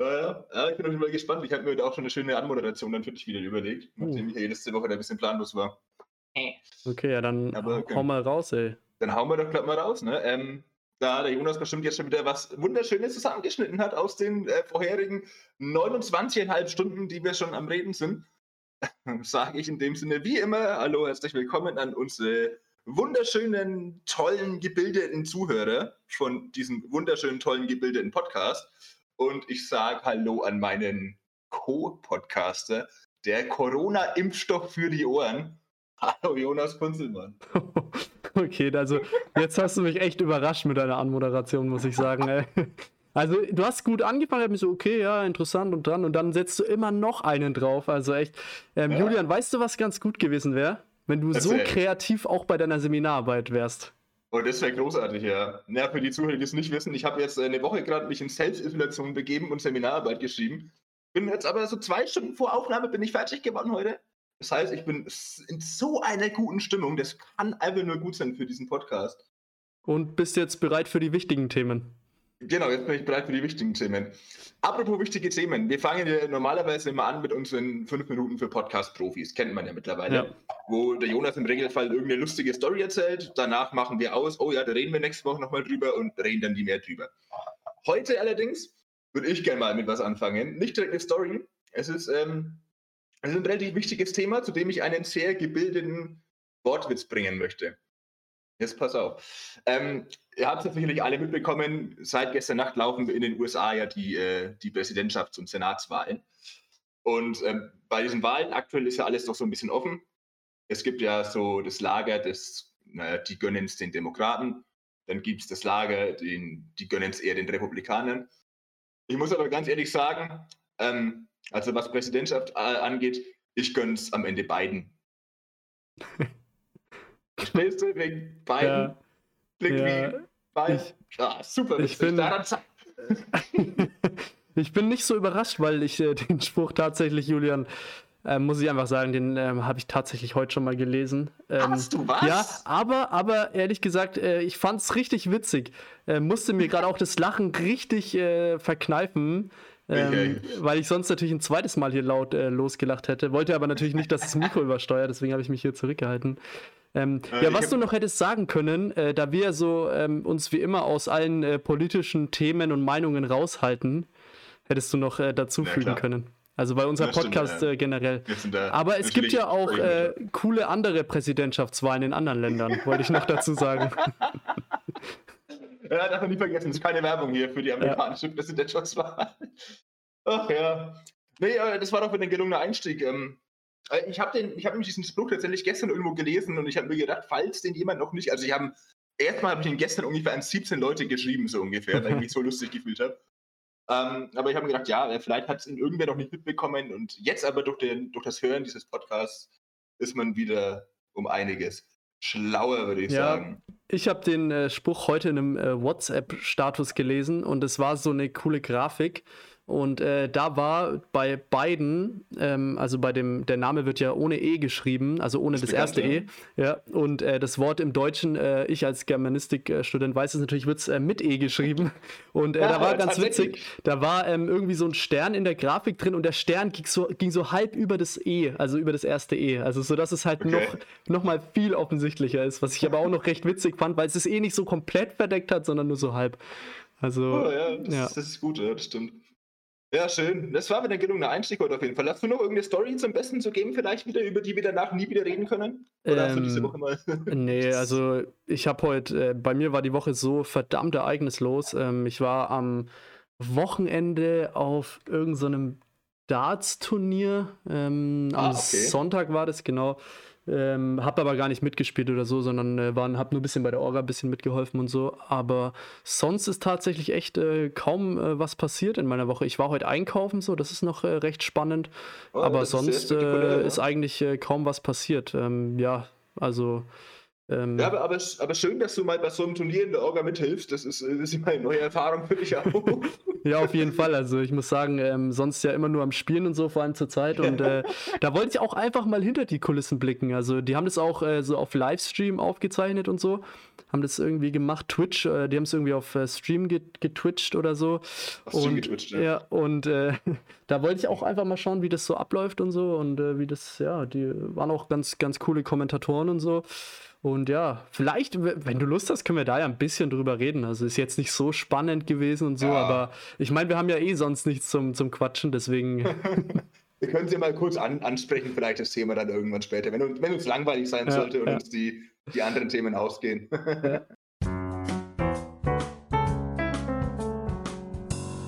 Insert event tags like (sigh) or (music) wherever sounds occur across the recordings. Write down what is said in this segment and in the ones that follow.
Ja, ja, ich bin auf jeden Fall gespannt. Ich habe mir da auch schon eine schöne Anmoderation dann für dich wieder überlegt, Uh. nachdem ich ja letzte Woche da ein bisschen planlos war. Okay, ja, dann Aber okay. hau mal raus, ey. Dann hauen wir doch gleich mal raus, ne? Ähm, da der Jonas bestimmt jetzt schon wieder was Wunderschönes zusammengeschnitten hat aus den äh, vorherigen 29,5 Stunden, die wir schon am Reden sind, (laughs) sage ich in dem Sinne wie immer, hallo, herzlich willkommen an unsere wunderschönen, tollen, gebildeten Zuhörer von diesem wunderschönen, tollen, gebildeten Podcast. Und ich sage Hallo an meinen Co-Podcaster, der Corona-Impfstoff für die Ohren. Hallo Jonas Kunzelmann. (laughs) okay, also jetzt hast du mich echt überrascht mit deiner Anmoderation, muss ich sagen. Ey. Also du hast gut angefangen, hab mich so, okay, ja, interessant und dran und dann setzt du immer noch einen drauf. Also echt. Ähm, Ja. Julian, weißt du, was ganz gut gewesen wäre? Wenn du so Erzähl. kreativ auch bei deiner Seminararbeit wärst. Oh, das wäre großartig, ja. Ja, für die Zuhörer, die es nicht wissen, ich habe jetzt eine Woche gerade mich in Selbstisolation begeben und Seminararbeit geschrieben. Bin jetzt aber so zwei Stunden vor Aufnahme bin ich fertig geworden heute. Das heißt, ich bin in so einer guten Stimmung. Das kann einfach nur gut sein für diesen Podcast. Und bist jetzt bereit für die wichtigen Themen. Genau, jetzt bin ich bereit für die wichtigen Themen. Apropos wichtige Themen. Wir fangen ja normalerweise immer an mit unseren fünf Minuten für Podcast-Profis. Kennt man ja mittlerweile. Ja. Wo der Jonas im Regelfall irgendeine lustige Story erzählt. Danach machen wir aus. Oh ja, da reden wir nächste Woche nochmal drüber und reden dann die mehr drüber. Heute allerdings würde ich gerne mal mit was anfangen. Nicht direkt eine Story. Es ist, ähm, es ist ein relativ wichtiges Thema, zu dem ich einen sehr gebildeten Wortwitz bringen möchte. Jetzt pass auf. Ähm, ihr habt es sicherlich alle mitbekommen, seit gestern Nacht laufen in den USA ja die, äh, die Präsidentschafts- und Senatswahlen. Und ähm, bei diesen Wahlen aktuell ist ja alles doch so ein bisschen offen. Es gibt ja so das Lager, das, naja, die gönnen es den Demokraten. Dann gibt es das Lager, den, die gönnen es eher den Republikanern. Ich muss aber ganz ehrlich sagen, ähm, also was Präsidentschaft äh, angeht, ich gönne es am Ende beiden. (laughs) (laughs) Verstehst du? Wegen beiden. Ja, Klingt ja, ich- ah, super. ich bin- Daran (laughs) ich bin nicht so überrascht, weil ich äh, den Spruch tatsächlich, Julian, äh, muss ich einfach sagen, den ähm, habe ich tatsächlich heute schon mal gelesen. Ähm, Hast du was? Ja, aber, aber ehrlich gesagt, äh, ich fand es richtig witzig. Äh, musste mir gerade auch das Lachen richtig äh, verkneifen. Ähm, Okay. Weil ich sonst natürlich ein zweites Mal hier laut äh, losgelacht hätte. Wollte aber natürlich nicht, dass das Mikro (laughs) übersteuert, deswegen habe ich mich hier zurückgehalten. Ähm, Äh, ja, was hab- du noch hättest sagen können, äh, da wir so ähm, uns wie immer aus allen äh, politischen Themen und Meinungen raushalten, hättest du noch äh, dazu Ja, fügen klar. können. Also bei unserem Ja, stimmt, Podcast ja. äh, generell. Aber es gibt ja auch äh, coole andere Präsidentschaftswahlen in anderen Ländern, (laughs) wollte ich noch dazu sagen. Ja, darf man nie vergessen, es ist keine Werbung hier für die amerikanische Präsidentschaftswahl. (laughs) Ach ja. Nee, das war doch ein gelungener Einstieg. Ähm, äh, ich habe hab nämlich diesen Spruch tatsächlich gestern irgendwo gelesen und ich habe mir gedacht, falls den jemand noch nicht, also ich habe, erstmal habe ich ihn gestern ungefähr an 17 Leute geschrieben, so ungefähr, weil ich mich so lustig gefühlt habe. Ähm, aber ich habe mir gedacht, ja, äh, vielleicht hat es ihn irgendwer noch nicht mitbekommen und jetzt aber durch, den, durch das Hören dieses Podcasts ist man wieder um einiges schlauer, würde ich Ja. sagen. Ich habe den äh, Spruch heute in einem äh, WhatsApp-Status gelesen und es war so eine coole Grafik. Und äh, da war bei beiden, ähm, also bei dem, der Name wird ja ohne E geschrieben, also ohne Ist das bekannt, erste E. Ja, und äh, das Wort im Deutschen, äh, ich als Germanistik-Student weiß es natürlich, wird es äh, mit E geschrieben. Und äh, Ja, da war ganz witzig, da war ähm, irgendwie so ein Stern in der Grafik drin und der Stern ging so, ging so halb über das E, also über das erste E. Also so, dass es halt Okay. noch, noch mal viel offensichtlicher ist, was ich aber auch noch recht witzig fand, weil es das E nicht so komplett verdeckt hat, sondern nur so halb. Also, Oh, ja, das, ja. das ist gut, ja, das stimmt. Ja, schön. Das war wieder ein gelungener Einstieg heute auf jeden Fall. Hast du noch irgendeine Story zum Besten zu geben, vielleicht wieder, über die wir danach nie wieder reden können? Oder hast du diese Ähm, Woche mal? (laughs) Nee, also ich habe heute, äh, bei mir war die Woche so verdammt ereignislos. Ähm, ich war am Wochenende auf irgendeinem Darts-Turnier. Ähm, Ah, am okay. Sonntag war das, genau. Ähm, hab aber gar nicht mitgespielt oder so, sondern äh, waren, hab nur ein bisschen bei der Orga ein bisschen mitgeholfen und so. Aber sonst ist tatsächlich echt äh, kaum äh, was passiert in meiner Woche. Ich war heute einkaufen, so, das ist noch äh, recht spannend. Oh, aber ist sonst spektakulär, äh, ja. ist eigentlich äh, kaum was passiert. Ähm, ja, also Ähm, ja, aber, aber, aber, schön, dass du mal bei so einem Turnier in der Orga mithilfst. Das ist, das ist immer eine neue Erfahrung für dich auch. (laughs) ja, auf jeden Fall. Also ich muss sagen, ähm, sonst ja immer nur am Spielen und so, vor allem zur Zeit. Und äh, da wollte ich auch einfach mal hinter die Kulissen blicken. Also die haben das auch äh, so auf Livestream aufgezeichnet und so. Haben das irgendwie gemacht. Twitch, äh, die haben es irgendwie auf äh, Stream get getwitcht oder so. Auf Stream getwitcht, ja. ja und äh, (laughs) da wollte ich auch einfach mal schauen, wie das so abläuft und so. Und äh, wie das, ja, die waren auch ganz, ganz coole Kommentatoren und so. Und ja, vielleicht, wenn du Lust hast, können wir da ja ein bisschen drüber reden. Also ist jetzt nicht so spannend gewesen und so, ja. aber ich meine, wir haben ja eh sonst nichts zum, zum Quatschen, deswegen. (laughs) wir können sie mal kurz an, ansprechen, vielleicht das Thema dann irgendwann später, wenn, wenn uns langweilig sein ja, sollte und uns die, die anderen Themen ausgehen. (laughs)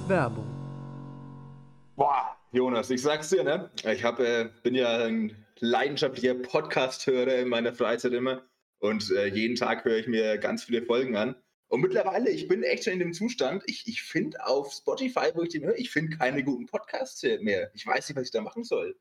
Werbung. Boah, Jonas, ich sag's dir, ne? Ich hab, äh, bin ja ein leidenschaftlicher Podcast-Hörer in meiner Freizeit immer. Und äh, jeden Tag höre ich mir ganz viele Folgen an. Und mittlerweile, ich bin echt schon in dem Zustand, ich, ich finde auf Spotify, wo ich den höre, ich finde keine guten Podcasts mehr. Ich weiß nicht, was ich da machen soll.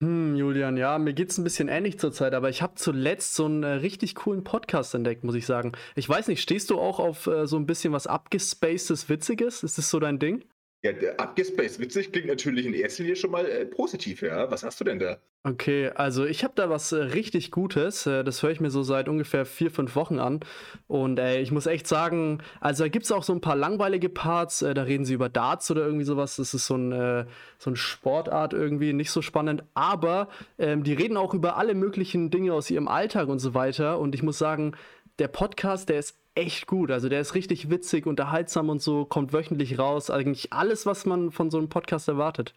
Hm, Julian, ja, mir geht es ein bisschen ähnlich zurzeit, aber ich habe zuletzt so einen äh, richtig coolen Podcast entdeckt, muss ich sagen. Ich weiß nicht, stehst du auch auf äh, so ein bisschen was abgespacedes, Witziges? Ist das so dein Ding? Ja, abgespaced witzig klingt natürlich in erster Linie schon mal äh, positiv, ja. Was hast du denn da? Okay, also ich habe da was äh, richtig Gutes. Äh, das höre ich mir so seit ungefähr vier, fünf Wochen an. Und äh, ich muss echt sagen, also da gibt es auch so ein paar langweilige Parts. Äh, da reden sie über Darts oder irgendwie sowas. Das ist so ein, äh, so ein Sportart irgendwie, nicht so spannend. Aber ähm, die reden auch über alle möglichen Dinge aus ihrem Alltag und so weiter. Und ich muss sagen, der Podcast, der ist echt gut. Also der ist richtig witzig, unterhaltsam und so, kommt wöchentlich raus. Eigentlich alles, was man von so einem Podcast erwartet.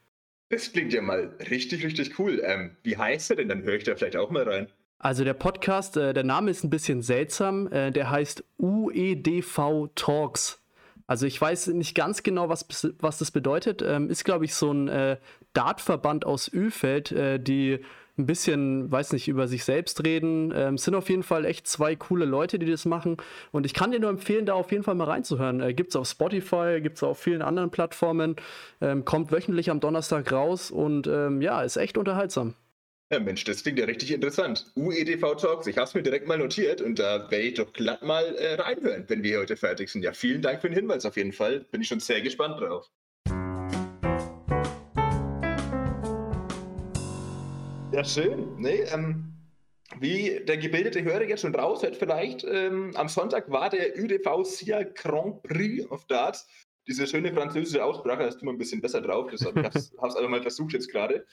Das klingt ja mal richtig, richtig cool. Ähm, wie heißt er denn? Dann höre ich da vielleicht auch mal rein. Also der Podcast, äh, der Name ist ein bisschen seltsam. Äh, der heißt UEDV Talks. Also ich weiß nicht ganz genau, was, was das bedeutet. Ähm, ist, glaube ich, so ein äh, Dartverband aus Ölfeld, äh, die ein bisschen, weiß nicht, über sich selbst reden. Ähm, sind auf jeden Fall echt zwei coole Leute, die das machen. Und ich kann dir nur empfehlen, da auf jeden Fall mal reinzuhören. Äh, gibt es auf Spotify, gibt es auf vielen anderen Plattformen. Ähm, kommt wöchentlich am Donnerstag raus und ähm, ja, ist echt unterhaltsam. Ja, Mensch, das klingt ja richtig interessant. UEDV Talks, ich habe es mir direkt mal notiert und da werde ich doch glatt mal äh, reinhören, wenn wir heute fertig sind. Ja, vielen Dank für den Hinweis auf jeden Fall. Bin ich schon sehr gespannt drauf. Ja, schön. Nee, ähm, wie der gebildete Hörer jetzt schon raushört, vielleicht, ähm, am Sonntag war der UDV SIA Grand Prix of Darts. Diese schöne französische Aussprache, da ist immer ein bisschen besser drauf, deshalb habe ich es einfach mal versucht jetzt gerade.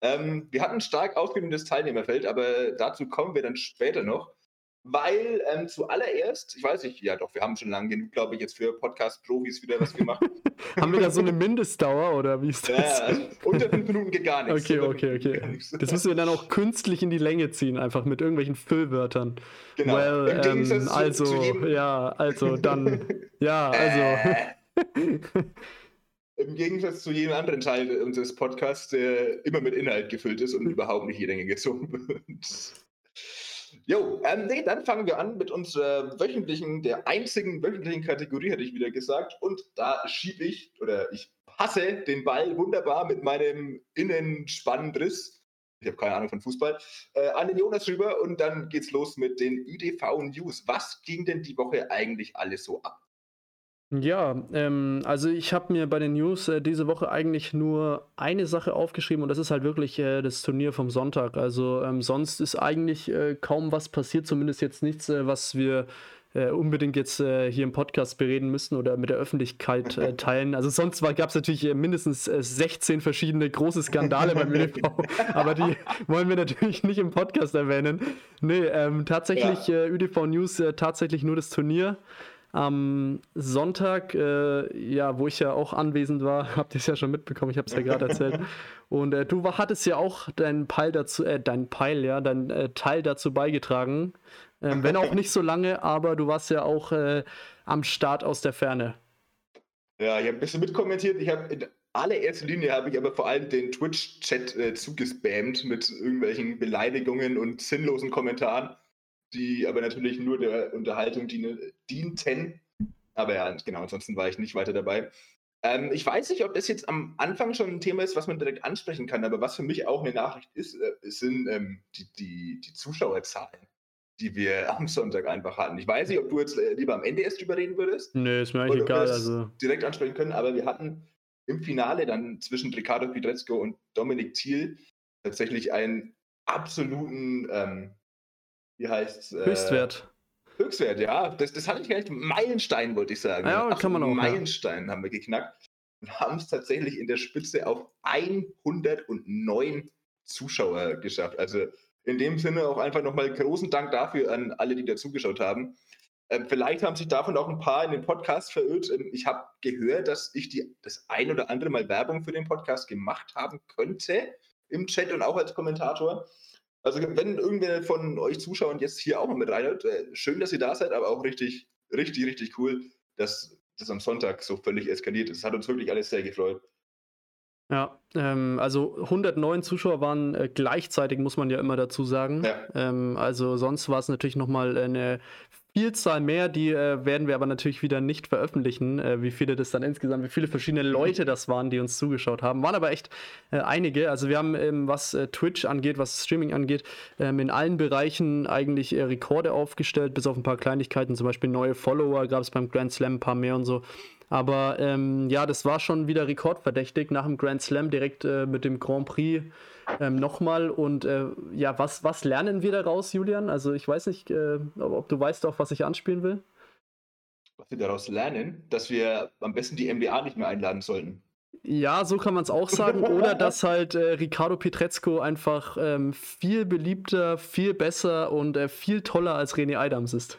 Ähm, wir hatten ein stark ausgebildetes Teilnehmerfeld, aber dazu kommen wir dann später noch weil ähm, zuallererst, ich weiß nicht, ja doch, wir haben schon lange genug, glaube ich, jetzt für Podcast-Profis wieder, was machen. (laughs) haben wir da so eine Mindestdauer oder wie ist das? Ja, also unter fünf Minuten geht gar nichts. Okay, okay, okay. Das müssen wir dann auch künstlich in die Länge ziehen, einfach mit irgendwelchen Füllwörtern. Genau. Well, ähm, also, zu ja, also dann, ja, also. Im Gegensatz zu jedem anderen Teil unseres Podcasts, der immer mit Inhalt gefüllt ist und überhaupt nicht die Länge gezogen wird. Jo, ähm, nee, dann fangen wir an mit unserer wöchentlichen, der einzigen wöchentlichen Kategorie, hätte ich wieder gesagt. Und da schiebe ich oder ich passe den Ball wunderbar mit meinem Innenspannriss. Ich habe keine Ahnung von Fußball, äh, an den Jonas rüber und dann geht's los mit den UDV News. Was ging denn die Woche eigentlich alles so ab? Ja, ähm, also ich habe mir bei den News äh, diese Woche eigentlich nur eine Sache aufgeschrieben und das ist halt wirklich äh, das Turnier vom Sonntag. Also ähm, sonst ist eigentlich äh, kaum was passiert, zumindest jetzt nichts, äh, was wir äh, unbedingt jetzt äh, hier im Podcast bereden müssen oder mit der Öffentlichkeit teilen. Also sonst gab es natürlich mindestens 16 verschiedene große Skandale beim (laughs) ÖDV, aber die wollen wir natürlich nicht im Podcast erwähnen. Nee, ähm, tatsächlich ja. ÖDV News tatsächlich nur das Turnier am Sonntag, äh, ja, wo ich ja auch anwesend war, (laughs) habt ihr es ja schon mitbekommen, ich habe es ja gerade erzählt. (laughs) Und äh, du hattest ja auch deinen Peil dazu, äh, dein Peil, ja, dein äh, Teil dazu beigetragen. Ähm, wenn auch nicht so lange, aber du warst ja auch äh, am Start aus der Ferne. Ja, ich habe ein bisschen mitkommentiert. Ich habe in allererster Linie habe ich aber vor allem den Twitch-Chat äh, zugespammt mit irgendwelchen Beleidigungen und sinnlosen Kommentaren die aber natürlich nur der Unterhaltung dienten. Aber ja, genau, ansonsten war ich nicht weiter dabei. Ähm, ich weiß nicht, ob das jetzt am Anfang schon ein Thema ist, was man direkt ansprechen kann, aber was für mich auch eine Nachricht ist, äh, sind ähm, die, die, die Zuschauerzahlen. die wir (laughs) am Sonntag einfach hatten. Ich weiß nicht, ob du jetzt äh, lieber am Ende erst drüber reden würdest. Nee, ist mir eigentlich egal. Also. Direkt ansprechen können, aber wir hatten im Finale dann zwischen Riccardo Pietrezco und Dominik Thiel tatsächlich einen absoluten, ähm, wie heißt äh, Höchstwert. Höchstwert, ja. Das, das hatte ich gar nicht. Meilenstein, wollte ich sagen. Ja, kann man auch. Meilenstein ja. haben wir geknackt und haben es tatsächlich in der Spitze auf 109 Zuschauer geschafft. Also in dem Sinne auch einfach nochmal großen Dank dafür an alle, die da zugeschaut haben. Ähm, vielleicht haben sich davon auch ein paar in den Podcast verirrt. Ähm, ich habe gehört, dass ich die, das ein oder andere Mal Werbung für den Podcast gemacht haben könnte im Chat und auch als Kommentator. Also wenn irgendwer von euch Zuschauern jetzt hier auch mal mit reinhört, äh, schön, dass ihr da seid, aber auch richtig, richtig, richtig cool, dass das am Sonntag so völlig eskaliert ist. Es hat uns wirklich alles sehr gefreut. Ja, ähm, also 109 Zuschauer waren äh, gleichzeitig, muss man ja immer dazu sagen. Ja. Ähm, also sonst war es natürlich nochmal eine Vielzahl mehr, die äh, werden wir aber natürlich wieder nicht veröffentlichen, äh, wie viele das dann insgesamt, wie viele verschiedene Leute das waren, die uns zugeschaut haben. Waren aber echt äh, einige. Also wir haben, ähm, was äh, Twitch angeht, was Streaming angeht, ähm, in allen Bereichen eigentlich äh, Rekorde aufgestellt, bis auf ein paar Kleinigkeiten, zum Beispiel neue Follower gab es beim Grand Slam ein paar mehr und so. Aber ähm, ja, das war schon wieder rekordverdächtig nach dem Grand Slam direkt äh, mit dem Grand Prix ähm, nochmal. Und äh, ja, was, was lernen wir daraus, Julian? Also ich weiß nicht, äh, ob du weißt auch, was ich anspielen will. Was wir daraus lernen, dass wir am besten die MBA nicht mehr einladen sollten. Ja, so kann man es auch sagen. Oder dass (laughs) halt äh, Ricardo Pietrezco einfach ähm, viel beliebter, viel besser und äh, viel toller als René Adams ist.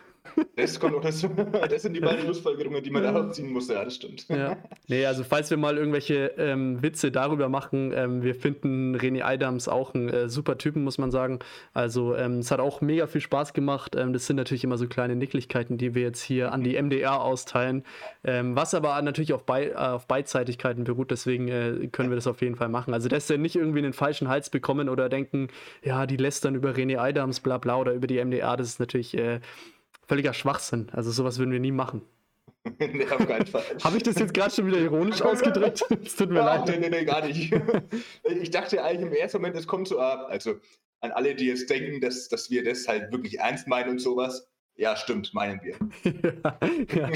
Das, kommt, das, das sind die beiden (laughs) Schlussfolgerungen, die man darauf ziehen muss. Ja, das stimmt. Ja. Nee, also falls wir mal irgendwelche ähm, Witze darüber machen, ähm, wir finden René Adams auch ein äh, super Typen, muss man sagen. Also ähm, es hat auch mega viel Spaß gemacht. Ähm, das sind natürlich immer so kleine Nicklichkeiten, die wir jetzt hier an die MDR austeilen. Ähm, was aber natürlich auf, Be äh, auf Beidseitigkeiten beruht, deswegen äh, können wir das auf jeden Fall machen. Also dass sie nicht irgendwie einen falschen Hals bekommen oder denken, ja, die lästern über René Adams, bla bla oder über die MDR, das ist natürlich äh, völliger Schwachsinn. Also sowas würden wir nie machen. (laughs) nee, auf keinen Fall. Habe ich das jetzt gerade schon wieder ironisch ausgedrückt? (laughs) Es tut mir ja, leid. Nee, nee, nee, gar nicht. (laughs) ich dachte eigentlich im ersten Moment, es kommt so ab. Also an alle, die jetzt denken, dass, dass wir das halt wirklich ernst meinen und sowas. Ja, stimmt, meinen wir. ja,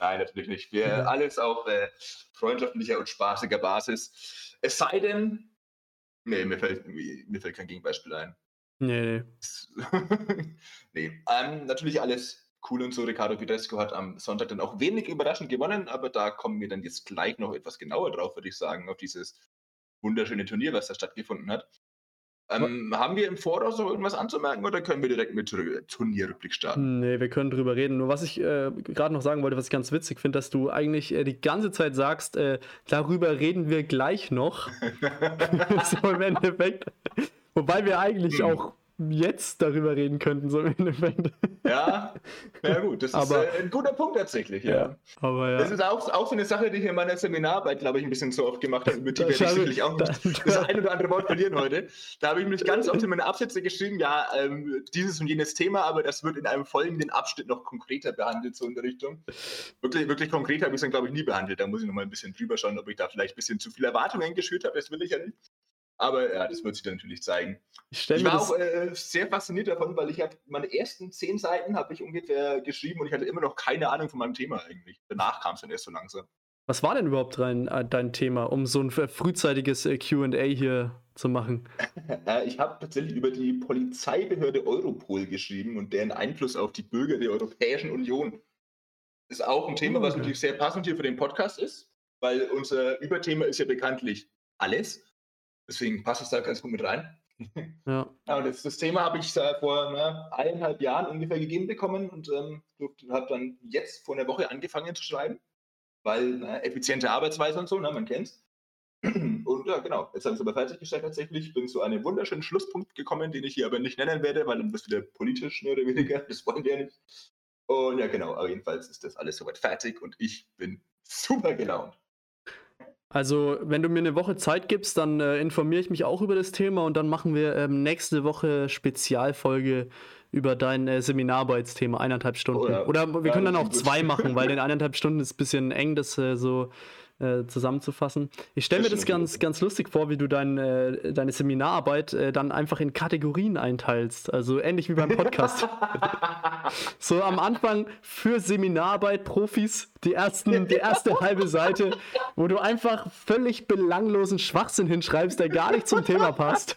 Nein, natürlich nicht. Wir alles auf äh, freundschaftlicher und spaßiger Basis. Es sei denn, nee, mir fällt, mir fällt kein Gegenbeispiel ein. Nee, nee. (laughs) nee. Ähm, natürlich alles cool und so. Ricardo Pidesco hat am Sonntag dann auch wenig überraschend gewonnen, aber da kommen wir dann jetzt gleich noch etwas genauer drauf, würde ich sagen, auf dieses wunderschöne Turnier, was da stattgefunden hat. Ähm, haben wir im Voraus noch irgendwas anzumerken oder können wir direkt mit Turnierrückblick starten? Nee, wir können drüber reden. Nur was ich äh, gerade noch sagen wollte, was ich ganz witzig finde, dass du eigentlich äh, die ganze Zeit sagst, äh, darüber reden wir gleich noch. (laughs) (laughs) so im Endeffekt. Wobei wir eigentlich hm. auch jetzt darüber reden könnten, so im Endeffekt. Ja, ja gut, das aber, ist äh, ein guter Punkt tatsächlich, ja. ja. aber ja. Das ist auch, auch so eine Sache, die ich in meiner Seminararbeit, glaube ich, ein bisschen zu oft gemacht habe, über die werde ich sicherlich auch nicht da, (laughs) das ein oder andere Wort verlieren heute. Da habe ich mich ganz oft in meine Absätze geschrieben, ja, ähm, dieses und jenes Thema, aber das wird in einem folgenden Abschnitt noch konkreter behandelt, so in der Richtung. Wirklich, wirklich konkret habe ich es dann, glaube ich, nie behandelt. Da muss ich noch mal ein bisschen drüber schauen, ob ich da vielleicht ein bisschen zu viel Erwartungen geschürt habe, das will ich ja nicht. Aber ja, das wird sich dann natürlich zeigen. Ich, ich war auch äh, sehr fasziniert davon, weil ich habe meine ersten zehn Seiten habe ich ungefähr geschrieben und ich hatte immer noch keine Ahnung von meinem Thema eigentlich. Danach kam es dann erst so langsam. Was war denn überhaupt dein, äh, dein Thema, um so ein frühzeitiges äh, QA hier zu machen? (laughs) ich habe tatsächlich über die Polizeibehörde Europol geschrieben und deren Einfluss auf die Bürger der Europäischen Union. Ist auch ein Thema, was oh, natürlich sehr passend hier für den Podcast ist, weil unser Überthema ist ja bekanntlich alles. Deswegen passt es da ganz gut mit rein. Ja. (laughs) ja das, das, Thema habe ich vor ne, eineinhalb Jahren ungefähr gegeben bekommen und ähm, habe dann jetzt vor einer Woche angefangen zu schreiben, weil ne, effiziente Arbeitsweise und so, ne, man kennt's. (clears throat) Und ja, genau, jetzt habe ich es aber fertiggestellt tatsächlich. Bin zu einem wunderschönen Schlusspunkt gekommen, den ich hier aber nicht nennen werde, weil dann bist du wieder politisch, mehr oder weniger. (laughs) Das wollen wir ja nicht. Und ja, genau, aber jedenfalls ist das alles soweit fertig und ich bin super gelaunt. Also, wenn du mir eine Woche Zeit gibst, dann äh, informiere ich mich auch über das Thema und dann machen wir ähm, nächste Woche Spezialfolge über dein äh, Seminararbeitsthema, eineinhalb Stunden. Oder, Oder wir können dann auch zwei machen, weil (laughs) in eineinhalb Stunden ist ein bisschen eng, das äh, so äh, zusammenzufassen. Ich stelle mir das ganz, ganz lustig vor, wie du dein, äh, deine Seminararbeit äh, dann einfach in Kategorien einteilst. Also ähnlich wie beim Podcast. (laughs) so am Anfang für Seminararbeit, Profis, die, ersten, die erste halbe Seite, wo du einfach völlig belanglosen Schwachsinn hinschreibst, der gar nicht zum Thema passt.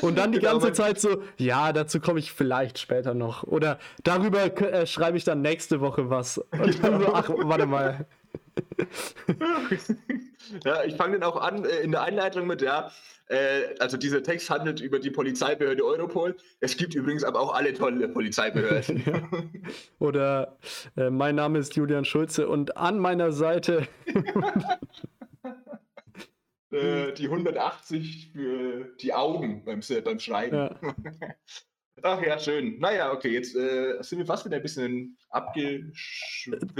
Und dann die genau, ganze Zeit so, ja, dazu komme ich vielleicht später noch. Oder darüber äh, schreibe ich dann nächste Woche was. Und dann so, ach, warte mal ja, ich fange dann auch an äh, in der Einleitung mit, ja, äh, also dieser Text handelt über die Polizeibehörde Europol. Es gibt übrigens aber auch alle tolle Polizeibehörden. (laughs) ja. Oder äh, mein Name ist Julian Schulze und an meiner Seite (laughs) äh, die 180 für die Augen beim, beim Schreiben. Ja. (laughs) Ach ja, schön. Naja, okay, jetzt äh, sind wir fast wieder ein bisschen abgeschwiffen.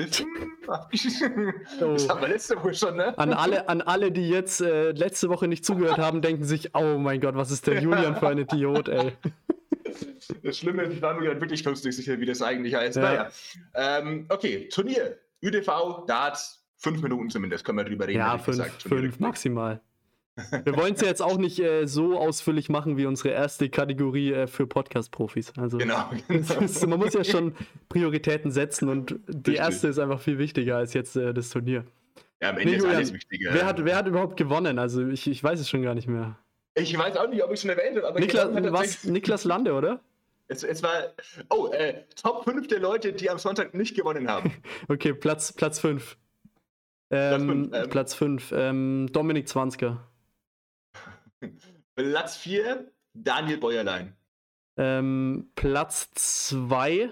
(laughs) Oh. Das haben wir letzte Woche schon, ne? An alle, an alle die jetzt äh, letzte Woche nicht zugehört haben, denken sich, oh mein Gott, was ist der Julian für ein Idiot, ey. Das Schlimme ist, ich war mir wirklich lustig sicher, wie das eigentlich heißt. Ja. Naja. Ähm, okay, Turnier. ÜDV, Darts, fünf Minuten zumindest, können wir drüber reden. Ja, fünf, fünf maximal. Wir wollen es ja jetzt auch nicht äh, so ausführlich machen wie unsere erste Kategorie äh, für Podcast-Profis. Also, genau. genau. (laughs) Ist, man muss ja schon Prioritäten setzen und die Richtig. erste ist einfach viel wichtiger als jetzt äh, das Turnier. Ja, am Ende nee, ist alles wichtiger. Wer hat, wer hat überhaupt gewonnen? Also ich, ich weiß es schon gar nicht mehr. Ich weiß auch nicht, ob ich es schon erwähnt habe, Niklas, was, Niklas Lande, oder? Es, es war, oh, äh, Top 5 der Leute, die am Sonntag nicht gewonnen haben. (laughs) okay, Platz 5. Platz 5. Ähm, Platz 5. Ähm, Dominik Zwanzger. (laughs) Platz 4, Daniel Bäuerlein. Ähm, Platz 2,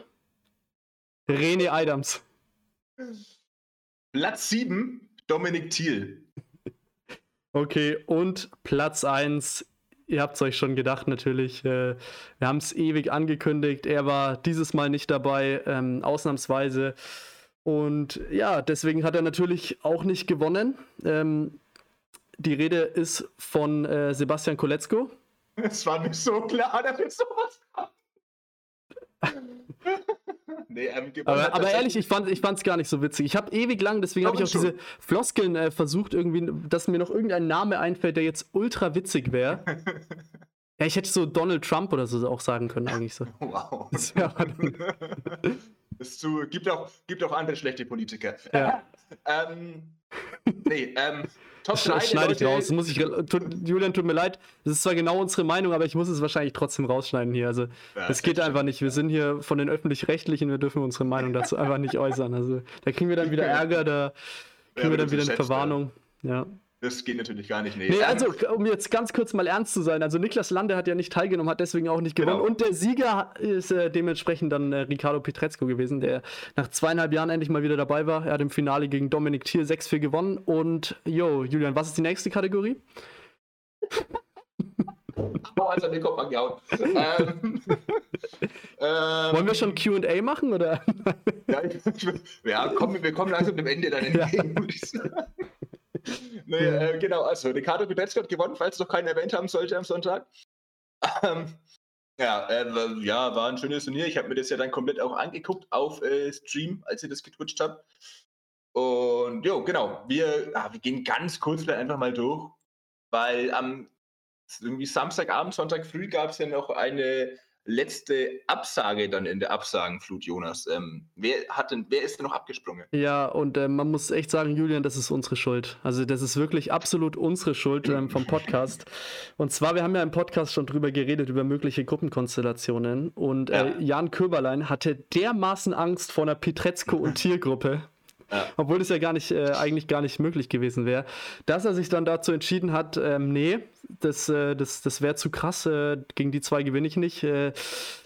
René Adams. Platz 7, Dominik Thiel. (laughs) Okay, und Platz 1, ihr habt es euch schon gedacht natürlich, äh, wir haben es ewig angekündigt, er war dieses Mal nicht dabei, ähm, ausnahmsweise. Und ja, deswegen hat er natürlich auch nicht gewonnen. Ähm, die Rede ist von äh, Sebastian Koletzko. Es war nicht so klar, dass jetzt sowas kommt. (laughs) nee, ähm, aber, aber ehrlich, ich fand es gar nicht so witzig. Ich habe ewig lang, deswegen habe ich auch schon. diese Floskeln äh, versucht, irgendwie, dass mir noch irgendein Name einfällt, der jetzt ultra witzig wäre. (laughs) ja, ich hätte so Donald Trump oder so auch sagen können, eigentlich so. (laughs) Wow. Das es zu, gibt, auch, gibt auch andere schlechte Politiker. Ja. ähm, nee, ähm, Top 3 schneide ich raus. Muss ich, tut, Julian, tut mir leid. Das ist zwar genau unsere Meinung, aber ich muss es wahrscheinlich trotzdem rausschneiden hier. Also, ja, das geht einfach nicht. Wir sind hier von den Öffentlich-Rechtlichen, wir dürfen unsere Meinung dazu einfach nicht äußern. Also, da kriegen wir dann wieder (laughs) Ärger, da kriegen ja, wir dann wieder eine Verwarnung. Ja. Das geht natürlich gar nicht. Nee. nee, also um jetzt ganz kurz mal ernst zu sein, also Niklas Lande hat ja nicht teilgenommen, hat deswegen auch nicht gewonnen. Genau. Und der Sieger ist äh, dementsprechend dann äh, Ricardo Petrezco gewesen, der nach zweieinhalb Jahren endlich mal wieder dabei war. Er hat im Finale gegen Dominik Thiel 6-4 gewonnen. Und yo, Julian, was ist die nächste Kategorie? Oh, also den Kopf angehauen. ähm, Wollen wir schon QA machen? Oder? ja, ja komm, wir kommen langsam dem Ende dann entgegen, ja. würde ich sagen (laughs) nee, äh, genau, also Ricardo Gudetski hat gewonnen, falls noch keinen erwähnt haben sollte am Sonntag. Ähm, ja, äh, ja, war ein schönes Turnier. Ich habe mir das ja dann komplett auch angeguckt auf äh, Stream, als ich das getwitcht habe. Und jo, genau, wir, ah, wir gehen ganz kurz einfach mal durch, weil am irgendwie Samstagabend, Sonntag früh gab es ja noch eine letzte Absage dann in der Absagenflut, Jonas. Ähm, wer, hat denn, wer ist denn noch abgesprungen? Ja, und äh, man muss echt sagen, Julian, das ist unsere Schuld. Also das ist wirklich absolut unsere Schuld ähm, vom Podcast. und zwar, wir haben ja im Podcast schon drüber geredet, über mögliche Gruppenkonstellationen. Und äh, ja. Jan Köberlein hatte dermaßen Angst vor einer Petretzko- und Tiergruppe. Ja. Obwohl es ja gar nicht, äh, eigentlich gar nicht möglich gewesen wäre. Dass er sich dann dazu entschieden hat, ähm, nee, das, äh, das, das wäre zu krass, äh, gegen die zwei gewinne ich nicht. Äh,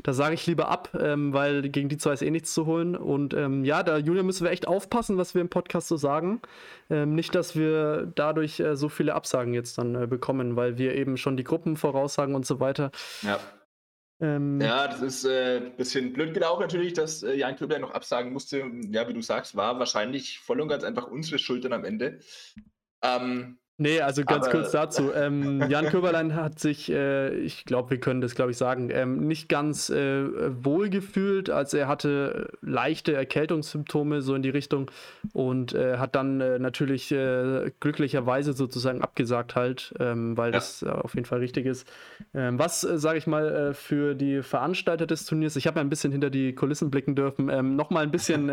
da sage ich lieber ab, ähm, weil gegen die zwei ist eh nichts zu holen. Und ähm, ja, da, Julia, müssen wir echt aufpassen, was wir im Podcast so sagen. Ähm, nicht, dass wir dadurch äh, so viele Absagen jetzt dann äh, bekommen, weil wir eben schon die Gruppen voraussagen und so weiter. Ja. Ähm, ja, das ist ein äh, bisschen blöd gelaufen natürlich, dass äh, Jan Köbler noch absagen musste. Ja, wie du sagst, war wahrscheinlich voll und ganz einfach unsere Schuld dann am Ende. Ähm, Nee, also ganz Aber kurz dazu. Ähm, Jan Köberlein hat sich, äh, ich glaube, wir können das, glaube ich, sagen, ähm, nicht ganz äh, wohl gefühlt, als er hatte leichte Erkältungssymptome so in die Richtung und äh, hat dann äh, natürlich äh, glücklicherweise sozusagen abgesagt halt, ähm, weil ja. das äh, auf jeden Fall richtig ist. Ähm, was, sage ich mal, für die Veranstalter des Turniers, ich habe ja ein bisschen hinter die Kulissen blicken dürfen, ähm, nochmal ein bisschen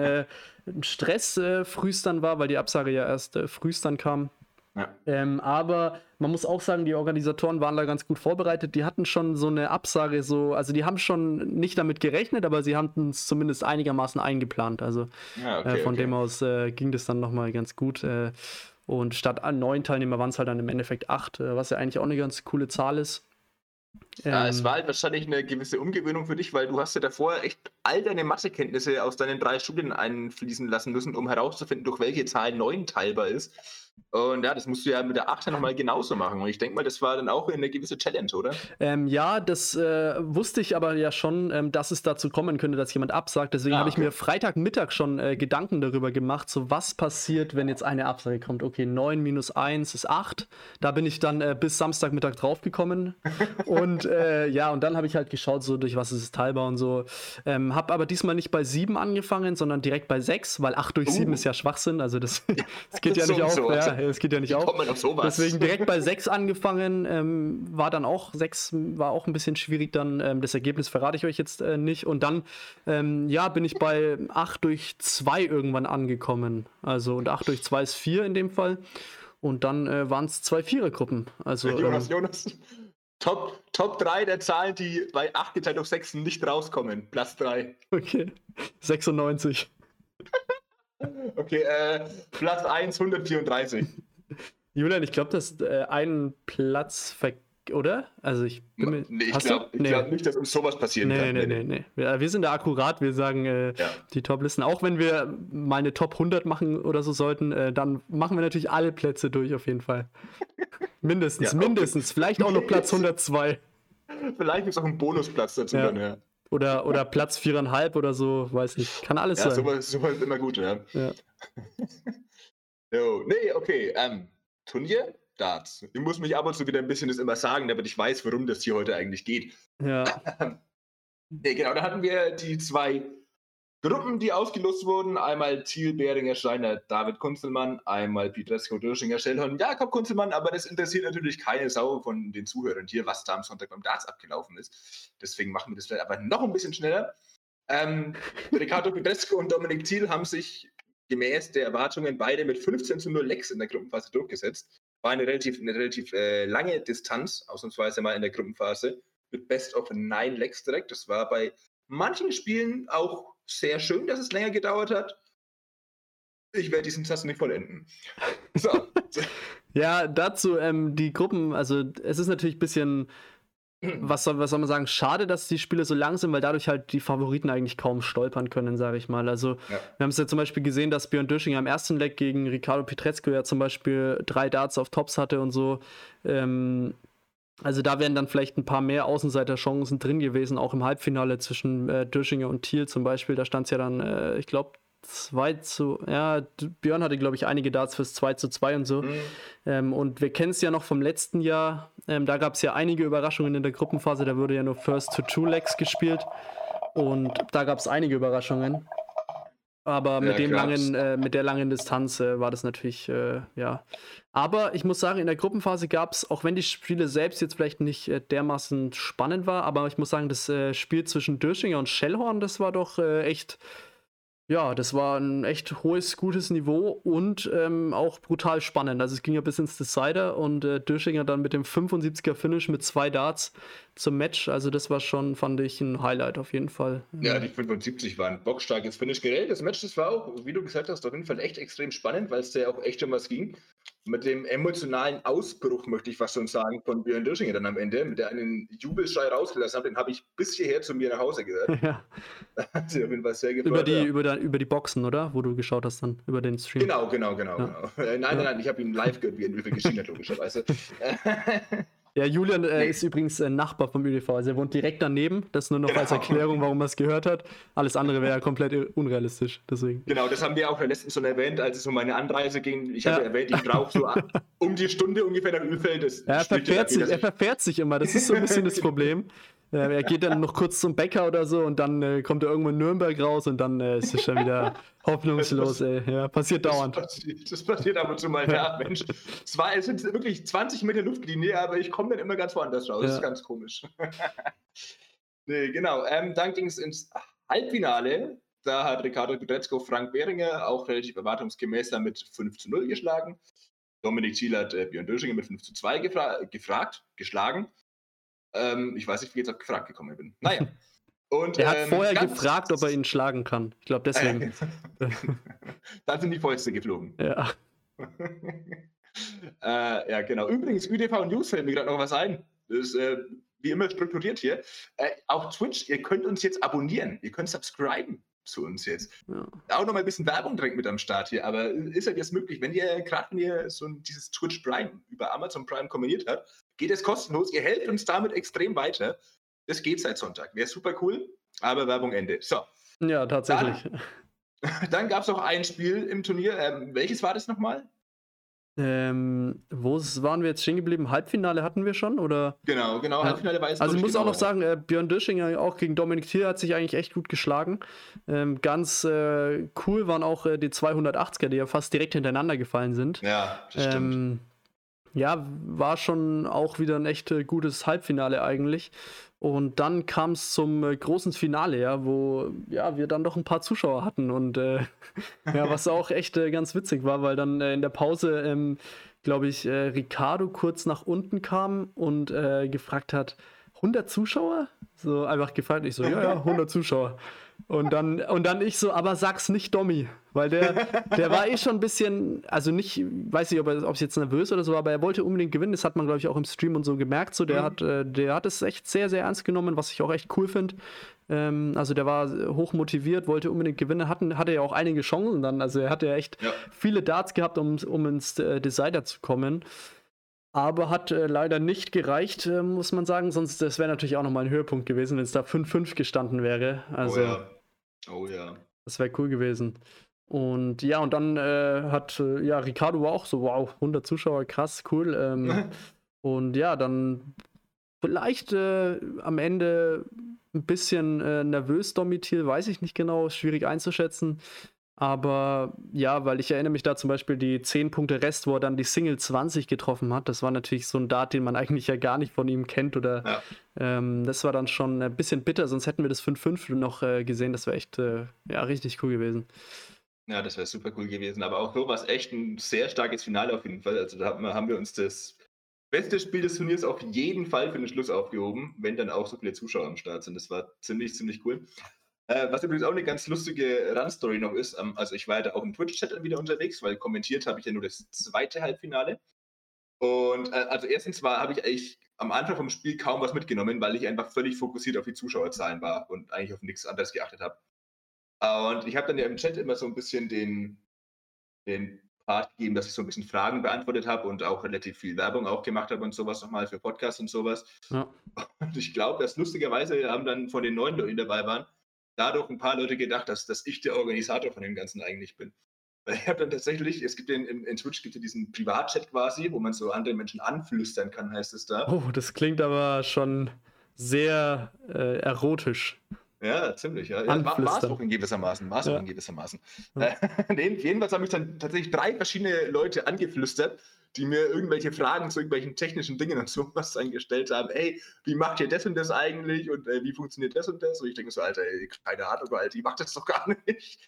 Stress äh, frühstern war, weil die Absage ja erst äh, frühstern kam. Ja. Ähm, aber man muss auch sagen, die Organisatoren waren da ganz gut vorbereitet. Die hatten schon so eine Absage, so, also die haben schon nicht damit gerechnet, aber sie haben es zumindest einigermaßen eingeplant. Also ja, okay, äh, von okay. dem aus äh, ging das dann nochmal ganz gut. Äh, und statt neun Teilnehmer waren es halt dann im Endeffekt acht, äh, was ja eigentlich auch eine ganz coole Zahl ist. Ja, ähm, es war halt wahrscheinlich eine gewisse Umgewöhnung für dich, weil du hast ja davor echt all deine Mathekenntnisse aus deinen drei Studien einfließen lassen müssen, um herauszufinden, durch welche Zahl neun teilbar ist. Und ja, das musst du ja mit der 8 nochmal genauso machen. Und ich denke mal, das war dann auch eine gewisse Challenge, oder? Ähm, ja, das äh, wusste ich aber ja schon, ähm, dass es dazu kommen könnte, dass jemand absagt. Deswegen ah, habe ich mir Freitagmittag schon äh, Gedanken darüber gemacht, so was passiert, wenn jetzt eine Absage kommt. Okay, 9 minus 1 ist 8. Da bin ich dann äh, bis Samstagmittag draufgekommen. (laughs) und äh, ja, und dann habe ich halt geschaut, so durch was ist es teilbar und so. Ähm, habe aber diesmal nicht bei 7 angefangen, sondern direkt bei 6, weil 8 durch 7 uh. ist ja Schwachsinn. Also das, (laughs) das geht ja nicht auf. So. Ja, ja, (laughs) es geht ja nicht auf. Kommt auf sowas? Deswegen direkt bei (laughs) 6 angefangen, ähm, war dann auch 6, war auch ein bisschen schwierig dann. Ähm, das Ergebnis verrate ich euch jetzt äh, nicht. Und dann, ähm, ja, bin ich bei 8 durch 2 irgendwann angekommen. Also, und 8 durch 2 ist 4 in dem Fall. Und dann äh, waren es zwei Vierergruppen. Also, Jonas, ähm, Jonas. Top, Top 3 der Zahlen, die bei 8 geteilt durch 6 nicht rauskommen. Platz 3. (laughs) Okay. 96. (laughs) Okay, äh, Platz 1, 134. Julian, ich glaube, das äh, einen Platz oder? Also ich bin mir, nee, ich glaube nee. glaub nicht, dass uns sowas passieren nee, kann. Nee, nee, nee. Wir, wir sind da akkurat, wir sagen äh, ja. die Top-Listen. Auch wenn wir mal eine Top 100 machen oder so sollten, äh, dann machen wir natürlich alle Plätze durch auf jeden Fall. (laughs) mindestens, ja, mindestens. Vielleicht auch noch Platz (laughs) 102. Vielleicht ist auch ein Bonusplatz dazu ja. dann, ja. Oder, oder Platz viereinhalb oder so, weiß nicht. Kann alles ja, sein. Sowas, sowas ist immer gut, ja. ja. (laughs) jo, nee, okay. Ähm, Turnier, Darts. Ich muss mich ab und zu wieder ein bisschen das immer sagen, damit ich weiß, worum das hier heute eigentlich geht. Ja. (laughs) nee, genau, da hatten wir die zwei Gruppen, die ausgelost wurden. Einmal Thiel, Behringer, Steiner, David Kunzelmann, einmal Pietresko, Dörschinger, Schellhorn, Jakob Kunzelmann, aber das interessiert natürlich keine Sau von den Zuhörern hier, was da am Sonntag beim Darts abgelaufen ist. Deswegen machen wir das vielleicht aber noch ein bisschen schneller. Ähm, Ricardo Pietresko und Dominik Thiel haben sich gemäß der Erwartungen beide mit 15 zu 0 Lecks in der Gruppenphase durchgesetzt. War eine relativ, eine relativ äh, lange Distanz, ausnahmsweise mal in der Gruppenphase, mit Best of 9 Lecks direkt. Das war bei manchen Spielen auch sehr schön, dass es länger gedauert hat. Ich werde diesen Satz nicht vollenden. (laughs) So. ja, dazu ähm, die Gruppen, also es ist natürlich ein bisschen, was soll, was soll man sagen, schade, dass die Spiele so lang sind, weil dadurch halt die Favoriten eigentlich kaum stolpern können, sage ich mal. Also ja. wir haben es ja zum Beispiel gesehen, dass Björn Döschinger im ersten Leg gegen Ricardo Pietrezco ja zum Beispiel drei Darts auf Tops hatte und so. Ähm, also da wären dann vielleicht ein paar mehr Außenseiterchancen drin gewesen, auch im Halbfinale zwischen äh, Döschinger und Thiel zum Beispiel. Da stand es ja dann, äh, ich glaube, 2 zu, ja, Björn hatte, glaube ich, einige Darts fürs 2 zu 2 und so. Mhm. Ähm, und wir kennen es ja noch vom letzten Jahr. Ähm, da gab es ja einige Überraschungen in der Gruppenphase. Da wurde ja nur First to Two Legs gespielt. Und da gab es einige Überraschungen. Aber mit, ja, dem langen, äh, mit der langen Distanz äh, war das natürlich, äh, ja. Aber ich muss sagen, in der Gruppenphase gab es, auch wenn die Spiele selbst jetzt vielleicht nicht äh, dermaßen spannend war, aber ich muss sagen, das äh, Spiel zwischen Döschinger und Schellhorn, das war doch äh, echt ja, das war ein echt hohes, gutes Niveau und ähm, auch brutal spannend. Also es ging ja bis ins Decider und äh, Döschinger dann mit dem 75er Finish mit zwei Darts zum Match. Also das war schon, fand ich, ein Highlight auf jeden Fall. Ja, die 75 waren bockstarkes Finish. Generell, das Match, das war auch, wie du gesagt hast, auf jeden Fall echt extrem spannend, weil es ja auch echt um was ging mit dem emotionalen Ausbruch, möchte ich fast schon sagen, von Björn Döschinger dann am Ende, mit der einen Jubelschrei rausgelassen hat, den habe ich bis hierher zu mir nach Hause gehört. (laughs) Ja. (laughs) Da hat sie auf jeden Fall sehr gefreut. Über die, ja. über, die, über die Boxen, oder? Wo du geschaut hast dann, über den Stream. Genau, genau, genau. Ja. genau. Äh, (laughs) nein, nein, nein, ich habe ihn live gehört, wie er in Würfel geschehen hat, logischerweise. Ja, Julian äh, ist übrigens äh, Nachbar vom ÖDV. Also er wohnt direkt daneben. Das nur noch genau. als Erklärung, warum er es gehört hat. Alles andere wäre ja komplett unrealistisch. Deswegen. Genau, das haben wir auch letztens schon erwähnt, als es um meine Anreise ging. Ich ja. hatte erwähnt, ich brauche so um die Stunde ungefähr nach Ölfeld. Ja, er, verfährt sich, er verfährt sich immer. Das ist so ein bisschen das (laughs) Problem. Ja, er geht dann noch kurz zum Bäcker oder so und dann äh, kommt er irgendwo in Nürnberg raus und dann äh, ist es schon wieder (laughs) hoffnungslos, ey. Ja, passiert dauernd. Das passiert, das passiert ab und zu mal, ja, Mensch. Es, war, es sind wirklich 20 Meter Luftlinie, aber ich komme dann immer ganz woanders raus. Ja. Das ist ganz komisch. (laughs) nee, genau. Ähm, dann ging es ins Halbfinale. Da hat Ricardo Gudretzko Frank Behringer auch relativ erwartungsgemäß mit 5 zu 0 geschlagen. Dominik Thiel hat äh, Björn Döschinger mit 5 zu 2 gefra gefragt, geschlagen. Ähm, ich weiß nicht, wie ich jetzt auf gefragt gekommen bin. Naja. (laughs) Und, er hat ähm, vorher gefragt, ob er ihn schlagen kann. Ich glaube, deswegen. (laughs) Dann sind die Fäuste geflogen. Ja. (laughs) äh, ja, genau. Übrigens, ÜDV News fällt mir gerade noch was ein. Das ist äh, wie immer strukturiert hier. Äh, auf Twitch, ihr könnt uns jetzt abonnieren. Ihr könnt subscriben zu uns jetzt. Ja. Auch noch mal ein bisschen Werbung direkt mit am Start hier, aber ist halt jetzt möglich, wenn ihr gerade wenn ihr so dieses Twitch Prime über Amazon Prime kombiniert habt, geht es kostenlos. Ihr helft uns damit extrem weiter. Das geht seit Sonntag. Wäre super cool, aber Werbung Ende. So. Ja, tatsächlich. Dann, (laughs) dann gab es noch ein Spiel im Turnier. Ähm, welches war das nochmal? Ähm, wo waren wir jetzt stehen geblieben? Halbfinale hatten wir schon, oder? Genau, genau, Halbfinale war es. Also ich muss genau. auch noch sagen, äh, Björn Döschinger auch gegen Dominik Thier hat sich eigentlich echt gut geschlagen. Ähm, ganz äh, cool waren auch äh, die 280er, die ja fast direkt hintereinander gefallen sind. Ja, das stimmt. Ja, war schon auch wieder ein echt äh, gutes Halbfinale eigentlich. Und dann kam es zum äh, großen Finale, ja, wo ja, wir dann doch ein paar Zuschauer hatten. Und äh, (laughs) ja, was auch echt äh, ganz witzig war, weil dann äh, in der Pause, ähm, glaube ich, äh, Ricardo kurz nach unten kam und gefragt hat, 100 Zuschauer? So einfach gefragt, ich so, ja, ja, 100 Zuschauer. Und dann, und dann ich so, aber sag's nicht Dommy. Weil der, der war eh schon ein bisschen, also nicht, weiß nicht, ob er ob es jetzt nervös oder so, aber er wollte unbedingt gewinnen. Das hat man, glaube ich, auch im Stream und so gemerkt. So, der mhm. hat, äh, der hat es echt sehr, sehr ernst genommen, was ich auch echt cool finde. Ähm, also der war hoch motiviert, wollte unbedingt gewinnen, hatten, hatte ja auch einige Chancen dann. Also er hatte ja echt ja. viele Darts gehabt, um, um ins äh, Decider zu kommen. Aber hat äh, leider nicht gereicht, äh, muss man sagen. Sonst, das wäre natürlich auch nochmal ein Höhepunkt gewesen, wenn es da 5-5 gestanden wäre. Also, oh ja. Oh ja. Das wäre cool gewesen. Und ja, und dann äh, hat, äh, ja, Ricardo war auch so, wow, 100 Zuschauer, krass, cool. Ähm, (laughs) und ja, dann vielleicht äh, am Ende ein bisschen äh, nervös Domitil, weiß ich nicht genau, schwierig einzuschätzen. Aber ja, weil ich erinnere mich da zum Beispiel die 10 Punkte Rest, wo er dann die Single 20 getroffen hat. Das war natürlich so ein Dart, den man (laughs) eigentlich ja gar nicht von ihm kennt. Oder ja. ähm, das war dann schon ein bisschen bitter, sonst hätten wir das 5-5 noch äh, gesehen. Das wäre echt äh, ja, richtig cool gewesen. Ja, das wäre super cool gewesen. Aber auch so war es echt ein sehr starkes Finale auf jeden Fall. Also da haben wir uns das beste Spiel des Turniers auf jeden Fall für den Schluss aufgehoben, wenn dann auch so viele Zuschauer am Start sind. Das war ziemlich, ziemlich cool. Äh, was übrigens auch eine ganz lustige Randstory noch ist, ähm, also ich war ja da auch im Twitch-Chat wieder unterwegs, weil kommentiert habe ich ja nur das zweite Halbfinale. Und äh, also erstens war, habe ich eigentlich am Anfang vom Spiel kaum was mitgenommen, weil ich einfach völlig fokussiert auf die Zuschauerzahlen war und eigentlich auf nichts anderes geachtet habe. Und ich habe dann ja im Chat immer so ein bisschen den, den Part gegeben, dass ich so ein bisschen Fragen beantwortet habe und auch relativ viel Werbung auch gemacht habe und sowas nochmal für Podcasts und sowas. Ja. Und ich glaube, dass lustigerweise haben dann von den neuen Leuten, die dabei waren, dadurch ein paar Leute gedacht, dass, dass ich der Organisator von dem Ganzen eigentlich bin. Weil ich habe dann tatsächlich, es gibt in, in, in Twitch gibt ja diesen Privatchat quasi, wo man so andere Menschen anflüstern kann, heißt es da. Oh, das klingt aber schon sehr äh, erotisch. Ja, ziemlich. Ja. ja war es auch in gewissermaßen. War es ja. in gewissermaßen. Ja. (laughs) Äh, jedenfalls haben mich dann tatsächlich drei verschiedene Leute angeflüstert, die mir irgendwelche Fragen zu irgendwelchen technischen Dingen und sowas (laughs) eingestellt haben. Ey, wie macht ihr das und das eigentlich? Und äh, wie funktioniert das und das? Und ich denke so, Alter, ey, keine Ahnung, Alter, die macht das doch gar (laughs) nicht.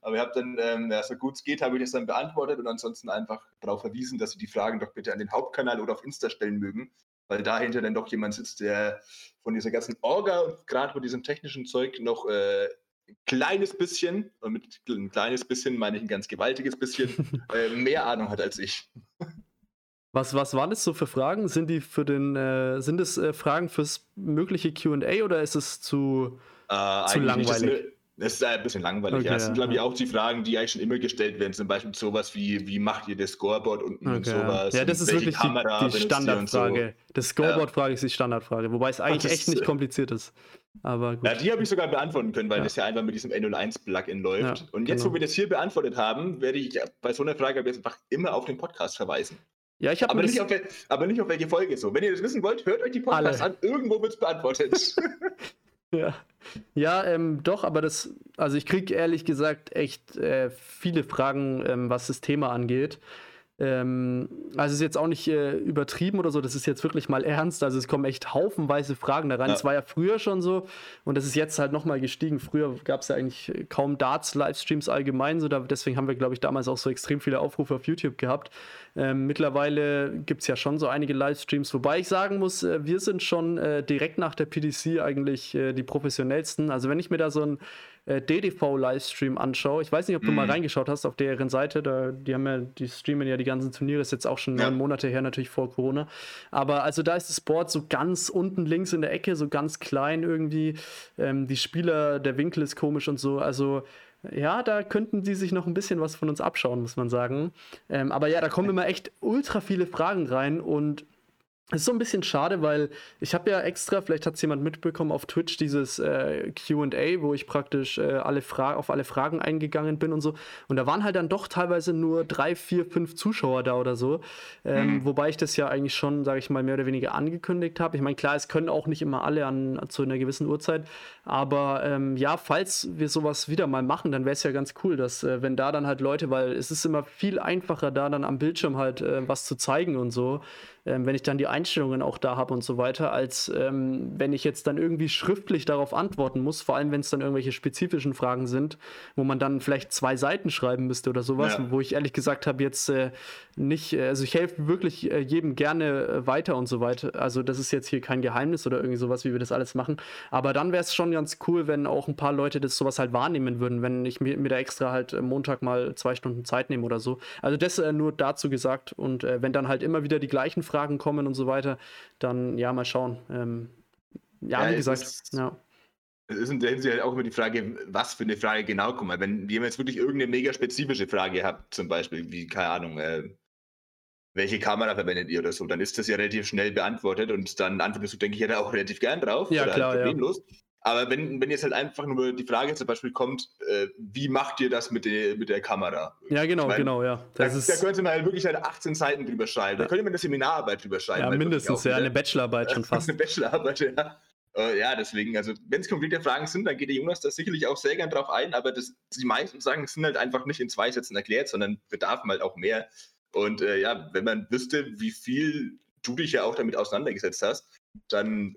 Aber ich habe dann, ähm, ja, so gut es geht, habe ich das dann beantwortet und ansonsten einfach darauf verwiesen, dass sie die Fragen doch bitte an den Hauptkanal oder auf Insta stellen mögen, weil dahinter dann doch jemand sitzt, der von dieser ganzen Orga und gerade von diesem technischen Zeug noch äh, ein kleines bisschen, und mit ein kleines bisschen meine ich ein ganz gewaltiges bisschen, (laughs) äh, mehr Ahnung hat als ich. Was, was waren das so für Fragen? Sind die für den, äh, sind es äh, Fragen fürs mögliche QA oder ist es zu, äh, zu langweilig? Das ist ein bisschen langweilig. Okay, ja. Das sind, glaube ich, auch die Fragen, die eigentlich schon immer gestellt werden. Zum Beispiel sowas wie, wie macht ihr das Scoreboard unten okay, und sowas? Ja, das ist wirklich Kamera die, die Standardfrage. So. Das Scoreboard-Frage ja. ist die Standardfrage, wobei es eigentlich echt nicht kompliziert ist. Aber gut. Ja, die habe ich sogar beantworten können, weil ja. das ja einfach mit diesem N01-Plugin läuft. Und jetzt, genau. wo wir das hier beantwortet haben, werde ich bei so einer Frage einfach immer auf den Podcast verweisen. Ja, ich habe aber, nicht auf, aber nicht auf welche Folge so. Wenn ihr das wissen wollt, hört euch die Podcasts an. Irgendwo wird es beantwortet. (laughs) Ja, ja ähm, doch, aber das, also ich kriege ehrlich gesagt echt äh, viele Fragen, ähm, was das Thema angeht. Ähm, also es ist jetzt auch nicht äh, übertrieben oder so, das ist jetzt wirklich mal ernst. Also es kommen echt haufenweise Fragen da rein. Es war ja früher schon so und das ist jetzt halt nochmal gestiegen. Früher gab es ja eigentlich kaum Darts-Livestreams allgemein, so da, deswegen haben wir, glaube ich, damals auch so extrem viele Aufrufe auf YouTube gehabt. Ähm, mittlerweile gibt es ja schon so einige Livestreams, wobei ich sagen muss, äh, wir sind schon äh, direkt nach der PDC eigentlich äh, die professionellsten. Also wenn ich mir da so ein äh, DDV-Livestream anschaue. Ich weiß nicht, ob du mm. mal mhm. reingeschaut hast auf deren Seite. Da, die haben ja, die streamen ja die ganzen Turniere, ist jetzt auch schon ja. neun Monate her, natürlich vor Corona. Aber also da ist das Board so ganz unten links in der Ecke, so ganz klein irgendwie. Ähm, die Spieler, der Winkel ist komisch und so. Also ja, da könnten sie sich noch ein bisschen was von uns abschauen, muss man sagen. Ähm, aber ja, da kommen immer echt ultra viele Fragen rein und es ist so ein bisschen schade, weil ich habe ja extra, vielleicht hat es jemand mitbekommen, auf Twitch dieses äh, QA, wo ich praktisch äh, alle auf alle Fragen eingegangen bin und so. Und da waren halt dann doch teilweise nur drei, vier, fünf Zuschauer da oder so. Ähm, mhm. Wobei ich das ja eigentlich schon, sage ich mal, mehr oder weniger angekündigt habe. Ich meine, klar, es können auch nicht immer alle an zu einer gewissen Uhrzeit. Aber ähm, ja, falls wir sowas wieder mal machen, dann wäre es ja ganz cool, dass äh, wenn da dann halt Leute, weil es ist immer viel einfacher, da dann am Bildschirm halt äh, was zu zeigen und so ähm, wenn ich dann die Einstellungen auch da habe und so weiter, als ähm, wenn ich jetzt dann irgendwie schriftlich darauf antworten muss, vor allem wenn es dann irgendwelche spezifischen Fragen sind, wo man dann vielleicht zwei Seiten schreiben müsste oder sowas, ja. wo ich ehrlich gesagt habe, jetzt äh, nicht, äh, also ich helfe wirklich äh, jedem gerne äh, weiter und so weiter. Also das ist jetzt hier kein Geheimnis oder irgendwie sowas, wie wir das alles machen. Aber dann wäre es schon ganz cool, wenn auch ein paar Leute das sowas halt wahrnehmen würden, wenn ich mir, mir da extra halt Montag mal zwei Stunden Zeit nehme oder so. Also das äh, nur dazu gesagt und äh, wenn dann halt immer wieder die gleichen Fragen Fragen kommen und so weiter, dann ja, mal schauen. Ähm, ja, ja, wie gesagt, ist, ja. Es ist in der Hinsicht halt auch immer die Frage, was für eine Frage genau kommt. Wenn ihr jetzt wirklich irgendeine mega spezifische Frage habt, zum Beispiel, wie, keine Ahnung, äh, welche Kamera verwendet ihr oder so, dann ist das ja relativ schnell beantwortet und dann antwortest du, denke ich, ja da auch relativ gern drauf. Ja, klar, halt problemlos. Ja. Aber wenn, wenn jetzt halt einfach nur die Frage zum Beispiel kommt, äh, wie macht ihr das mit der, mit der Kamera? Ja, genau, ich mein, genau, ja. Das da, ist, da könnte man halt wirklich halt 18 Seiten drüber schreiben. Da könnte man eine Seminararbeit drüber schreiben. Ja, mindestens, ja, eine Bachelorarbeit schon (laughs) fast. eine Bachelorarbeit, ja. Äh, ja, deswegen, also wenn es konkrete Fragen sind, dann geht der Jonas da sicherlich auch sehr gern drauf ein, aber das, die meisten Sachen sind halt einfach nicht in zwei Sätzen erklärt, sondern bedarfen halt auch mehr. Und äh, ja, wenn man wüsste, wie viel du dich ja auch damit auseinandergesetzt hast, dann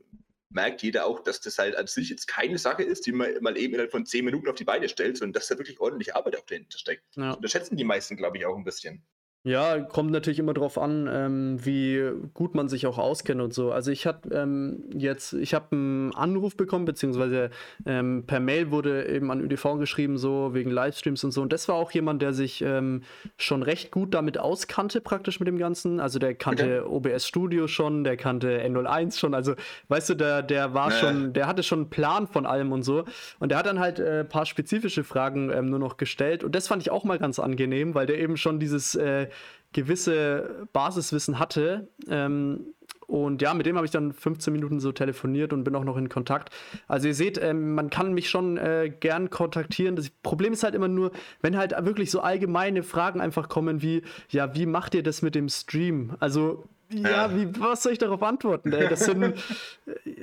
merkt jeder auch, dass das halt an sich jetzt keine Sache ist, die man mal eben innerhalb von zehn Minuten auf die Beine stellt, sondern dass da wirklich ordentliche Arbeit auch dahinter steckt. Ja. Das unterschätzen die meisten, glaube ich, auch ein bisschen. Ja, kommt natürlich immer darauf an, ähm, wie gut man sich auch auskennt und so. Also ich hatte ähm, jetzt, ich habe einen Anruf bekommen, beziehungsweise ähm, per Mail wurde eben an ÖDV geschrieben, so wegen Livestreams und so. Und das war auch jemand, der sich ähm, schon recht gut damit auskannte, praktisch mit dem Ganzen. Also der kannte okay. OBS Studio schon, der kannte N01 schon. Also, weißt du, der, der war ja. schon, der hatte schon einen Plan von allem und so. Und der hat dann halt ein äh, paar spezifische Fragen ähm, nur noch gestellt. Und das fand ich auch mal ganz angenehm, weil der eben schon dieses äh, gewisse Basiswissen hatte. Ähm, und ja, mit dem habe ich dann 15 Minuten so telefoniert und bin auch noch in Kontakt. Also ihr seht, ähm, man kann mich schon äh, gern kontaktieren. Das Problem ist halt immer nur, wenn halt wirklich so allgemeine Fragen einfach kommen wie, ja, wie macht ihr das mit dem Stream? Also ja, wie, was soll ich darauf antworten? Ey? Das, sind,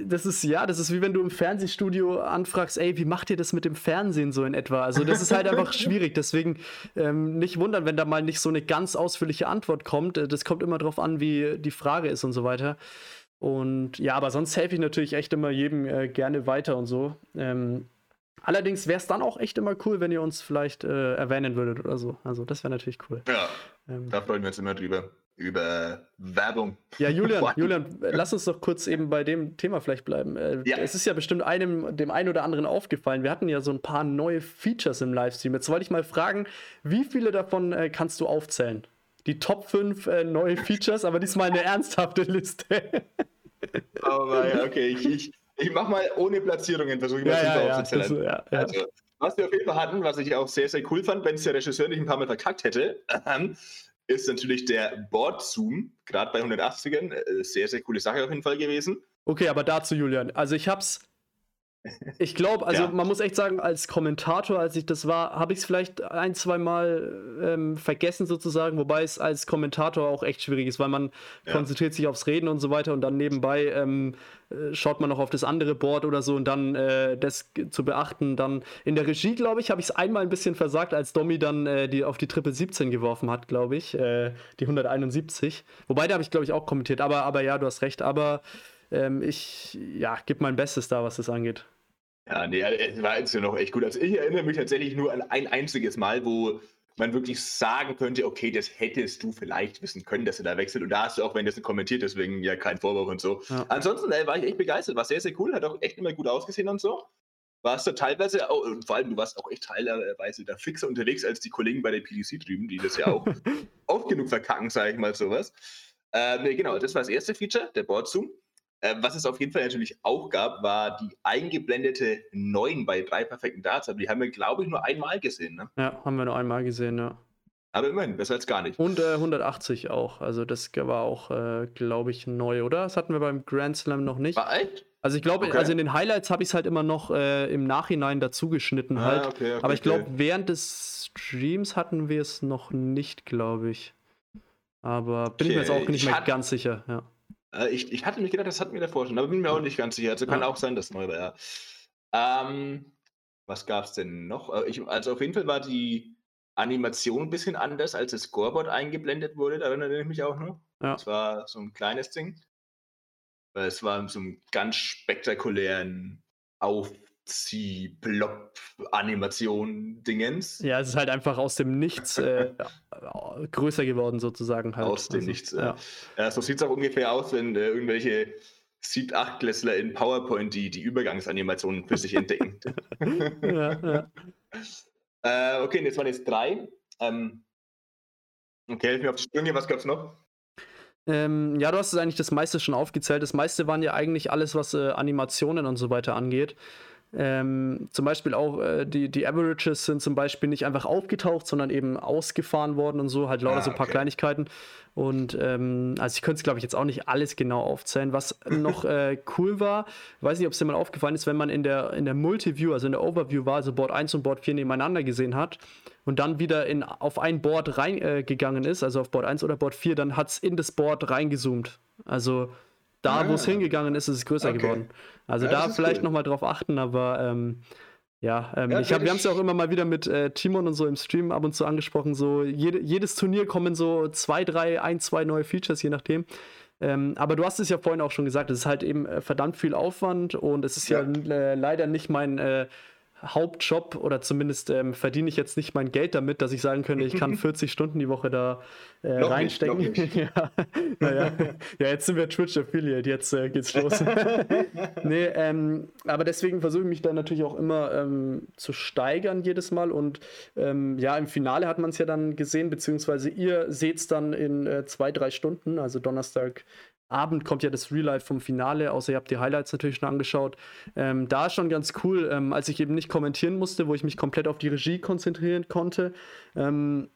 das ist, ja, das ist wie wenn du im Fernsehstudio anfragst, ey, wie macht ihr das mit dem Fernsehen so in etwa? Also, das ist halt einfach (laughs) schwierig. Deswegen ähm, nicht wundern, wenn da mal nicht so eine ganz ausführliche Antwort kommt. Äh, das kommt immer darauf an, wie die Frage ist und so weiter. Und ja, aber sonst helfe ich natürlich echt immer jedem äh, gerne weiter und so. Ähm, allerdings wäre es dann auch echt immer cool, wenn ihr uns vielleicht äh, erwähnen würdet oder so. Also, das wäre natürlich cool. Ja, ähm, da freuen wir uns immer drüber über Werbung. Ja, Julian, (laughs) Julian, lass uns doch kurz eben bei dem Thema vielleicht bleiben. Äh, ja. Es ist ja bestimmt einem, dem einen oder anderen aufgefallen. Wir hatten ja so ein paar neue Features im Livestream. Jetzt wollte ich mal fragen, wie viele davon äh, kannst du aufzählen? Die Top 5 äh, neue Features, aber diesmal eine ernsthafte Liste. (laughs) oh mein, okay, ich, ich, ich mach mal ohne Platzierungen, versuche ich mal ja, ja, ja, das, ja, Also, Was wir auf jeden Fall hatten, was ich auch sehr, sehr cool fand, wenn es der Regisseur nicht ein paar Mal verkackt hätte, (laughs) ähm, ist natürlich der Board-Zoom, gerade bei 180ern. Äh, sehr, sehr coole Sache auf jeden Fall gewesen. Okay, aber dazu, Julian. Also ich hab's ich glaube, also ja. man muss echt sagen, als Kommentator, als ich das war, habe ich es vielleicht ein, zwei Mal ähm, vergessen sozusagen, wobei es als Kommentator auch echt schwierig ist, weil man ja. konzentriert sich aufs Reden und so weiter und dann nebenbei ähm, äh, schaut man noch auf das andere Board oder so und dann äh, das zu beachten. Dann in der Regie, glaube ich, habe ich es einmal ein bisschen versagt, als Domi dann äh, die auf die Triple 17 geworfen hat, glaube ich, äh, die 171. Wobei, da habe ich, glaube ich, auch kommentiert, aber, aber ja, du hast recht, aber ähm, ich ja, gebe mein Bestes da, was das angeht. Ja, nee, es war jetzt ja noch echt gut. Also ich erinnere mich tatsächlich nur an ein einziges Mal, wo man wirklich sagen könnte, okay, das hättest du vielleicht wissen können, dass er da wechselt. Und da hast du auch, wenn das kommentiert, deswegen ja kein Vorwurf und so. Ja. Ansonsten ey, war ich echt begeistert, war sehr, sehr cool, hat auch echt immer gut ausgesehen und so. Warst du teilweise, auch, und vor allem du warst auch echt teilweise da fixer unterwegs als die Kollegen bei der PDC drüben, die das ja auch (laughs) oft genug verkacken, sage ich mal sowas. Ähm, nee, genau, das war das erste Feature, der Board Zoom. Äh, was es auf jeden Fall natürlich auch gab, war die eingeblendete 9 bei drei perfekten Darts. Aber die haben wir, glaube ich, nur einmal gesehen. Ne? Ja, haben wir nur einmal gesehen, ja. Aber immerhin, besser als gar nicht. Und äh, 180 auch. Also das war auch, äh, glaube ich, neu, oder? Das hatten wir beim Grand Slam noch nicht. War alt? Also ich glaube, okay. also in den Highlights habe ich es halt immer noch äh, im Nachhinein dazugeschnitten ah, halt. Okay, okay, Aber ich glaube, während des Streams hatten wir es noch nicht, glaube ich. Aber bin ich mir jetzt auch nicht mehr ganz sicher, ja. Äh, ich, ich hatte mich gedacht, das hatten wir davor schon, aber bin mir auch nicht ganz sicher. Also kann ja. auch sein, dass neu war. Ja. Ähm, was gab es denn noch? Äh, ich, also auf jeden Fall war die Animation ein bisschen anders, als das Scoreboard eingeblendet wurde. Da erinnere ich mich auch noch. Ja. Das war so ein kleines Ding. Es war so ein ganz spektakulären Auf Zieh-Plop-Animation-Dingens. Ja, es ist halt einfach aus dem Nichts äh, größer geworden, sozusagen. Halt. Aus dem also, Nichts. Ja. ja so sieht es auch ungefähr aus, wenn äh, irgendwelche Seed 8 Klässler in PowerPoint die, die Übergangsanimationen für sich entdecken. (laughs) (laughs) ja, ja. Äh, okay, jetzt waren jetzt drei. Ähm, okay, helf mir auf die Sprünge, was gab es noch? Ähm, ja, du hast es eigentlich das meiste schon aufgezählt. Das meiste waren ja eigentlich alles, was äh, Animationen und so weiter angeht. Ähm, zum Beispiel auch äh, die, die Averages sind zum Beispiel nicht einfach aufgetaucht, sondern eben ausgefahren worden und so, halt lauter ah, so ein paar okay. Kleinigkeiten. Und ähm, also ich könnte es, glaube ich, jetzt auch nicht alles genau aufzählen. Was (clears throat) noch äh, cool war, weiß nicht, ob es dir mal aufgefallen ist, wenn man in der, in der Multiview, also in der Overview war, also Board 1 und Board 4 nebeneinander gesehen hat und dann wieder in, auf ein Board reingegangen äh, ist, also auf Board 1 oder Board 4, dann hat es in das Board reingezoomt. Also da, ah. wo es hingegangen ist, ist es größer okay. geworden. Also ja, da vielleicht cool. nochmal drauf achten, aber ähm, ja, ähm, ja, ich hab, wir haben es ja auch immer mal wieder mit äh, Timon und so im Stream ab und zu angesprochen. So jede, jedes Turnier kommen so zwei, drei, ein, zwei neue Features, je nachdem. Ähm, aber du hast es ja vorhin auch schon gesagt, es ist halt eben äh, verdammt viel Aufwand und es ist ja, ja äh, leider nicht mein äh, Hauptjob oder zumindest ähm, verdiene ich jetzt nicht mein Geld damit, dass ich sagen könnte, ich kann (laughs) 40 Stunden die Woche da äh, reinstecken. Nicht, (laughs) ja, naja. ja, jetzt sind wir Twitch Affiliate, jetzt äh, geht's los. (laughs) nee, ähm, aber deswegen versuche ich mich da natürlich auch immer ähm, zu steigern jedes Mal und ähm, ja, im Finale hat man es ja dann gesehen, beziehungsweise ihr seht es dann in äh, zwei, drei Stunden, also Donnerstag Abend kommt ja das Real Life vom Finale, außer ihr habt die Highlights natürlich schon angeschaut. Ähm, da ist schon ganz cool, ähm, als ich eben nicht kommentieren musste, wo ich mich komplett auf die Regie konzentrieren konnte. Ähm,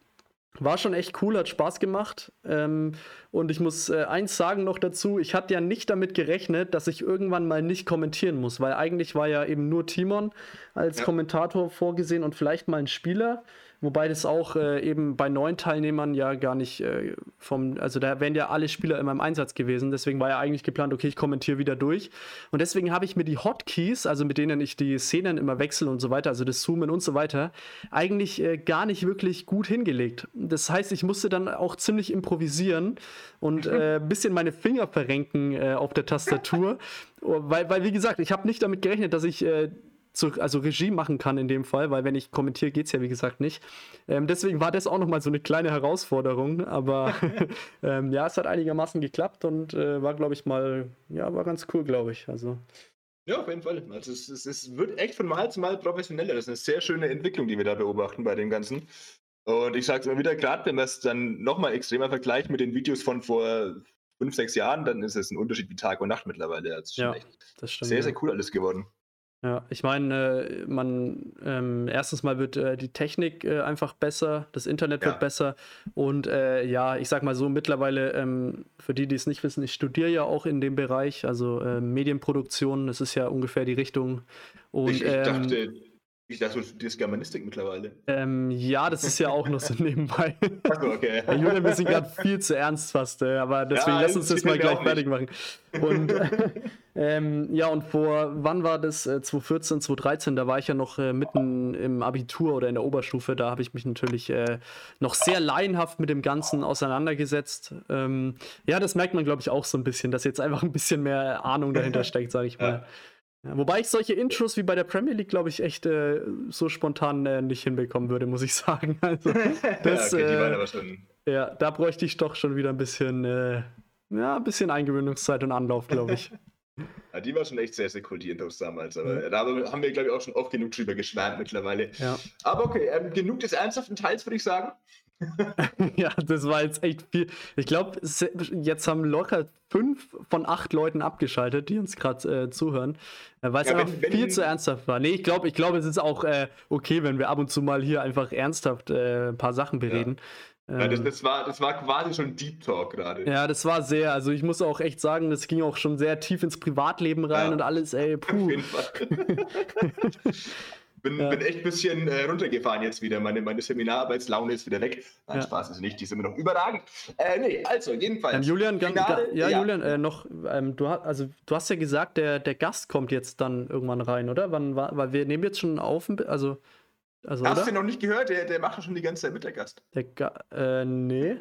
war schon echt cool, hat Spaß gemacht. Ähm, und ich muss äh, eins sagen noch dazu: Ich hatte ja nicht damit gerechnet, dass ich irgendwann mal nicht kommentieren muss, weil eigentlich war ja eben nur Timon als ja. Kommentator vorgesehen und vielleicht mal ein Spieler. Wobei das auch äh, eben bei neun Teilnehmern ja gar nicht äh, vom, also da wären ja alle Spieler immer im Einsatz gewesen. Deswegen war ja eigentlich geplant, okay, ich kommentiere wieder durch. Und deswegen habe ich mir die Hotkeys, also mit denen ich die Szenen immer wechsle und so weiter, also das Zoomen und so weiter, eigentlich äh, gar nicht wirklich gut hingelegt. Das heißt, ich musste dann auch ziemlich improvisieren und äh, ein (laughs) bisschen meine Finger verrenken äh, auf der Tastatur. (laughs) weil, weil, wie gesagt, ich habe nicht damit gerechnet, dass ich äh, zu, also Regie machen kann in dem Fall, weil wenn ich kommentiere, geht es ja wie gesagt nicht. Ähm, deswegen war das auch nochmal so eine kleine Herausforderung, aber (laughs) ähm, ja, es hat einigermaßen geklappt und äh, war, glaube ich, mal, ja, war ganz cool, glaube ich. Also. Ja, auf jeden Fall. Also es, es, es, wird echt von Mal zu Mal professioneller. Das ist eine sehr schöne Entwicklung, die wir da beobachten bei dem Ganzen. Und ich sage es immer wieder, gerade wenn man es dann nochmal extremer vergleicht mit den Videos von vor fünf, sechs Jahren, dann ist es ein Unterschied wie Tag und Nacht mittlerweile. Das ist ja, das stimmt, sehr, sehr cool alles geworden. Ja, ich meine, äh, man ähm, erstens mal wird äh, die Technik äh, einfach besser, das Internet wird besser. Und äh, ja, ich sag mal so, mittlerweile, ähm, für die, die es nicht wissen, ich studiere ja auch in dem Bereich, also äh, Medienproduktion, das ist ja ungefähr die Richtung. Und, ich, ich ähm, dachte, ich dachte, du studierst Germanistik mittlerweile. Ähm, ja, das ist ja auch noch so (laughs) nebenbei. Achso, okay. Ja, Julian, wir sind gerade viel zu ernst fast, äh, aber deswegen ja, lass uns das mal gleich fertig machen. Und (laughs) ähm, ja, und vor, wann war das? 2014, äh, 2013, da war ich ja noch äh, mitten im Abitur oder in der Oberstufe. Da habe ich mich natürlich äh, noch sehr laienhaft mit dem Ganzen auseinandergesetzt. Ähm, ja, das merkt man, glaube ich, auch so ein bisschen, dass jetzt einfach ein bisschen mehr Ahnung dahinter (laughs) steckt, sage ich mal. Ja. Ja, wobei ich solche Intros wie bei der Premier League, glaube ich, echt äh, so spontan äh, nicht hinbekommen würde, muss ich (laughs) sagen. Also, das, ja, okay, die waren äh, aber schon. Ja, da bräuchte ich doch schon wieder ein bisschen, äh, ja, ein bisschen Eingewöhnungszeit und Anlauf, glaube ich. (laughs) ja, die war schon echt sehr, sehr cool, die Intros damals. Aber ja. da haben wir, glaube ich, auch schon oft genug drüber geschwärmt mittlerweile. Ja. Aber okay, ähm, genug des ernsthaften Teils, würde ich sagen. (laughs) ja, das war jetzt echt viel. Ich glaube, jetzt haben locker fünf von acht Leuten abgeschaltet, die uns gerade äh, zuhören, äh, weil es ja, einfach viel zu ernsthaft war. Nee, ich glaube, ich glaub, es ist auch äh, okay, wenn wir ab und zu mal hier einfach ernsthaft äh, ein paar Sachen bereden. Ja. Ja, das, ähm, das, war, das war quasi schon Deep Talk gerade. Ja, das war sehr, also ich muss auch echt sagen, das ging auch schon sehr tief ins Privatleben rein und alles, ey, puh. Auf jeden Fall. (laughs) (laughs) Bin, ja. bin echt ein bisschen äh, runtergefahren jetzt wieder. Meine, meine Seminararbeitslaune ist wieder weg. Nein, ja. Spaß ist nicht, die sind immer noch überragend. Äh, nee, also jedenfalls. Ähm, Julian, Finale, ja, ja, Julian, äh, noch, ähm, du, hast, also, du hast ja gesagt, der, der Gast kommt jetzt dann irgendwann rein, oder? Wann, weil wir nehmen jetzt schon auf, also. Also, Hast du den noch nicht gehört? Der, der macht schon die ganze Zeit mit, der Gast. Der Ga äh, nee.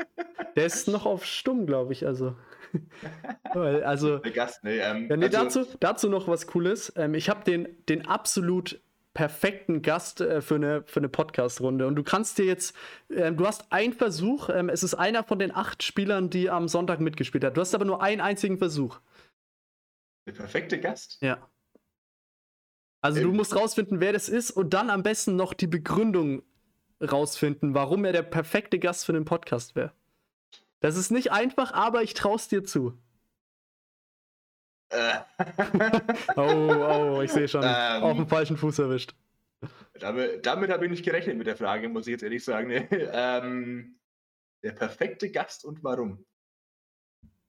der ist noch auf Stumm, glaube ich, also. (laughs) also. Der Gast, nee. Ähm, ja, nee also, dazu, dazu noch was Cooles. Ähm, ich habe den, den absolut perfekten Gast äh, für eine, für eine Podcast-Runde. Und du kannst dir jetzt, äh, du hast einen Versuch, äh, es ist einer von den acht Spielern, die am Sonntag mitgespielt hat. Du hast aber nur einen einzigen Versuch. Der perfekte Gast? Ja. Also ähm. du musst rausfinden, wer das ist und dann am besten noch die Begründung rausfinden, warum er der perfekte Gast für den Podcast wäre. Das ist nicht einfach, aber ich traue es dir zu. Äh. oh, oh, ich sehe schon. Ähm, auf dem falschen Fuß erwischt. Damit, damit habe ich nicht gerechnet mit der Frage, muss ich jetzt ehrlich sagen. (laughs) ähm, der perfekte Gast und warum?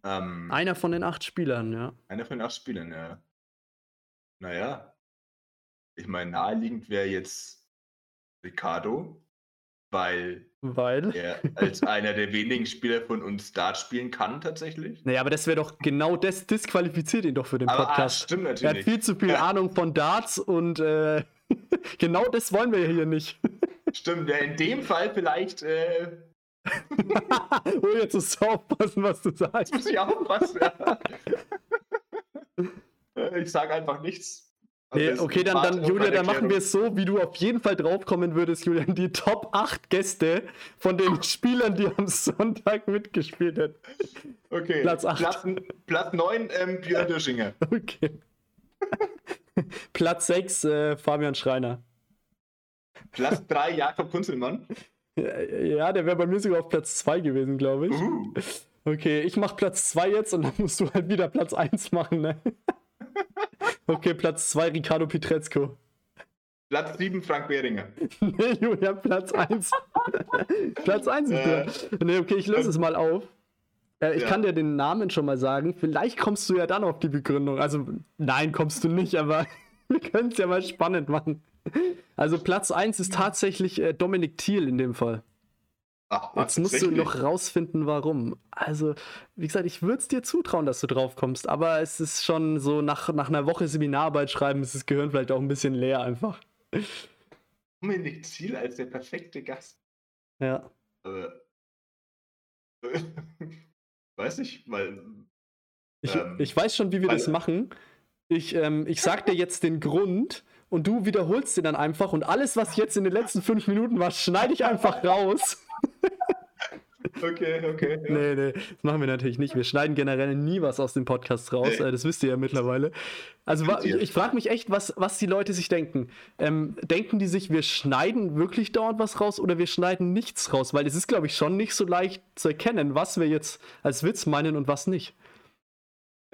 Ähm, einer von den acht Spielern, ja. Einer von den acht Spielern, ja. Naja. Ich meine, naheliegend wäre jetzt Ricardo, weil, weil? er als einer der wenigen Spieler von uns Dart spielen kann tatsächlich. Naja, aber das wäre doch genau das disqualifiziert ihn doch für den aber, ah, Podcast. Ah, stimmt natürlich. Er hat viel zu viel ja. Ahnung von Darts und äh, (laughs) genau das wollen wir hier nicht. Stimmt, ja, in dem Fall vielleicht. Äh... (laughs) oh, jetzt musst du aufpassen, was du sagst. Jetzt (laughs) muss ich aufpassen, ja. ich sage einfach nichts. Nee, okay, dann, dann Julian, dann machen wir es so, wie du auf jeden Fall draufkommen würdest, Julian. Die Top 8 Gäste von den (laughs) Spielern, die am Sonntag mitgespielt haben. Okay. Platz 8. Platz, Platz 9, ähm, Björn (laughs) Döschinger. Okay. (laughs) Platz 6, äh, Fabian Schreiner. Platz 3, Jakob Kunzelmann. Ja, der wäre bei mir sogar auf Platz 2 gewesen, glaube ich. Uh. Okay, ich mache Platz 2 jetzt und dann musst du halt wieder Platz 1 machen, ne? Okay, Platz 2 Ricardo Pietrezco. Platz 7 Frank Behringer. (laughs) nee, Julian, Platz 1. (laughs) Platz 1 ist äh, Nee, okay, ich löse es mal auf. Äh, ich ja. kann dir den Namen schon mal sagen. Vielleicht kommst du ja dann auf die Begründung. Also, nein, kommst du nicht, aber (laughs) wir können es ja mal spannend machen. Also, Platz 1 ist tatsächlich äh, Dominik Thiel in dem Fall. Ach, Jetzt musst du noch rausfinden, warum. Also, wie gesagt, ich würde es dir zutrauen, dass du drauf kommst, aber es ist schon so, nach, nach einer Woche Seminararbeit schreiben, ist das Gehirn vielleicht auch ein bisschen leer einfach. Dominik Ziel als der perfekte Gast. Ja. Äh, (laughs) weiß ich, weil. Ich, ähm, ich weiß schon, wie wir weil, das machen. Ich, ähm, ich sag dir jetzt den Grund und du wiederholst den dann einfach und alles, was jetzt in den letzten fünf Minuten war, schneide ich einfach raus. (laughs) Okay, okay. Ja. Nee, nee, das machen wir natürlich nicht. Wir schneiden generell nie was aus dem Podcast raus. Nee. Äh, das wisst ihr ja mittlerweile. Also ich, ich frage mich echt, was, was die Leute sich denken. Ähm, denken die sich, wir schneiden wirklich dauernd was raus oder wir schneiden nichts raus? Weil es ist, glaube ich, schon nicht so leicht zu erkennen, was wir jetzt als Witz meinen und was nicht.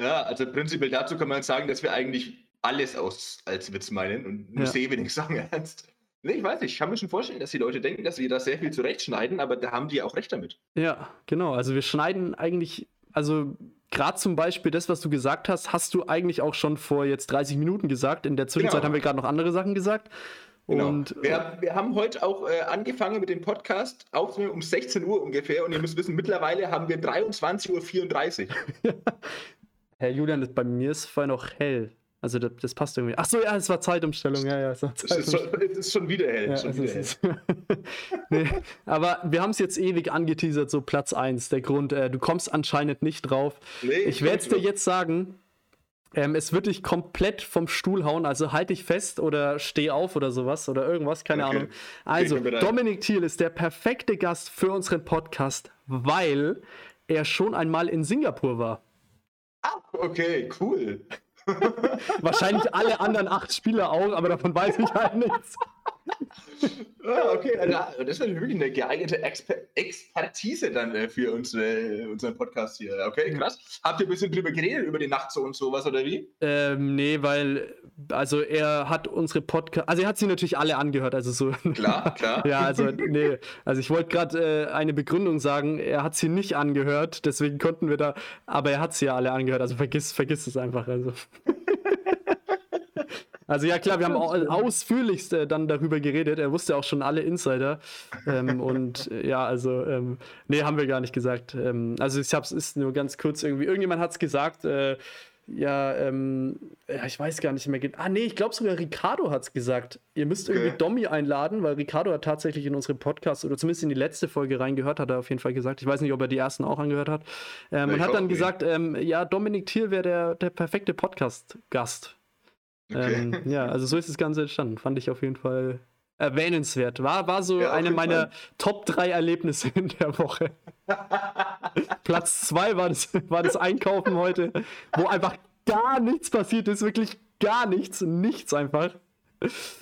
Ja, also prinzipiell dazu kann man sagen, dass wir eigentlich alles aus als Witz meinen und nur Ja. sehr wenig sagen (laughs) ernst. Nee, ich weiß nicht, ich kann mir schon vorstellen, dass die Leute denken, dass wir da sehr viel zurechtschneiden, aber da haben die auch recht damit. Ja, genau. Also wir schneiden eigentlich, also gerade zum Beispiel das, was du gesagt hast, hast du eigentlich auch schon vor jetzt 30 Minuten gesagt. In der Zwischenzeit Genau. haben wir gerade noch andere Sachen gesagt. Genau. Und wir, wir haben heute auch äh, angefangen mit dem Podcast aufzunehmen um 16 Uhr ungefähr und ihr müsst wissen, mittlerweile haben wir 23.34 Uhr. (laughs) Herr Julian, bei mir ist vorher noch hell. Also das, das passt irgendwie. Ach so, ja, es war Zeitumstellung. Ja, ja, es war Es ist, schon, es ist schon wieder hell. Ja, schon wieder hell. (laughs) nee, aber wir haben es jetzt ewig angeteasert, so Platz 1. Der Grund, äh, du kommst anscheinend nicht drauf. Nee, ich werde es dir jetzt sagen. Ähm, es wird dich komplett vom Stuhl hauen, also halt dich fest oder steh auf oder sowas oder irgendwas, keine Okay. Ahnung. Also. Dominik Thiel ist der perfekte Gast für unseren Podcast, weil er schon einmal in Singapur war. Okay, cool. Wahrscheinlich alle anderen acht Spieler auch, aber davon weiß ich halt nichts. Ah, okay, also, das ist wirklich eine geeignete Exper Expertise dann äh, für uns, äh, unseren Podcast hier. Okay, krass. Habt ihr ein bisschen drüber geredet, über die Nacht so und sowas oder wie? Ähm, nee, weil, also er hat unsere Podcast, also er hat sie natürlich alle angehört, also so. Klar, klar. (laughs) ja, also, nee, also ich wollte gerade äh, eine Begründung sagen, er hat sie nicht angehört, deswegen konnten wir da, aber er hat sie ja alle angehört, also vergiss, vergiss es einfach, also. Also ja klar, wir haben au ausführlichst äh, dann darüber geredet. Er wusste auch schon alle Insider. Ähm, (laughs) und äh, ja, also, ähm, nee, haben wir gar nicht gesagt. Ähm, also ich hab's ist nur ganz kurz irgendwie. Irgendjemand hat es gesagt, äh, ja, ähm, ja, ich weiß gar nicht mehr. Ah, nee, ich glaube sogar Ricardo hat es gesagt. Ihr müsst irgendwie Okay. Domi einladen, weil Ricardo hat tatsächlich in unseren Podcast oder zumindest in die letzte Folge reingehört, hat er auf jeden Fall gesagt. Ich weiß nicht, ob er die ersten auch angehört hat. Ähm, und hat dann nicht. gesagt, ähm, ja, Dominik Thiel wäre der, der perfekte Podcast-Gast. Okay. Ähm, ja, also so ist das Ganze entstanden. Fand ich auf jeden Fall erwähnenswert. War, war so Ja, eine meiner Fall. Top 3 Erlebnisse in der Woche. (laughs) Platz 2 war das, war das Einkaufen heute, wo einfach gar nichts passiert ist, wirklich gar nichts, nichts einfach.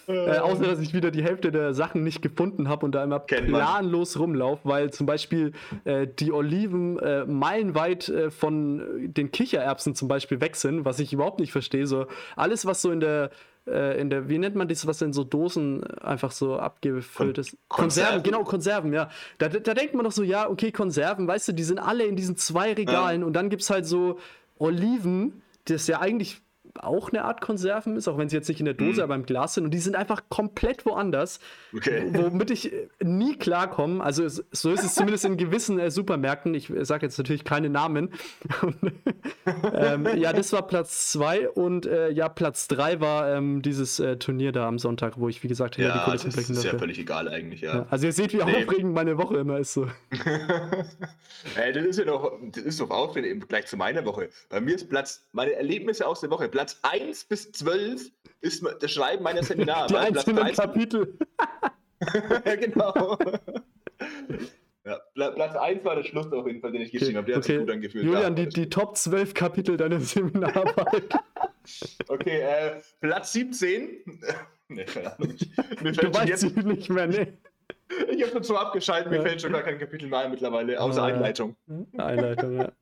Äh, außer, dass ich wieder die Hälfte der Sachen nicht gefunden habe und da immer Kennt planlos rumlaufe, weil zum Beispiel äh, die Oliven äh, meilenweit äh, von den Kichererbsen zum Beispiel weg sind, was ich überhaupt nicht verstehe. So alles, was so in der, äh, in der, wie nennt man das, was in so Dosen einfach so abgefüllt ist? Konserven, Konserven? genau, Konserven, ja. Da, da denkt man doch so, ja, okay, Konserven, weißt du, die sind alle in diesen zwei Regalen und dann gibt es halt so Oliven, das ja eigentlich auch eine Art Konserven ist, auch wenn sie jetzt nicht in der Dose, aber im Glas sind und die sind einfach komplett woanders, Okay. womit ich äh, nie klarkomme. Also es, so ist es zumindest in gewissen äh, Supermärkten. Ich sage jetzt natürlich keine Namen. (laughs) Ähm, ja, das war Platz zwei und äh, ja, Platz drei war ähm, dieses äh, Turnier da am Sonntag, wo ich, wie gesagt, hinter die Ja, Kulissen das ist ja völlig egal eigentlich, ja. Ja, also ihr seht, wie Nee. aufregend meine Woche immer ist so. (laughs) Ey, das ist ja doch, das ist doch aufregend im Vergleich zu meiner Woche. Bei mir ist Platz, meine Erlebnisse aus der Woche, Platz 1 bis 12 ist das Schreiben meiner (laughs) Seminare. Die einzelnen Platz Kapitel. ja, (laughs) genau. (laughs) ja, Pla- Platz 1 war der Schluss auf jeden Fall, den ich geschrieben habe. Der hat sich gut angefühlt. Julian, die, die Top 12 Kapitel deiner Seminararbeit. Okay, äh, Platz 17. nee, keine Ahnung. Mir du fällt schon weißt jetzt, nicht mehr, ne? ich habe schon so abgeschaltet, mir Ja. fällt schon gar kein Kapitel mehr ein mittlerweile, außer Ah, ja. Einleitung. Einleitung, ja.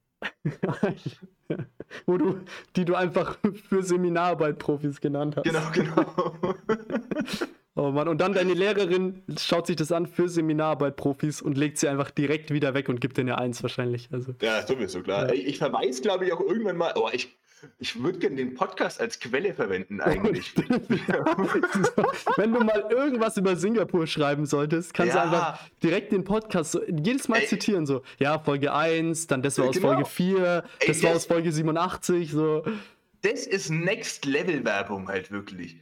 (laughs) Wo du, die du einfach für Seminararbeit-Profis genannt hast. Genau, genau. (laughs) Oh Mann, und dann deine Lehrerin schaut sich das an für Seminararbeit-Profis und legt sie einfach direkt wieder weg und gibt dir eine Eins wahrscheinlich. Also. Ja, sowieso, klar. Ja. Ich, ich verweise, glaube ich, auch irgendwann mal. Oh, ich, ich würde gerne den Podcast als Quelle verwenden, eigentlich. (laughs) Wenn du mal irgendwas über Singapur schreiben solltest, kannst Ja. du einfach direkt den Podcast so, jedes Mal Ey. zitieren. So, ja, Folge 1, dann das war aus Genau. Folge 4, Ey, das war das- aus Folge 87. So. das ist Next-Level-Werbung halt wirklich.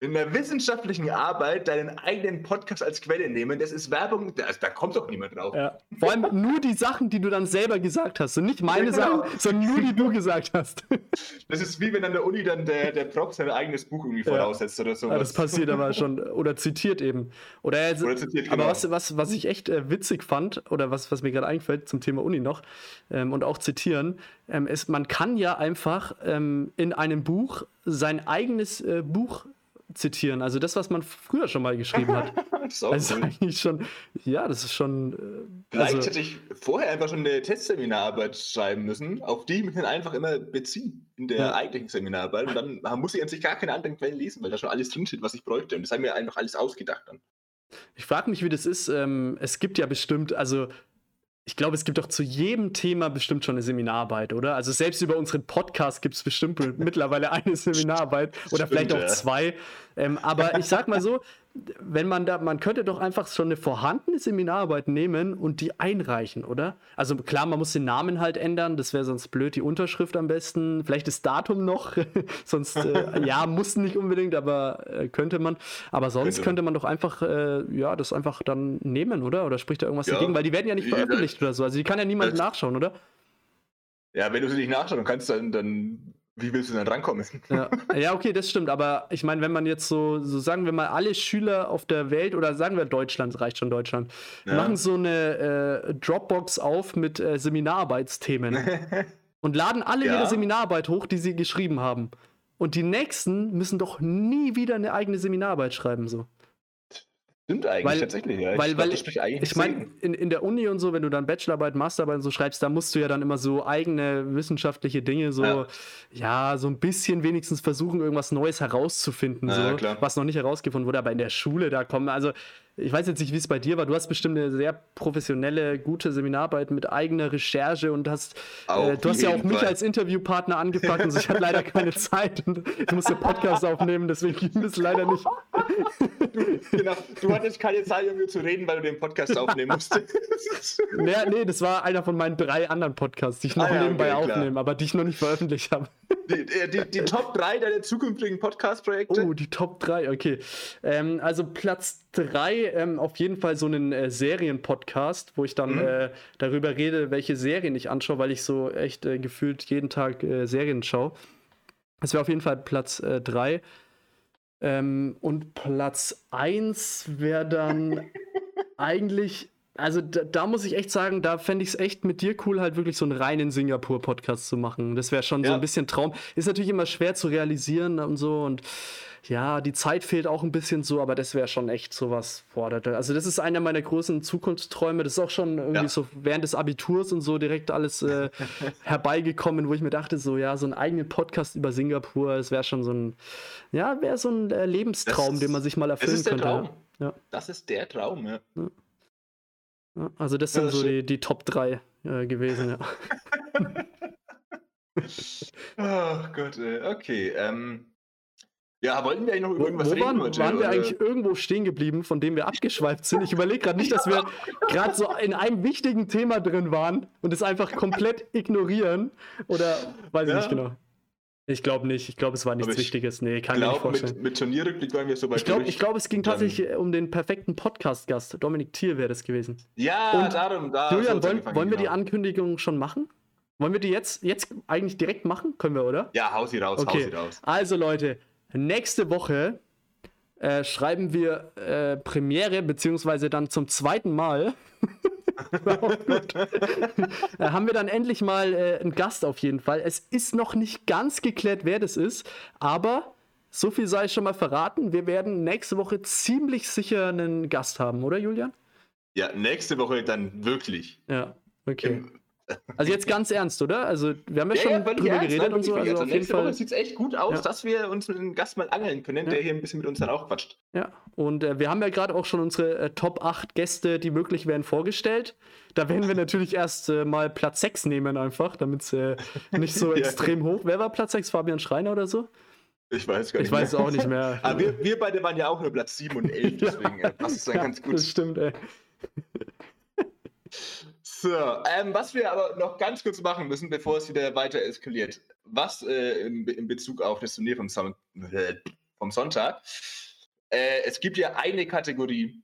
In einer wissenschaftlichen Arbeit deinen eigenen Podcast als Quelle nehmen, das ist Werbung, da, da kommt doch niemand drauf. Ja. Vor allem nur die Sachen, die du dann selber gesagt hast. Und nicht meine Ja, genau. Sachen, sondern nur die du gesagt hast. (laughs) Das ist wie wenn an der Uni dann der, der Prof sein eigenes Buch irgendwie Ja. voraussetzt oder so. Ja, das passiert aber (laughs) schon. Oder zitiert eben. Oder, er- Oder zitiert, aber genau. was, was, was ich echt äh, witzig fand, oder was, was mir gerade einfällt zum Thema Uni noch, ähm, und auch zitieren, ähm, ist, man kann ja einfach ähm, in einem Buch sein eigenes äh, Buch zitieren. Also das, was man früher schon mal geschrieben hat. (laughs) das ist auch also cool. eigentlich schon, ja, das ist schon. Äh, Vielleicht also, hätte ich vorher einfach schon eine Testseminararbeit schreiben müssen, auf die ich mich dann einfach immer beziehe in der ja. eigentlichen Seminararbeit. Und dann muss ich an sich gar keine anderen Quellen lesen, weil da schon alles drinsteht, was ich bräuchte. Und das haben wir einfach alles ausgedacht dann. Ich frage mich, wie das ist. Ähm, es gibt ja bestimmt, also ich glaube, es gibt doch zu jedem Thema bestimmt schon eine Seminararbeit, oder? Also selbst über unseren Podcast gibt es bestimmt (laughs) mittlerweile eine Seminararbeit oder Stimmt, vielleicht auch ja. zwei. Ähm, aber ich sag mal so, wenn man da, man könnte doch einfach schon eine vorhandene Seminararbeit nehmen und die einreichen, oder? Also klar, man muss den Namen halt ändern, das wäre sonst blöd, die Unterschrift am besten, vielleicht das Datum noch, (laughs) sonst, äh, ja, muss nicht unbedingt, aber äh, könnte man. Aber sonst könnte man doch einfach, äh, ja, das einfach dann nehmen, oder? Oder spricht da irgendwas ja. dagegen? Weil die werden ja nicht veröffentlicht oder so, also die kann ja niemand nachschauen, oder? Ja, wenn du sie nicht nachschauen kannst, dann, dann wie willst du denn rankommen? Ja. (laughs) ja, okay, das stimmt. Aber ich meine, wenn man jetzt so, so sagen wir mal, alle Schüler auf der Welt oder sagen wir Deutschland, reicht schon Deutschland, ja. machen so eine äh, Dropbox auf mit äh, Seminararbeitsthemen (laughs) und laden alle ja. ihre Seminararbeit hoch, die sie geschrieben haben. Und die nächsten müssen doch nie wieder eine eigene Seminararbeit schreiben, so. Stimmt eigentlich weil, tatsächlich, ja. Weil, ich weil ich, ich meine, in, in der Uni und so, wenn du dann Bachelorarbeit, Masterarbeit und so schreibst, da musst du ja dann immer so eigene wissenschaftliche Dinge so, ja, ja so ein bisschen wenigstens versuchen, irgendwas Neues herauszufinden, ja, so, was noch nicht herausgefunden wurde. Aber in der Schule, da kommen, also ich weiß jetzt nicht, wie es bei dir war. Du hast bestimmt eine sehr professionelle, gute Seminararbeit mit eigener Recherche und hast, äh, du hast ja auch mich Fall. als Interviewpartner angepackt und ich hatte leider keine (laughs) Zeit und ich musste Podcast aufnehmen, deswegen ging das leider nicht. (laughs) genau, du hattest keine Zeit, um mir zu reden, weil du den Podcast aufnehmen musstest. (laughs) nee, nee, das war einer von meinen drei anderen Podcasts, die ich noch ah, ja, nebenbei okay, aufnehme, aber die ich noch nicht veröffentlicht habe. Die, die, die, Top 3 deiner zukünftigen Podcast-Projekte? Oh, die Top 3, okay. Ähm, also Platz 3 ähm, auf jeden Fall so einen äh, Serien-Podcast, wo ich dann mhm. äh, darüber rede, welche Serien ich anschaue, weil ich so echt äh, gefühlt jeden Tag äh, Serien schaue. Das wäre auf jeden Fall Platz 3. Äh, ähm, und Platz 1 wäre dann (laughs) eigentlich also da, da, muss ich echt sagen, da fände ich es echt mit dir cool, halt wirklich so einen reinen Singapur-Podcast zu machen. Das wäre schon ja. so ein bisschen Traum. Ist natürlich immer schwer zu realisieren und so und ja, die Zeit fehlt auch ein bisschen so, aber das wäre schon echt sowas. Boah, also das ist einer meiner großen Zukunftsträume. Das ist auch schon irgendwie ja. so während des Abiturs und so direkt alles äh, (laughs) herbeigekommen, wo ich mir dachte, so ja, so einen eigenen Podcast über Singapur, das wäre schon so ein, ja, wäre so ein äh, Lebenstraum, ist, den man sich mal erfüllen das ist der könnte. Traum. Ja. Das ist der Traum, ja. ja. Also das sind das so die, die Top 3 äh, gewesen, ja. (laughs) Ach Gott, okay. Ähm, ja, wollten wir eigentlich noch über irgendwas Wo reden? Waren, waren wir eigentlich irgendwo stehen geblieben, von dem wir abgeschweift sind? Ich überlege gerade nicht, dass wir (laughs) gerade so in einem wichtigen Thema drin waren und es einfach komplett ignorieren. Oder weiß ich nicht genau. Ich glaube nicht. Ich glaube, es war nichts ich Wichtiges. Nee, kann ich mir nicht vorstellen. Mit, mit Turnierrückblick waren wir so bei Ich glaube, glaub, es ging tatsächlich um den perfekten Podcast-Gast. Dominik Thiel wäre das gewesen. Ja, und darum. Da Julian, wollen, wollen wir genau. die Ankündigung schon machen? Wollen wir die jetzt, jetzt eigentlich direkt machen? Können wir, oder? Ja, hau sie raus, okay. hau sie raus. Also, Leute, Nächste Woche äh, schreiben wir äh, Premiere, beziehungsweise dann zum zweiten Mal. (laughs) äh, (laughs) haben wir dann endlich mal äh, einen Gast auf jeden Fall. Es ist noch nicht ganz geklärt, wer das ist, aber so viel sei schon mal verraten. Wir werden nächste Woche ziemlich sicher einen Gast haben, oder Julian? Ja, nächste Woche dann wirklich. Ja, okay. Im also jetzt ganz ernst, oder? Also wir haben ja, ja schon ja, drüber ernst, geredet und so. Also auf jeden Fall sieht es echt gut aus, ja. dass wir uns mit einem Gast mal angeln können, der hier ein bisschen mit uns dann auch quatscht. Ja, und äh, wir haben ja gerade auch schon unsere äh, Top 8 Gäste, die möglich wären, vorgestellt. Da werden wir natürlich erst äh, mal Platz 6 nehmen einfach, damit es äh, nicht so (laughs) extrem hoch. Wer war Platz 6? Fabian Schreiner oder so? Ich weiß gar nicht. Ich weiß es auch nicht mehr. (laughs) Aber wir, wir beide waren ja auch nur Platz 7 und 11, (laughs) deswegen äh, passt es dann ganz gut. Das stimmt, ey. So, ähm, was wir aber noch ganz kurz machen müssen, bevor es wieder weiter eskaliert. Was äh, in, in, Bezug auf das Turnier vom, Son äh, (laughs) vom Sonntag. Äh, es gibt ja eine Kategorie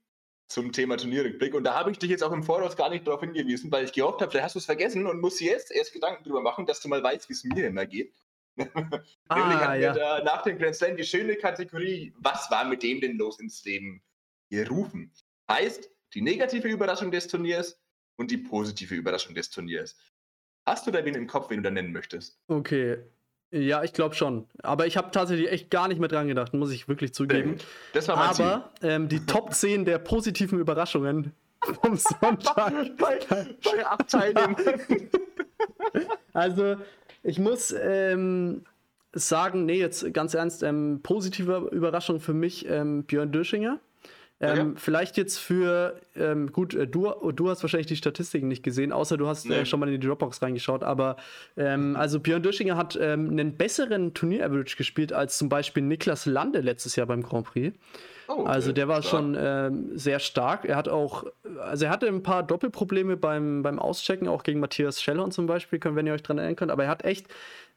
zum Thema Turnierrückblick und da habe ich dich jetzt auch im Voraus gar nicht darauf hingewiesen, weil ich gehofft habe, vielleicht hast du es vergessen und musst jetzt erst Gedanken drüber machen, dass du mal weißt, wie es mir immer geht. (laughs) ah, Nämlich hatten ja. wir da nach dem Grand Slam die schöne Kategorie, was war mit dem denn los ins Leben gerufen? Heißt, die negative Überraschung des Turniers, und die positive Überraschung des Turniers. Hast du da wen im Kopf, wen du da nennen möchtest? Okay. Ja, ich glaube schon. Aber ich habe tatsächlich echt gar nicht mehr dran gedacht, muss ich wirklich zugeben. Das war mein Aber ähm, die Top (laughs) 10 der positiven Überraschungen vom (laughs) Sonntag. bei, bei Abteilung. (laughs) also, ich muss ähm, sagen, nee, jetzt ganz ernst, ähm, positive Überraschung für mich ähm, Björn Döschinger. Ähm, ja. Vielleicht jetzt für, ähm, gut, äh, du, du hast wahrscheinlich die Statistiken nicht gesehen, außer du hast äh, nee. äh, schon mal in die Dropbox reingeschaut, aber ähm, also Björn Döschinger hat ähm, einen besseren Turnier-Average gespielt als zum Beispiel Niklas Lande letztes Jahr beim Grand Prix. Oh, okay. Also der war stark. schon ähm, sehr stark. Er hat auch, also er hatte ein paar Doppelprobleme beim, beim Auschecken, auch gegen Matthias Schellhorn zum Beispiel, wenn ihr euch dran erinnern könnt, aber er hat echt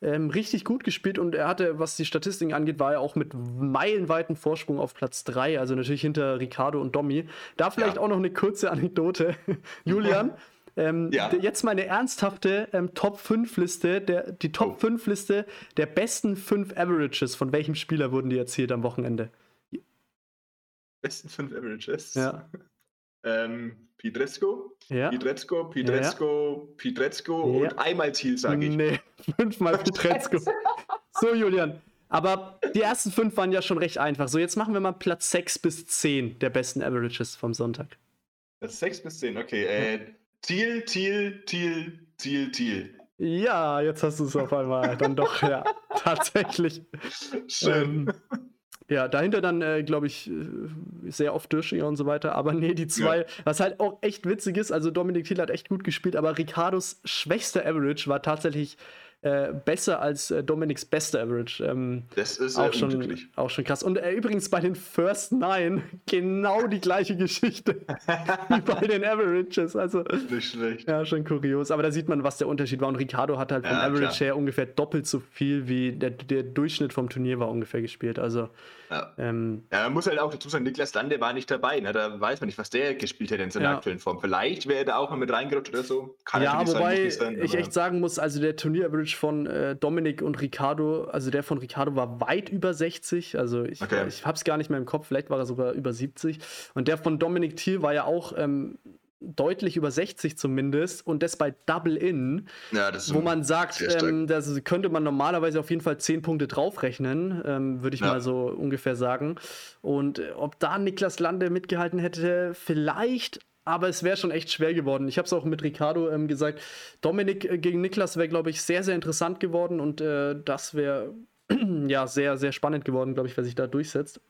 ähm, richtig gut gespielt und er hatte, was die Statistiken angeht, war er auch mit meilenweiten Vorsprung auf Platz 3, also natürlich hinter Ricardo und Domi. Da vielleicht ja. auch noch eine kurze Anekdote. (laughs) Julian, ähm, ja. Jetzt meine ernsthafte ähm, Top 5 Liste, der, die Top oh. 5 Liste der besten 5 Averages. Von welchem Spieler wurden die erzielt am Wochenende? Besten 5 Averages? Ja. ähm, Pietrezco, ja. Pietrezco, Pietrezco, ja. Pietrezco ja. und einmal Ziel, sage ich. Nee, (laughs) fünfmal (laughs) Pietrezco. so, Julian. Aber die ersten fünf waren ja schon recht einfach. So, jetzt machen wir mal Platz 6 bis 10 der besten Averages vom Sonntag. Platz 6 bis 10, okay. Äh, Thiel, Thiel, Thiel, Thiel, Thiel. Ja, jetzt hast du es auf einmal dann doch, ja, (laughs) tatsächlich. Schön. Ähm, ja, dahinter dann, äh, glaube ich, äh, sehr oft Döschinger und so weiter. Aber nee, die zwei, ja. was halt auch echt witzig ist, also Dominik Thiel hat echt gut gespielt, aber Ricardos schwächster Average war tatsächlich äh, besser als äh, Dominics bester Average. Ähm, das ist auch schon, auch schon krass. Und äh, übrigens bei den First Nine (laughs) genau die gleiche Geschichte (laughs) wie bei den Averages. Also, Nicht schlecht. Ja, schon kurios. Aber da sieht man, was der Unterschied war. Und Ricardo hat halt vom ja, Average klar. her ungefähr doppelt so viel wie der, der Durchschnitt vom Turnier war ungefähr gespielt. Also ja. Ähm, ja, man muss halt auch dazu sagen, Niklas Lande war nicht dabei. Ne? Da weiß man nicht, was der gespielt hätte in seiner ja. aktuellen Form. Vielleicht wäre er da auch mal mit reingerutscht oder so. Kann ja, wobei sein, ich echt sagen muss, also der Turnier-Average von äh, Dominik und Ricardo, also der von Ricardo war weit über 60. Also ich, okay. ich habe es gar nicht mehr im Kopf, vielleicht war er sogar über 70. Und der von Dominik Thiel war ja auch ähm, deutlich über 60 zumindest und das bei Double In, ja, wo man sagt, ähm, das könnte man normalerweise auf jeden Fall 10 Punkte draufrechnen, ähm, würde ich ja. mal so ungefähr sagen. Und äh, ob da Niklas Lande mitgehalten hätte, vielleicht, aber es wäre schon echt schwer geworden. Ich habe es auch mit Ricardo ähm, gesagt. Dominik äh, gegen Niklas wäre, glaube ich, sehr, sehr interessant geworden und äh, das wäre (clears throat) ja sehr, sehr spannend geworden, glaube ich, wer sich da durchsetzt.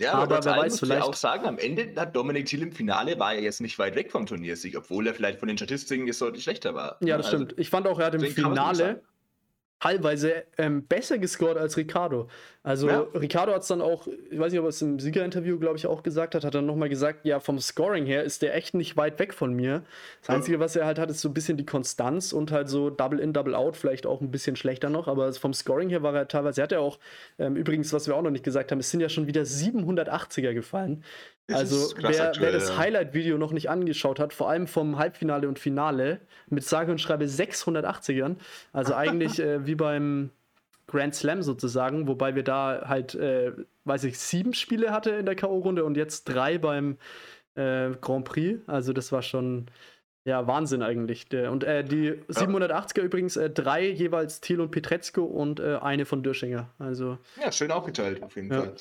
Ja, aber, aber wer weiß, muss vielleicht auch sagen, am Ende hat Dominik Thiel im Finale war er jetzt nicht weit weg vom Turniersieg, obwohl er vielleicht von den Statistiken jetzt deutlich schlechter war. Ja, das also, stimmt. Ich fand auch, er hat im Finale teilweise ähm, besser gescored als Ricardo. Also ja. Ricardo hat es dann auch, ich weiß nicht, ob er es im Siegerinterview, glaube ich, auch gesagt hat, hat dann nochmal gesagt, ja, vom Scoring her ist der echt nicht weit weg von mir. Das ja. Einzige, was er halt hat, ist so ein bisschen die Konstanz und halt so Double in, Double out, vielleicht auch ein bisschen schlechter noch, aber vom Scoring her war er teilweise, er hat ja auch, ähm, übrigens, was wir auch noch nicht gesagt haben, es sind ja schon wieder 780er gefallen. Also wer, aktuell, wer, das. Highlight-Video noch nicht angeschaut hat, vor allem vom Halbfinale und Finale mit sage und schreibe 680ern, also (laughs) eigentlich äh, wie beim Grand Slam sozusagen, wobei wir da halt, äh, weiß ich, sieben Spiele hatte in der K.O.-Runde und jetzt drei beim äh, Grand Prix. Also das war schon ja Wahnsinn eigentlich. Und äh, die 780er übrigens äh, drei jeweils Thiel und Petretzko und äh, eine von Dörschinger. Also ja, schön aufgeteilt auf jeden ja. Fall.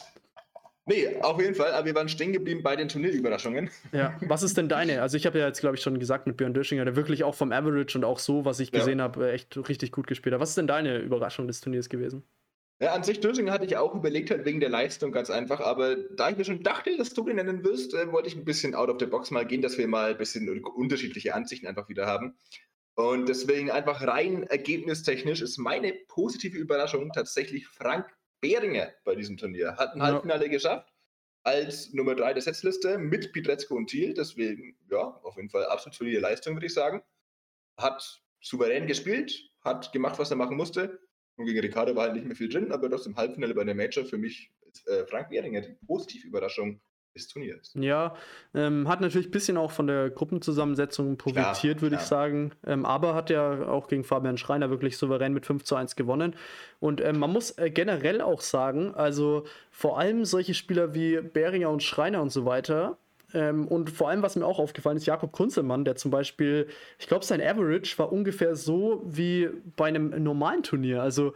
Nee, auf jeden Fall, aber wir waren stehen geblieben bei den Turnierüberraschungen. Ja, was ist denn deine? Also ich habe ja jetzt, glaube ich, schon gesagt mit Björn Döschinger, der wirklich auch vom Average und auch so, was ich gesehen ja. habe, echt richtig gut gespielt hat. Was ist denn deine Überraschung des Turniers gewesen? Ja, an sich Dösinger hatte ich auch überlegt, halt wegen der Leistung ganz einfach, aber da ich mir schon dachte, dass du den nennen wirst, äh, wollte ich ein bisschen out of the box mal gehen, dass wir mal ein bisschen unterschiedliche Ansichten einfach wieder haben. Und deswegen einfach rein ergebnistechnisch ist meine positive Überraschung tatsächlich Frank Behringer bei diesem Turnier. Hat ein ja. Halbfinale geschafft als Nummer 3 der Setzliste mit Pietrezco und Thiel. Deswegen, ja, auf jeden Fall absolut solide Leistung, würde ich sagen. Hat souverän gespielt, hat gemacht, was er machen musste. Und gegen Ricardo war halt nicht mehr viel drin, aber das im Halbfinale bei der Major für mich äh, Frank Behringer die positive Überraschung des Turniers. Ja, ähm, hat natürlich ein bisschen auch von der Gruppenzusammensetzung profitiert, würde ich sagen. Ähm, aber hat ja auch gegen Fabian Schreiner wirklich souverän mit 5 zu 1 gewonnen. Und ähm, man muss äh, generell auch sagen, also vor allem solche Spieler wie Beringer und Schreiner und so weiter, ähm, und vor allem, was mir auch aufgefallen ist, Jakob Kunzelmann, der zum Beispiel, ich glaube, sein Average war ungefähr so wie bei einem normalen Turnier. Also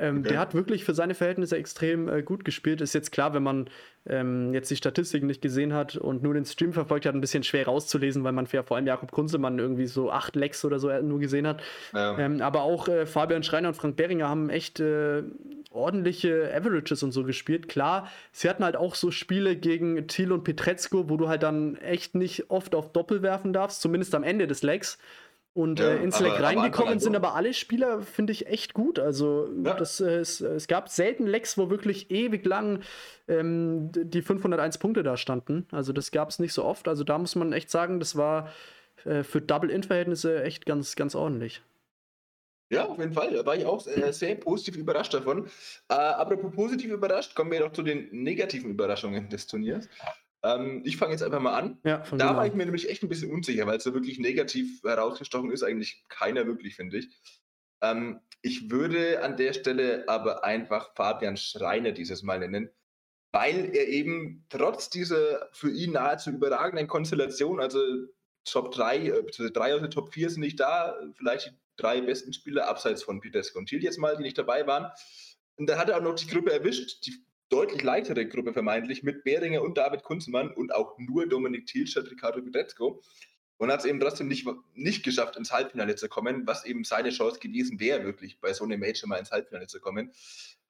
Ähm, okay. Der hat wirklich für seine Verhältnisse extrem äh, gut gespielt. Ist jetzt klar, wenn man ähm, jetzt die Statistiken nicht gesehen hat und nur den Stream verfolgt hat, ein bisschen schwer rauszulesen, weil man ja vor allem Jakob Kunzelmann irgendwie so acht Lecks oder so äh, nur gesehen hat. Ja. Ähm, aber auch äh, Fabian Schreiner und Frank Beringer haben echt äh, ordentliche Averages und so gespielt. Klar, sie hatten halt auch so Spiele gegen Thiel und Petretzko, wo du halt dann echt nicht oft auf Doppel werfen darfst, zumindest am Ende des Legs und ja, äh, ins Leck reingekommen aber sind aber alle Spieler, finde ich, echt gut. Also ja. das, äh, es, es, gab selten Lecks, wo wirklich ewig lang ähm, die 501 Punkte da standen. Also das gab es nicht so oft. Also da muss man echt sagen, das war äh, für Double-In-Verhältnisse echt ganz, ganz ordentlich. Ja, auf jeden Fall. Da war ich auch äh, sehr positiv überrascht davon. Äh, apropos positiv überrascht, kommen wir doch zu den negativen Überraschungen des Turniers. Ähm, ich fange jetzt einfach mal an. Ja, da war ich mir nämlich echt ein bisschen unsicher, weil es so wirklich negativ herausgestochen ist, eigentlich keiner wirklich, finde ich. Ähm, ich würde an der Stelle aber einfach Fabian Schreiner dieses Mal nennen, weil er eben trotz dieser für ihn nahezu überragenden Konstellation, also Top 3, äh, drei aus der Top 4 sind nicht da, vielleicht die drei besten Spieler abseits von Petesco und Thiel jetzt mal, die nicht dabei waren. Und dann hat er auch noch die Gruppe erwischt, die deutlich leichtere Gruppe vermeintlich mit Behringer und David Kunzmann und auch nur Dominik Thiel statt Ricardo Pedezco. Und hat es eben trotzdem nicht, nicht geschafft, ins Halbfinale zu kommen, was eben seine Chance gewesen wäre, wirklich bei so einem Major mal ins Halbfinale zu kommen.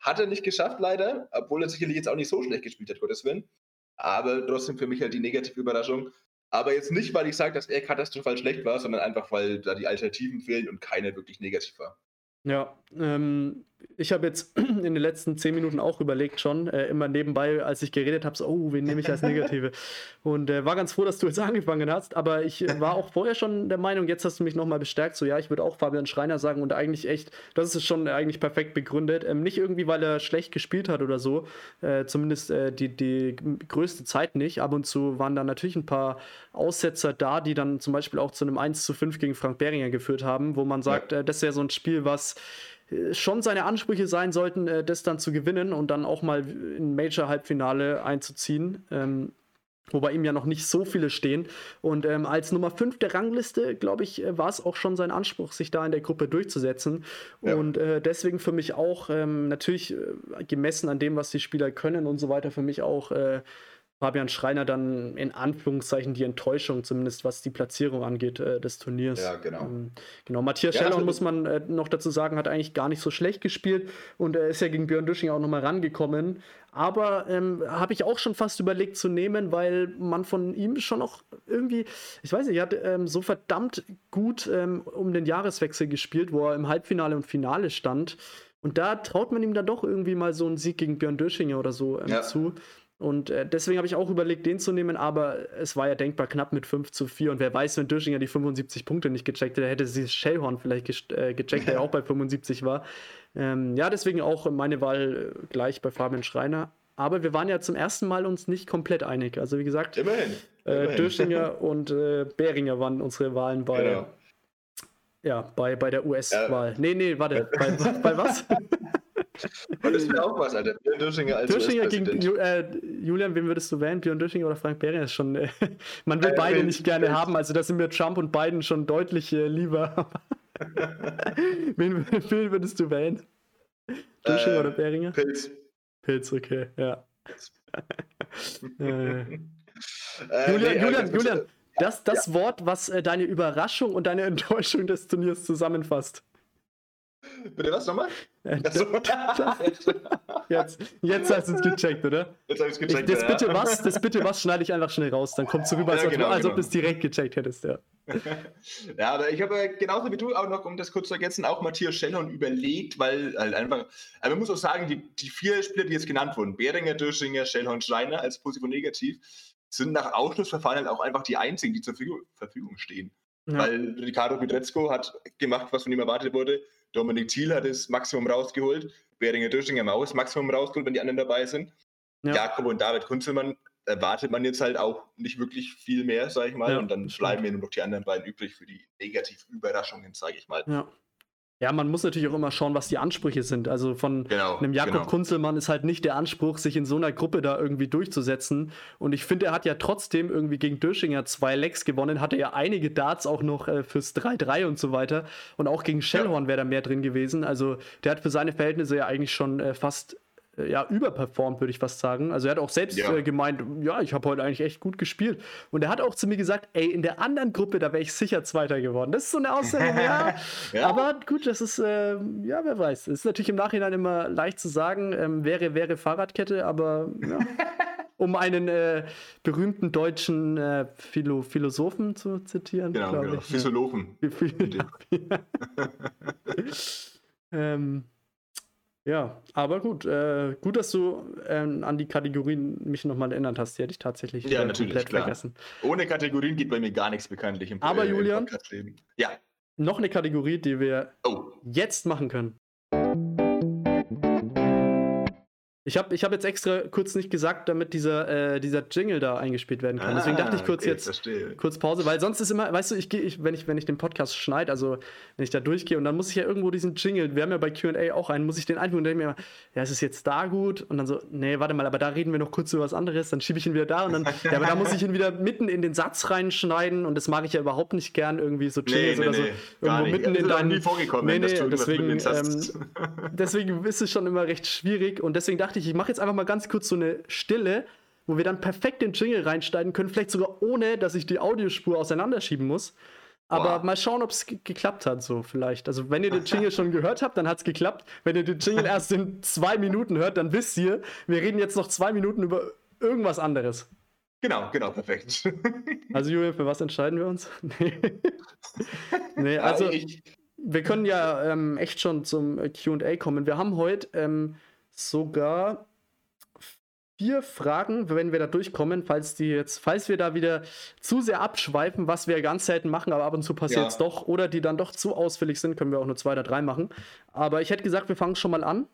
Hat er nicht geschafft, leider, obwohl er sicherlich jetzt auch nicht so schlecht gespielt hat, Gottes Willen. Aber trotzdem für mich halt die negative Überraschung. Aber jetzt nicht, weil ich sage, dass er katastrophal schlecht war, sondern einfach, weil da die Alternativen fehlen und keine wirklich negativ war. Ja, ähm, ich habe jetzt (clears throat) in den letzten zehn Minuten auch überlegt schon, äh, immer nebenbei, als ich geredet habe, so, oh, wen nehme ich als Negative? (laughs) Und äh, war ganz froh, dass du jetzt angefangen hast, aber ich äh, war auch vorher schon der Meinung, jetzt hast du mich nochmal bestärkt, so ja, ich würde auch Fabian Schreiner sagen und eigentlich echt, das ist schon eigentlich perfekt begründet. Ähm, nicht irgendwie, weil er schlecht gespielt hat oder so, äh, zumindest äh, die, die größte Zeit nicht. Ab und zu waren da natürlich ein paar Aussetzer da, die dann zum Beispiel auch zu einem 1 zu 5 gegen Frank Beringer geführt haben, wo man sagt, ja. Äh, das ist ja so ein Spiel, was schon seine Ansprüche sein sollten, äh, das dann zu gewinnen und dann auch mal in Major-Halbfinale einzuziehen. Ähm, wobei ihm ja noch nicht so viele stehen. Und ähm, als Nummer 5 der Rangliste, glaube ich, äh, war es auch schon sein Anspruch, sich da in der Gruppe durchzusetzen. Ja. Und äh, deswegen für mich auch ähm, natürlich äh, gemessen an dem, was die Spieler können und so weiter, für mich auch äh, Fabian Schreiner dann in Anführungszeichen die Enttäuschung, zumindest was die Platzierung angeht, äh, des Turniers. Ja, genau. Ähm, genau, Matthias ja, Schellhorn, muss man äh, noch dazu sagen, hat eigentlich gar nicht so schlecht gespielt und er ist ja gegen Björn Düsching auch nochmal rangekommen. Aber ähm, habe ich auch schon fast überlegt zu nehmen, weil man von ihm schon noch irgendwie, ich weiß nicht, er hat ähm, so verdammt gut ähm, um den Jahreswechsel gespielt, wo er im Halbfinale und Finale stand. Und da traut man ihm dann doch irgendwie mal so einen Sieg gegen Björn Döschinger oder so ähm, ja. zu. Und äh, deswegen habe ich auch überlegt, den zu nehmen, aber es war ja denkbar knapp mit 5 zu 4. Und wer weiß, wenn Döschinger die 75 Punkte nicht gecheckt hätte, hätte sie Shellhorn vielleicht äh, gecheckt, der ja (laughs) auch bei 75 war. Ähm, ja, deswegen auch meine Wahl äh, gleich bei Fabian Schreiner. Aber wir waren ja zum ersten Mal uns nicht komplett einig. Also wie gesagt, immerhin, immerhin. Äh, Döschinger (laughs) und äh, Behringer waren unsere Wahlen bei, genau. ja, bei, bei der US-Wahl. Ja. Nee, nee, warte, (laughs) bei, bei was? Und das wäre auch was, Alter. Björn Döschinger als Döschinger gegen Ju äh, Julian, wen würdest du wählen? Björn Döschinger oder Frank Behringer ist schon. Äh, (laughs) man will äh, beide nicht gerne haben, also da sind mir Trump und Biden schon deutlich äh, lieber. (laughs) wen, wen, würdest du wählen? Döschinger äh, oder Behringer? Pilz. Pilz, okay, ja. (laughs) Äh, Julian, nee, Julian, Julian, das, das ja. Wort, was deine Überraschung und deine Enttäuschung des Turniers zusammenfasst. Bitte was nochmal? (laughs) jetzt, jetzt hast du es gecheckt, oder? Jetzt habe ich es gecheckt. Ich, das, ja. bitte was, (laughs) das bitte was schneide ich einfach schnell raus. Dann kommst du rüber, als, ja, genau, als ob du es genau. direkt gecheckt hättest, ja. (laughs) ja, aber ich habe genauso wie du auch noch, um das kurz zu ergänzen, auch Matthias Schellhorn überlegt, weil halt einfach, aber man muss auch sagen, die, die vier Spieler, die jetzt genannt wurden, Behringer, Döschinger, Schellhorn, Schreiner als positiv und negativ, sind nach Ausschlussverfahren halt auch einfach die einzigen, die zur Verfügung stehen. Ja. Weil Ricardo Pedrezco hat gemacht, was von ihm erwartet wurde. Dominik Thiel hat das Maximum rausgeholt. Beringer Döschinger auch das Maximum rausgeholt, wenn die anderen dabei sind. Ja. Jakob und David Kunzelmann erwartet man jetzt halt auch nicht wirklich viel mehr, sage ich mal. Ja, und dann bleiben mir nur noch die anderen beiden übrig für die Negativ-Überraschungen, sage ich mal. Ja. Ja, man muss natürlich auch immer schauen, was die Ansprüche sind. Also von genau, einem Jakob genau. Kunzelmann ist halt nicht der Anspruch, sich in so einer Gruppe da irgendwie durchzusetzen. Und ich finde, er hat ja trotzdem irgendwie gegen Döschinger zwei Lecks gewonnen, hatte ja einige Darts auch noch äh, fürs 3-3 und so weiter. Und auch gegen Shellhorn ja. wäre da mehr drin gewesen. Also der hat für seine Verhältnisse ja eigentlich schon äh, fast ja, überperformt, würde ich fast sagen. Also er hat auch selbst ja. äh, gemeint, ja, ich habe heute eigentlich echt gut gespielt. Und er hat auch zu mir gesagt, ey, in der anderen Gruppe, da wäre ich sicher Zweiter geworden. Das ist so eine Aussage, ja. (laughs) ja. Aber gut, das ist, äh, ja, wer weiß. Das ist natürlich im Nachhinein immer leicht zu sagen, ähm, wäre, wäre Fahrradkette, aber ja. (laughs) um einen äh, berühmten deutschen äh, Philo Philosophen zu zitieren. Genau, genau. Philosophen. (laughs) ähm, ja, aber gut. Äh, gut, dass du äh, an die Kategorien mich nochmal erinnert hast. Die hätte ich tatsächlich ja, äh, natürlich, komplett klar. vergessen. Ohne Kategorien geht bei mir gar nichts bekanntlich im Aber äh, Julian, ja. noch eine Kategorie, die wir oh. jetzt machen können. Ich habe ich hab jetzt extra kurz nicht gesagt, damit dieser, äh, dieser Jingle da eingespielt werden kann. Ah, Deswegen dachte ich kurz okay, jetzt verstehe. kurz Pause, weil sonst ist immer, weißt du, ich gehe, ich, wenn, ich, wenn ich den Podcast schneide, also wenn ich da durchgehe und dann muss ich ja irgendwo diesen Jingle, wir haben ja bei QA auch einen, muss ich den einfügen und denke mir, ja, ist es jetzt da gut? Und dann so, nee, warte mal, aber da reden wir noch kurz über was anderes, dann schiebe ich ihn wieder da und dann, ja, aber da muss ich ihn wieder mitten in den Satz reinschneiden und das mag ich ja überhaupt nicht gern, irgendwie so Jingles nee, nee, oder so. Nee, irgendwo mitten in deinen. Nie vorgekommen, nee, nee, deswegen, ähm, (laughs) deswegen ist es schon immer recht schwierig und deswegen dachte ich, ich mache jetzt einfach mal ganz ganz kurz so eine Stille, wo wir dann perfekt den Jingle reinschneiden können, vielleicht sogar ohne, dass ich die Audiospur auseinanderschieben muss. Aber wow. mal schauen, ob es geklappt hat, so vielleicht. Also, wenn ihr den Jingle schon gehört habt, dann hat es geklappt. Wenn ihr den Jingle (laughs) erst in zwei Minuten hört, dann wisst ihr, wir reden jetzt noch zwei Minuten über irgendwas anderes. Genau, genau, perfekt. (laughs) Also, Julian, für was entscheiden wir uns? (laughs) nee. nee, also, wir können ja ähm, echt schon zum QA kommen. Wir haben heute ähm, sogar vier Fragen, wenn wir da durchkommen, falls die jetzt, falls wir da wieder zu sehr abschweifen, was wir ganz selten machen, aber ab und zu passiert es ja. doch, oder die dann doch zu ausführlich sind, können wir auch nur zwei oder drei machen. Aber ich hätte gesagt, wir fangen schon mal an.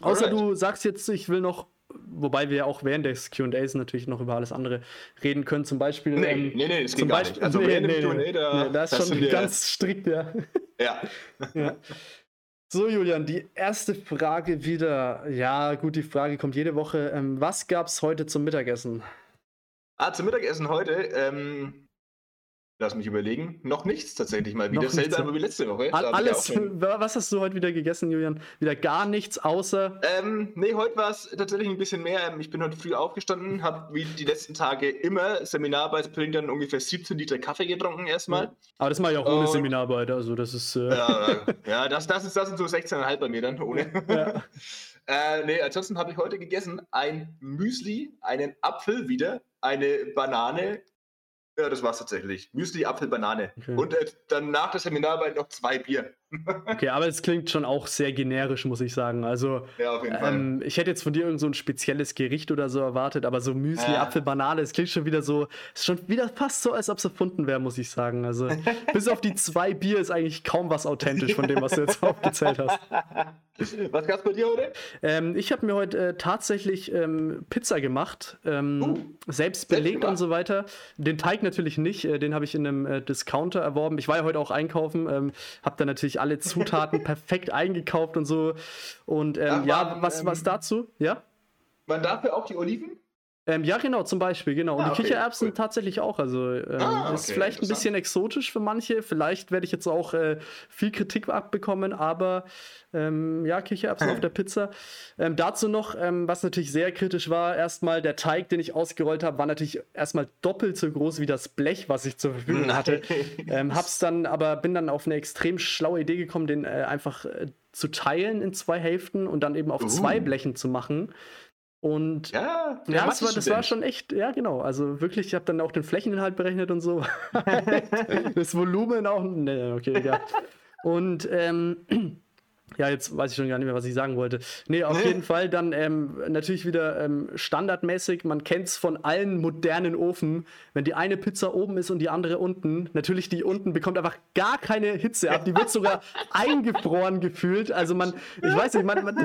Außer Alright. du sagst jetzt, ich will noch, wobei wir auch während des QAs natürlich noch über alles andere reden können, zum Beispiel. Nee, ähm, nee, nee, das zum Beispiel, Also nee, während nee, dem QA, da, nee, da ist schon ganz strikt, ja. Ja. ja. (laughs) So, Julian, die erste Frage wieder. Ja, gut, die Frage kommt jede Woche. Ähm, was es heute zum Mittagessen? Ah, zum Mittagessen heute. Ähm, Lass mich überlegen. Noch nichts tatsächlich mal wieder. Dasselbe aber wie letzte Woche. All, alles. (laughs) Was hast du heute wieder gegessen, Julian? Wieder gar nichts außer. Ähm, nee, heute war es tatsächlich ein bisschen mehr. Ähm, ich bin heute früh aufgestanden, habe wie die letzten Tage immer Seminarbeit bringt dann ungefähr 17 Liter Kaffee getrunken erstmal. Ja. Aber das mache ich auch ohne Und, Seminararbeit, also das ist. Äh ja, ja das, das, ist, das sind so 16,5 bei mir dann ohne. Ja. (laughs) äh, nee, ansonsten habe ich heute gegessen ein Müsli, einen Apfel wieder, eine Banane ja, das war's tatsächlich. Müsli, Apfel, Banane. Okay. Und äh, dann nach der Seminararbeit noch zwei Bier. Okay, aber es klingt schon auch sehr generisch, muss ich sagen. Also, ja, auf jeden ähm, Fall. ich hätte jetzt von dir irgend so ein spezielles Gericht oder so erwartet, aber so Müsli, ja. Apfel, Banane, es klingt schon wieder so, ist schon wieder fast so, als ob es erfunden wäre, muss ich sagen. Also, (laughs) bis auf die zwei Bier ist eigentlich kaum was authentisch von dem, was du jetzt (laughs) aufgezählt hast. Was gab's bei dir heute? Ähm, ich habe mir heute äh, tatsächlich ähm, Pizza gemacht, ähm, uh, selbst belegt selbst und so weiter. Den Teig natürlich nicht, äh, den habe ich in einem äh, Discounter erworben. Ich war ja heute auch einkaufen, ähm, habe da natürlich alle Zutaten (laughs) perfekt eingekauft und so. Und ähm, Ach, ja, was, was ähm, dazu? Ja? Man dafür auch die Oliven? Ähm, ja, genau, zum Beispiel, genau. Und ah, die Kichererbsen cool. tatsächlich auch. Also ähm, ah, okay, ist vielleicht ein bisschen exotisch für manche. Vielleicht werde ich jetzt auch äh, viel Kritik abbekommen, aber ähm, ja, Kichererbsen auf der Pizza. Ähm, dazu noch, ähm, was natürlich sehr kritisch war, erstmal der Teig, den ich ausgerollt habe, war natürlich erstmal doppelt so groß wie das Blech, was ich zur Verfügung hatte. (laughs) Ähm, hab's dann, aber bin dann auf eine extrem schlaue Idee gekommen, den äh, einfach äh, zu teilen in zwei Hälften und dann eben auf uh. zwei Blechen zu machen. Und ja, ja das, war, das war schon echt, ja genau. Also wirklich, ich habe dann auch den Flächeninhalt berechnet und so. (laughs) das Volumen auch. Nee, okay, ja. Und ähm, ja, jetzt weiß ich schon gar nicht mehr, was ich sagen wollte. Nee, auf nee. jeden (laughs) Fall dann ähm, natürlich wieder ähm, standardmäßig. Man kennt es von allen modernen Ofen. Wenn die eine Pizza oben ist und die andere unten, natürlich die unten bekommt einfach gar keine Hitze ab. Die wird sogar (laughs) eingefroren gefühlt. Also man, ich weiß nicht, man, man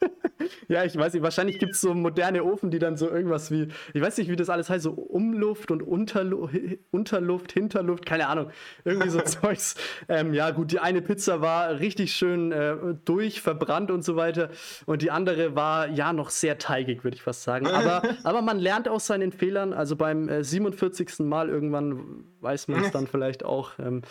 (laughs) Ja, ich weiß nicht, wahrscheinlich gibt es so moderne Ofen, die dann so irgendwas wie, ich weiß nicht, wie das alles heißt, so Umluft und Unterlu Unterluft, Hinterluft, keine Ahnung, irgendwie so (laughs) Zeugs. Ähm, ja, gut, die eine Pizza war richtig schön äh, durch, verbrannt und so weiter und die andere war ja noch sehr teigig, würde ich fast sagen. Aber, (laughs) aber man lernt aus seinen Fehlern, also beim äh, 47. Mal irgendwann weiß man es dann vielleicht auch. Ähm,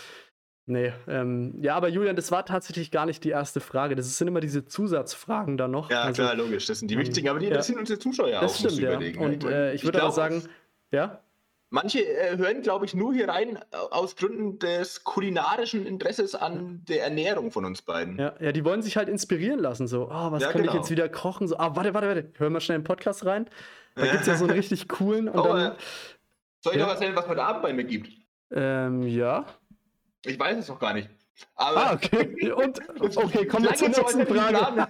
Nee, ähm, ja, aber Julian, das war tatsächlich gar nicht die erste Frage. Das sind immer diese Zusatzfragen da noch. Ja, also, klar, logisch. Das sind die ähm, wichtigen, aber die interessieren ja. unsere Zuschauer das auch. Das stimmt, ja. Überlegen. Und äh, ich würde aber sagen, ja. Manche äh, hören, glaube ich, nur hier rein äh, aus Gründen des kulinarischen Interesses an der Ernährung von uns beiden. Ja, ja die wollen sich halt inspirieren lassen. So, oh, was ja, kann genau. ich jetzt wieder kochen? So, ah, warte, warte, warte. Hören wir schnell einen Podcast rein. Da gibt es ja so einen (laughs) richtig coolen. Und oh, dann, soll ich ja. noch erzählen, was heute Abend bei mir gibt? Ähm, ja. Ich weiß es noch gar nicht. Aber ah, okay. Und, (laughs) okay, kommen wir zur nächsten Frage.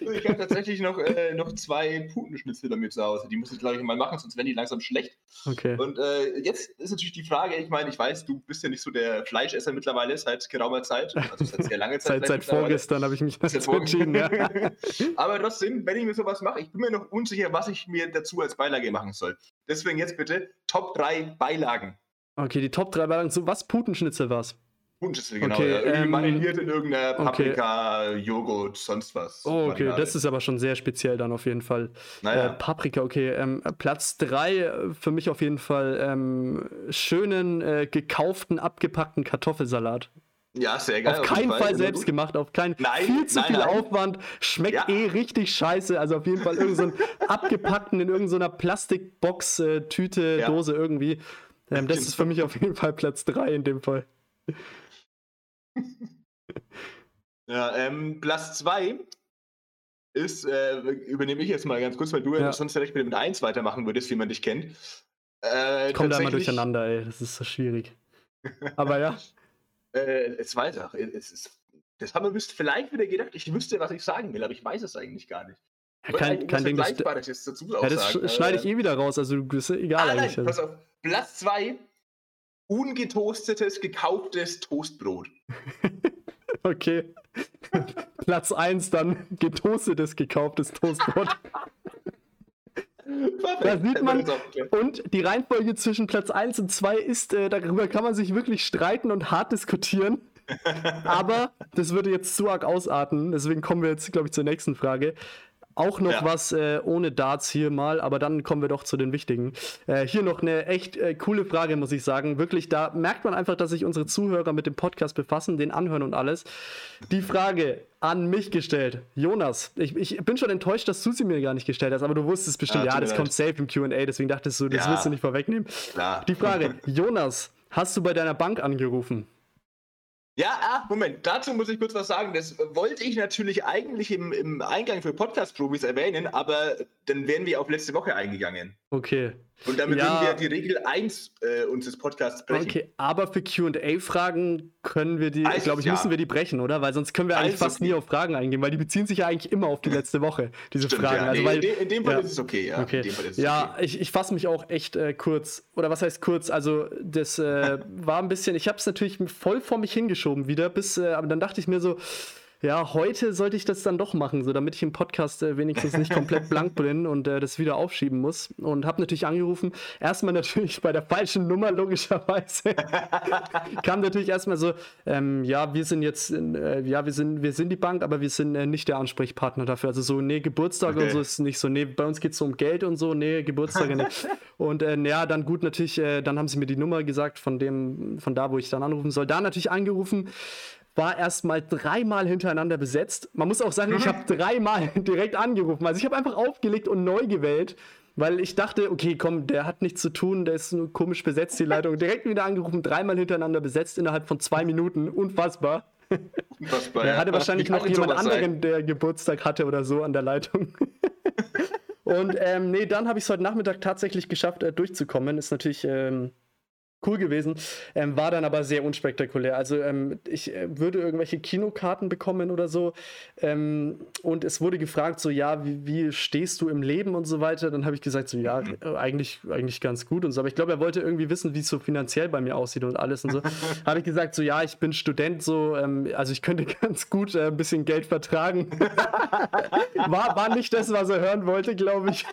(laughs) ich habe tatsächlich noch, äh, noch zwei Putenschnitzel bei mir zu Hause. Die muss ich, glaube ich, mal machen, sonst werden die langsam schlecht. Okay. Und äh, jetzt ist natürlich die Frage, ich meine, ich weiß, du bist ja nicht so der Fleischesser mittlerweile seit geraumer Zeit. Also seit sehr lange Zeit. seit, seit vorgestern habe ich mich dazu entschieden, ja. (laughs) Aber trotzdem, wenn ich mir sowas mache, ich bin mir noch unsicher, was ich mir dazu als Beilage machen soll. Deswegen jetzt bitte Top 3 Beilagen. Okay, die Top 3 waren so was? Putenschnitzel war's. Putenschnitzel, genau. Okay, ja. Irgendwie ähm, mariniert in irgendeiner Paprika, okay. Joghurt, sonst was. Oh, okay, Marinade. das ist aber schon sehr speziell dann auf jeden Fall. Naja. Äh, Paprika, okay. Ähm, Platz 3 äh, für mich auf jeden Fall ähm, schönen, äh, gekauften, abgepackten Kartoffelsalat. Ja, sehr geil. Auf keinen Fall, Fall selbst gemacht, auf keinen nein, viel zu nein, viel nein. Aufwand, schmeckt ja. eh richtig scheiße. Also auf jeden Fall irgendeinen so (laughs) abgepackten in irgendeiner Plastikbox, äh, Tüte, ja. Dose irgendwie. Ähm, das ist für mich auf jeden Fall Platz 3 in dem Fall. ja, ähm, Platz 2 ist, äh, übernehme ich jetzt mal ganz kurz, weil du ja. sonst direkt mit dem 1 weitermachen würdest, wie man dich kennt. Äh, ich komme da mal durcheinander, ey. Das ist so schwierig. Aber ja. (laughs) äh, es auch, es ist, das haben wir vielleicht wieder gedacht, ich wüsste, was ich sagen will, aber ich weiß es eigentlich gar nicht. Ja, kein, kein Ding, das, ja, das sch schneide ich äh, eh wieder raus, also du bist egal ah, eigentlich. Nein, pass auf, Platz 2, ungetoastetes, gekauftes Toastbrot. (laughs) okay. Platz 1 dann getoastetes, gekauftes Toastbrot. (laughs) da sieht man, und die Reihenfolge zwischen Platz 1 und 2 ist, äh, darüber kann man sich wirklich streiten und hart diskutieren. (laughs) Aber das würde jetzt zu arg ausarten, deswegen kommen wir jetzt, glaube ich, zur nächsten Frage. Auch noch ja. was äh, ohne Darts hier mal, aber dann kommen wir doch zu den wichtigen. Äh, hier noch eine echt äh, coole Frage, muss ich sagen. Wirklich, da merkt man einfach, dass sich unsere Zuhörer mit dem Podcast befassen, den anhören und alles. Die Frage an mich gestellt. Jonas, ich, ich bin schon enttäuscht, dass du sie mir gar nicht gestellt hast, aber du wusstest bestimmt, ja, ja das leid. kommt safe im QA, deswegen dachtest du, das ja. willst du nicht vorwegnehmen. Klar. Die Frage, (laughs) Jonas, hast du bei deiner Bank angerufen? Ja, ah, Moment, dazu muss ich kurz was sagen. Das wollte ich natürlich eigentlich im, im Eingang für Podcast-Profis erwähnen, aber dann wären wir auf letzte Woche eingegangen. Okay. Und damit ja. würden wir die Regel 1 äh, unseres Podcasts brechen. Okay, aber für QA-Fragen können wir die, also, glaube ich, ja. müssen wir die brechen, oder? Weil sonst können wir eigentlich also, fast nie auf Fragen eingehen, weil die beziehen sich ja eigentlich immer auf die (laughs) letzte Woche, diese Stimmt, Fragen. Ja. Also, nee, weil, in, dem Fall ist es okay, ja. Okay. ja, okay. ich, ich fasse mich auch echt äh, kurz. Oder was heißt kurz? Also, das äh, (laughs) war ein bisschen, ich habe es natürlich voll vor mich hingeschoben wieder, bis, äh, aber dann dachte ich mir so, ja, heute sollte ich das dann doch machen, so damit ich im Podcast äh, wenigstens nicht komplett blank (laughs) bin und äh, das wieder aufschieben muss. Und habe natürlich angerufen. Erstmal natürlich bei der falschen Nummer, logischerweise. (laughs) Kam natürlich erstmal so, ähm, ja, wir sind jetzt, äh, ja, wir sind, wir sind die Bank, aber wir sind äh, nicht der Ansprechpartner dafür. Also so, nee, Geburtstage okay. und so ist nicht so, nee, bei uns geht es so um Geld und so, nee, Geburtstage nicht. (laughs) Und äh, ja, dann gut, natürlich, äh, dann haben sie mir die Nummer gesagt von dem, von da, wo ich dann anrufen soll. Da natürlich angerufen war erstmal dreimal hintereinander besetzt. Man muss auch sagen, ich habe dreimal (laughs) direkt angerufen. Also ich habe einfach aufgelegt und neu gewählt, weil ich dachte, okay, komm, der hat nichts zu tun, der ist nur komisch besetzt, die Leitung. Direkt wieder angerufen, dreimal hintereinander besetzt innerhalb von zwei Minuten. Unfassbar. Unfassbar. Er hatte wahrscheinlich noch jemand anderen, sein. der Geburtstag hatte oder so an der Leitung. (laughs) und ähm, nee, dann habe ich es heute Nachmittag tatsächlich geschafft, äh, durchzukommen. Ist natürlich. Ähm, cool gewesen, ähm, war dann aber sehr unspektakulär. Also ähm, ich äh, würde irgendwelche Kinokarten bekommen oder so ähm, und es wurde gefragt so, ja, wie, wie, stehst du im Leben und so weiter. Dann habe ich gesagt so, ja, mhm. äh, eigentlich, eigentlich ganz gut und so. Aber ich glaube, er wollte irgendwie wissen, wie es so finanziell bei mir aussieht und alles und so. (laughs) habe ich gesagt so, ja, ich bin Student so, ähm, also ich könnte (laughs) ganz gut äh, ein bisschen Geld vertragen. (laughs) war, war nicht das, was er hören wollte, glaube ich.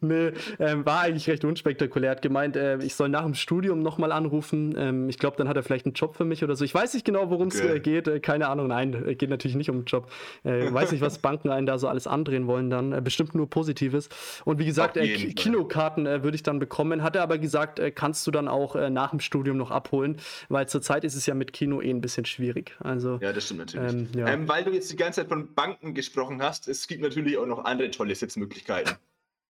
Nee, ähm, war eigentlich recht unspektakulär. Er hat gemeint, äh, ich soll nach dem Studium nochmal anrufen. Ähm, ich glaube, dann hat er vielleicht einen Job für mich oder so. Ich weiß nicht genau, worum es okay. äh, geht. Äh, keine Ahnung, nein, äh, geht natürlich nicht um einen Job. Äh, weiß nicht, was Banken einen da so alles andrehen wollen dann. Äh, bestimmt nur Positives. Und wie gesagt, Kinokarten würde ich dann bekommen. Hat er aber gesagt, kannst du dann auch nach dem Studium noch abholen, weil zurzeit ist es ja mit Kino eh ein bisschen schwierig. Also, ja, das stimmt natürlich. Ähm, ja. Ähm, weil du jetzt die ganze Zeit von Banken gesprochen hast, es gibt natürlich auch noch andere tolle Sitzmöglichkeiten.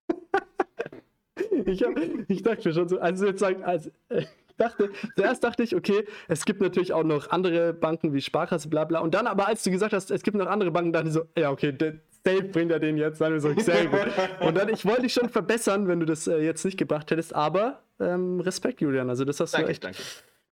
(laughs) ich, hab, ich dachte schon so, also jetzt sagen, also, äh, ich dachte, zuerst dachte ich, okay, es gibt natürlich auch noch andere Banken wie Sparkasse, bla bla. Und dann aber, als du gesagt hast, es gibt noch andere Banken, dachte ich so, ja, okay, der Safe bringt er den jetzt. Dann so, sehr gut. Und dann, ich wollte dich schon verbessern, wenn du das äh, jetzt nicht gebracht hättest, aber ähm, Respekt, Julian. Also, das hast danke, du echt. Danke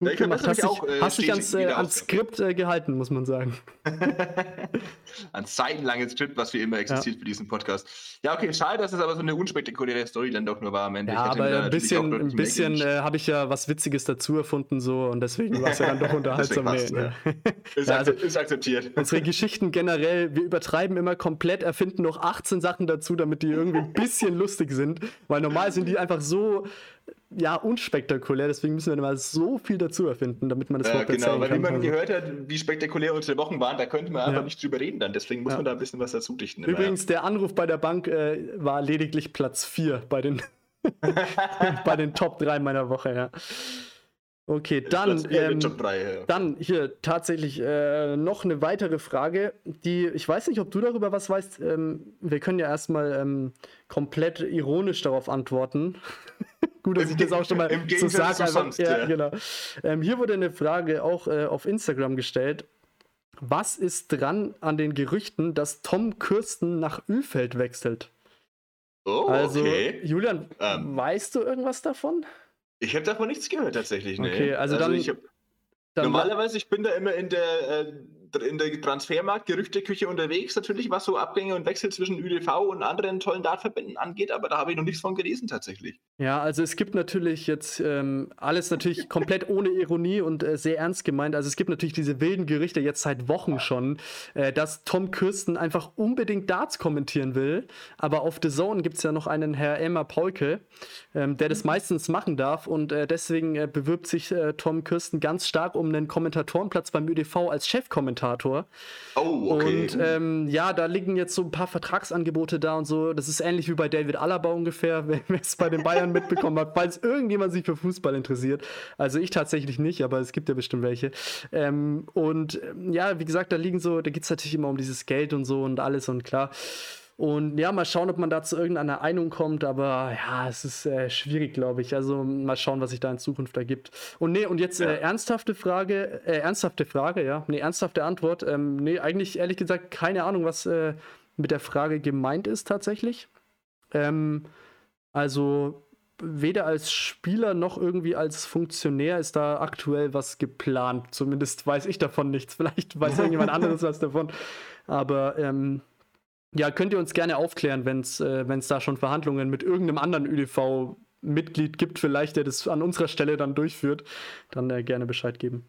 gut ja, gemacht. Hast, auch, dich, äh, hast dich ans, äh, ans Skript äh, gehalten, muss man sagen. (laughs) Ein seitenlanges Skript, was wie immer existiert ja. für diesen Podcast. Ja, okay, schade, dass es aber so eine unspektakuläre Story dann doch nur war am Ende. Ja, aber ein bisschen, ein bisschen äh, habe ich ja was Witziges dazu erfunden so und deswegen war es ja dann doch (laughs) unterhaltsam. nee, ne? ist, (laughs) ja, also, ist akzeptiert. Unsere Geschichten generell, wir übertreiben immer komplett, erfinden noch 18 Sachen dazu, damit die irgendwie ein bisschen lustig sind, weil normal sind die einfach so ja, unspektakulär, deswegen müssen wir mal so viel dazu erfinden, damit man das überhaupt äh, Genau, weil wie man also. gehört hat, wie spektakulär unsere Wochen waren, da könnte man ja. einfach nicht drüber reden dann, deswegen muss ja. man da ein bisschen was dazu dichten. Übrigens, immer. der Anruf bei der Bank äh, war lediglich Platz 4 bei den, (laughs) (laughs) bei den Top 3 meiner Woche, ja. Okay, dann, ähm, dann hier tatsächlich äh, noch eine weitere Frage, die ich weiß nicht, ob du darüber was weißt. Ähm, wir können ja erstmal ähm, komplett ironisch darauf antworten. (laughs) Gut, dass Im ich das auch schon mal Im so sage. Sonst, ja, ja. Genau. Ähm, hier wurde eine Frage auch äh, auf Instagram gestellt. Was ist dran an den Gerüchten, dass Tom Kirsten nach Ölfeld wechselt? Oh, also, okay. Julian, ähm. weißt du irgendwas davon? Ich habe davon nichts gehört tatsächlich. Nee. Okay, also, also dann, ich hab, dann. Normalerweise, ich bin da immer in der äh, in der Transfermarkt-Gerüchteküche unterwegs, natürlich, was so Abgänge und Wechsel zwischen ÜDV und anderen tollen Dartverbänden angeht, aber da habe ich noch nichts von gelesen tatsächlich. Ja, also es gibt natürlich jetzt ähm, alles natürlich (laughs) komplett ohne Ironie und äh, sehr ernst gemeint. Also es gibt natürlich diese wilden Gerüchte jetzt seit Wochen schon, äh, dass Tom Kirsten einfach unbedingt Darts kommentieren will, aber auf The Zone gibt es ja noch einen Herr Elmar Paulke, ähm, der das meistens machen darf und äh, deswegen äh, bewirbt sich äh, Tom Kirsten ganz stark um einen Kommentatorenplatz beim ÜDV als Chefkommentator. Kommentator. Oh, okay. Und ähm, ja, da liegen jetzt so ein paar Vertragsangebote da und so. Das ist ähnlich wie bei David Alaba ungefähr, (laughs) wenn es bei den Bayern mitbekommen hat, falls irgendjemand sich für Fußball interessiert. Also ich tatsächlich nicht, aber es gibt ja bestimmt welche. Ähm, und ähm, ja, wie gesagt, da liegen so, da geht es natürlich immer um dieses Geld und so und alles und klar. Und ja, mal schauen, ob man da zu irgendeiner Einigung kommt, aber ja, es ist äh, schwierig, glaube ich. Also mal schauen, was sich da in Zukunft ergibt. Und nee, und jetzt äh, ernsthafte Frage, äh, ernsthafte Frage, ja. Nee, ernsthafte Antwort. Ähm, nee, eigentlich ehrlich gesagt keine Ahnung, was äh, mit der Frage gemeint ist tatsächlich. Ähm, also weder als Spieler noch irgendwie als Funktionär ist da aktuell was geplant. Zumindest weiß ich davon nichts. Vielleicht weiß (laughs) irgendjemand anderes was davon. Aber ähm, ja, könnt ihr uns gerne aufklären, wenn es äh, da schon Verhandlungen mit irgendeinem anderen ÖDV-Mitglied gibt, vielleicht, der das an unserer Stelle dann durchführt, dann äh, gerne Bescheid geben.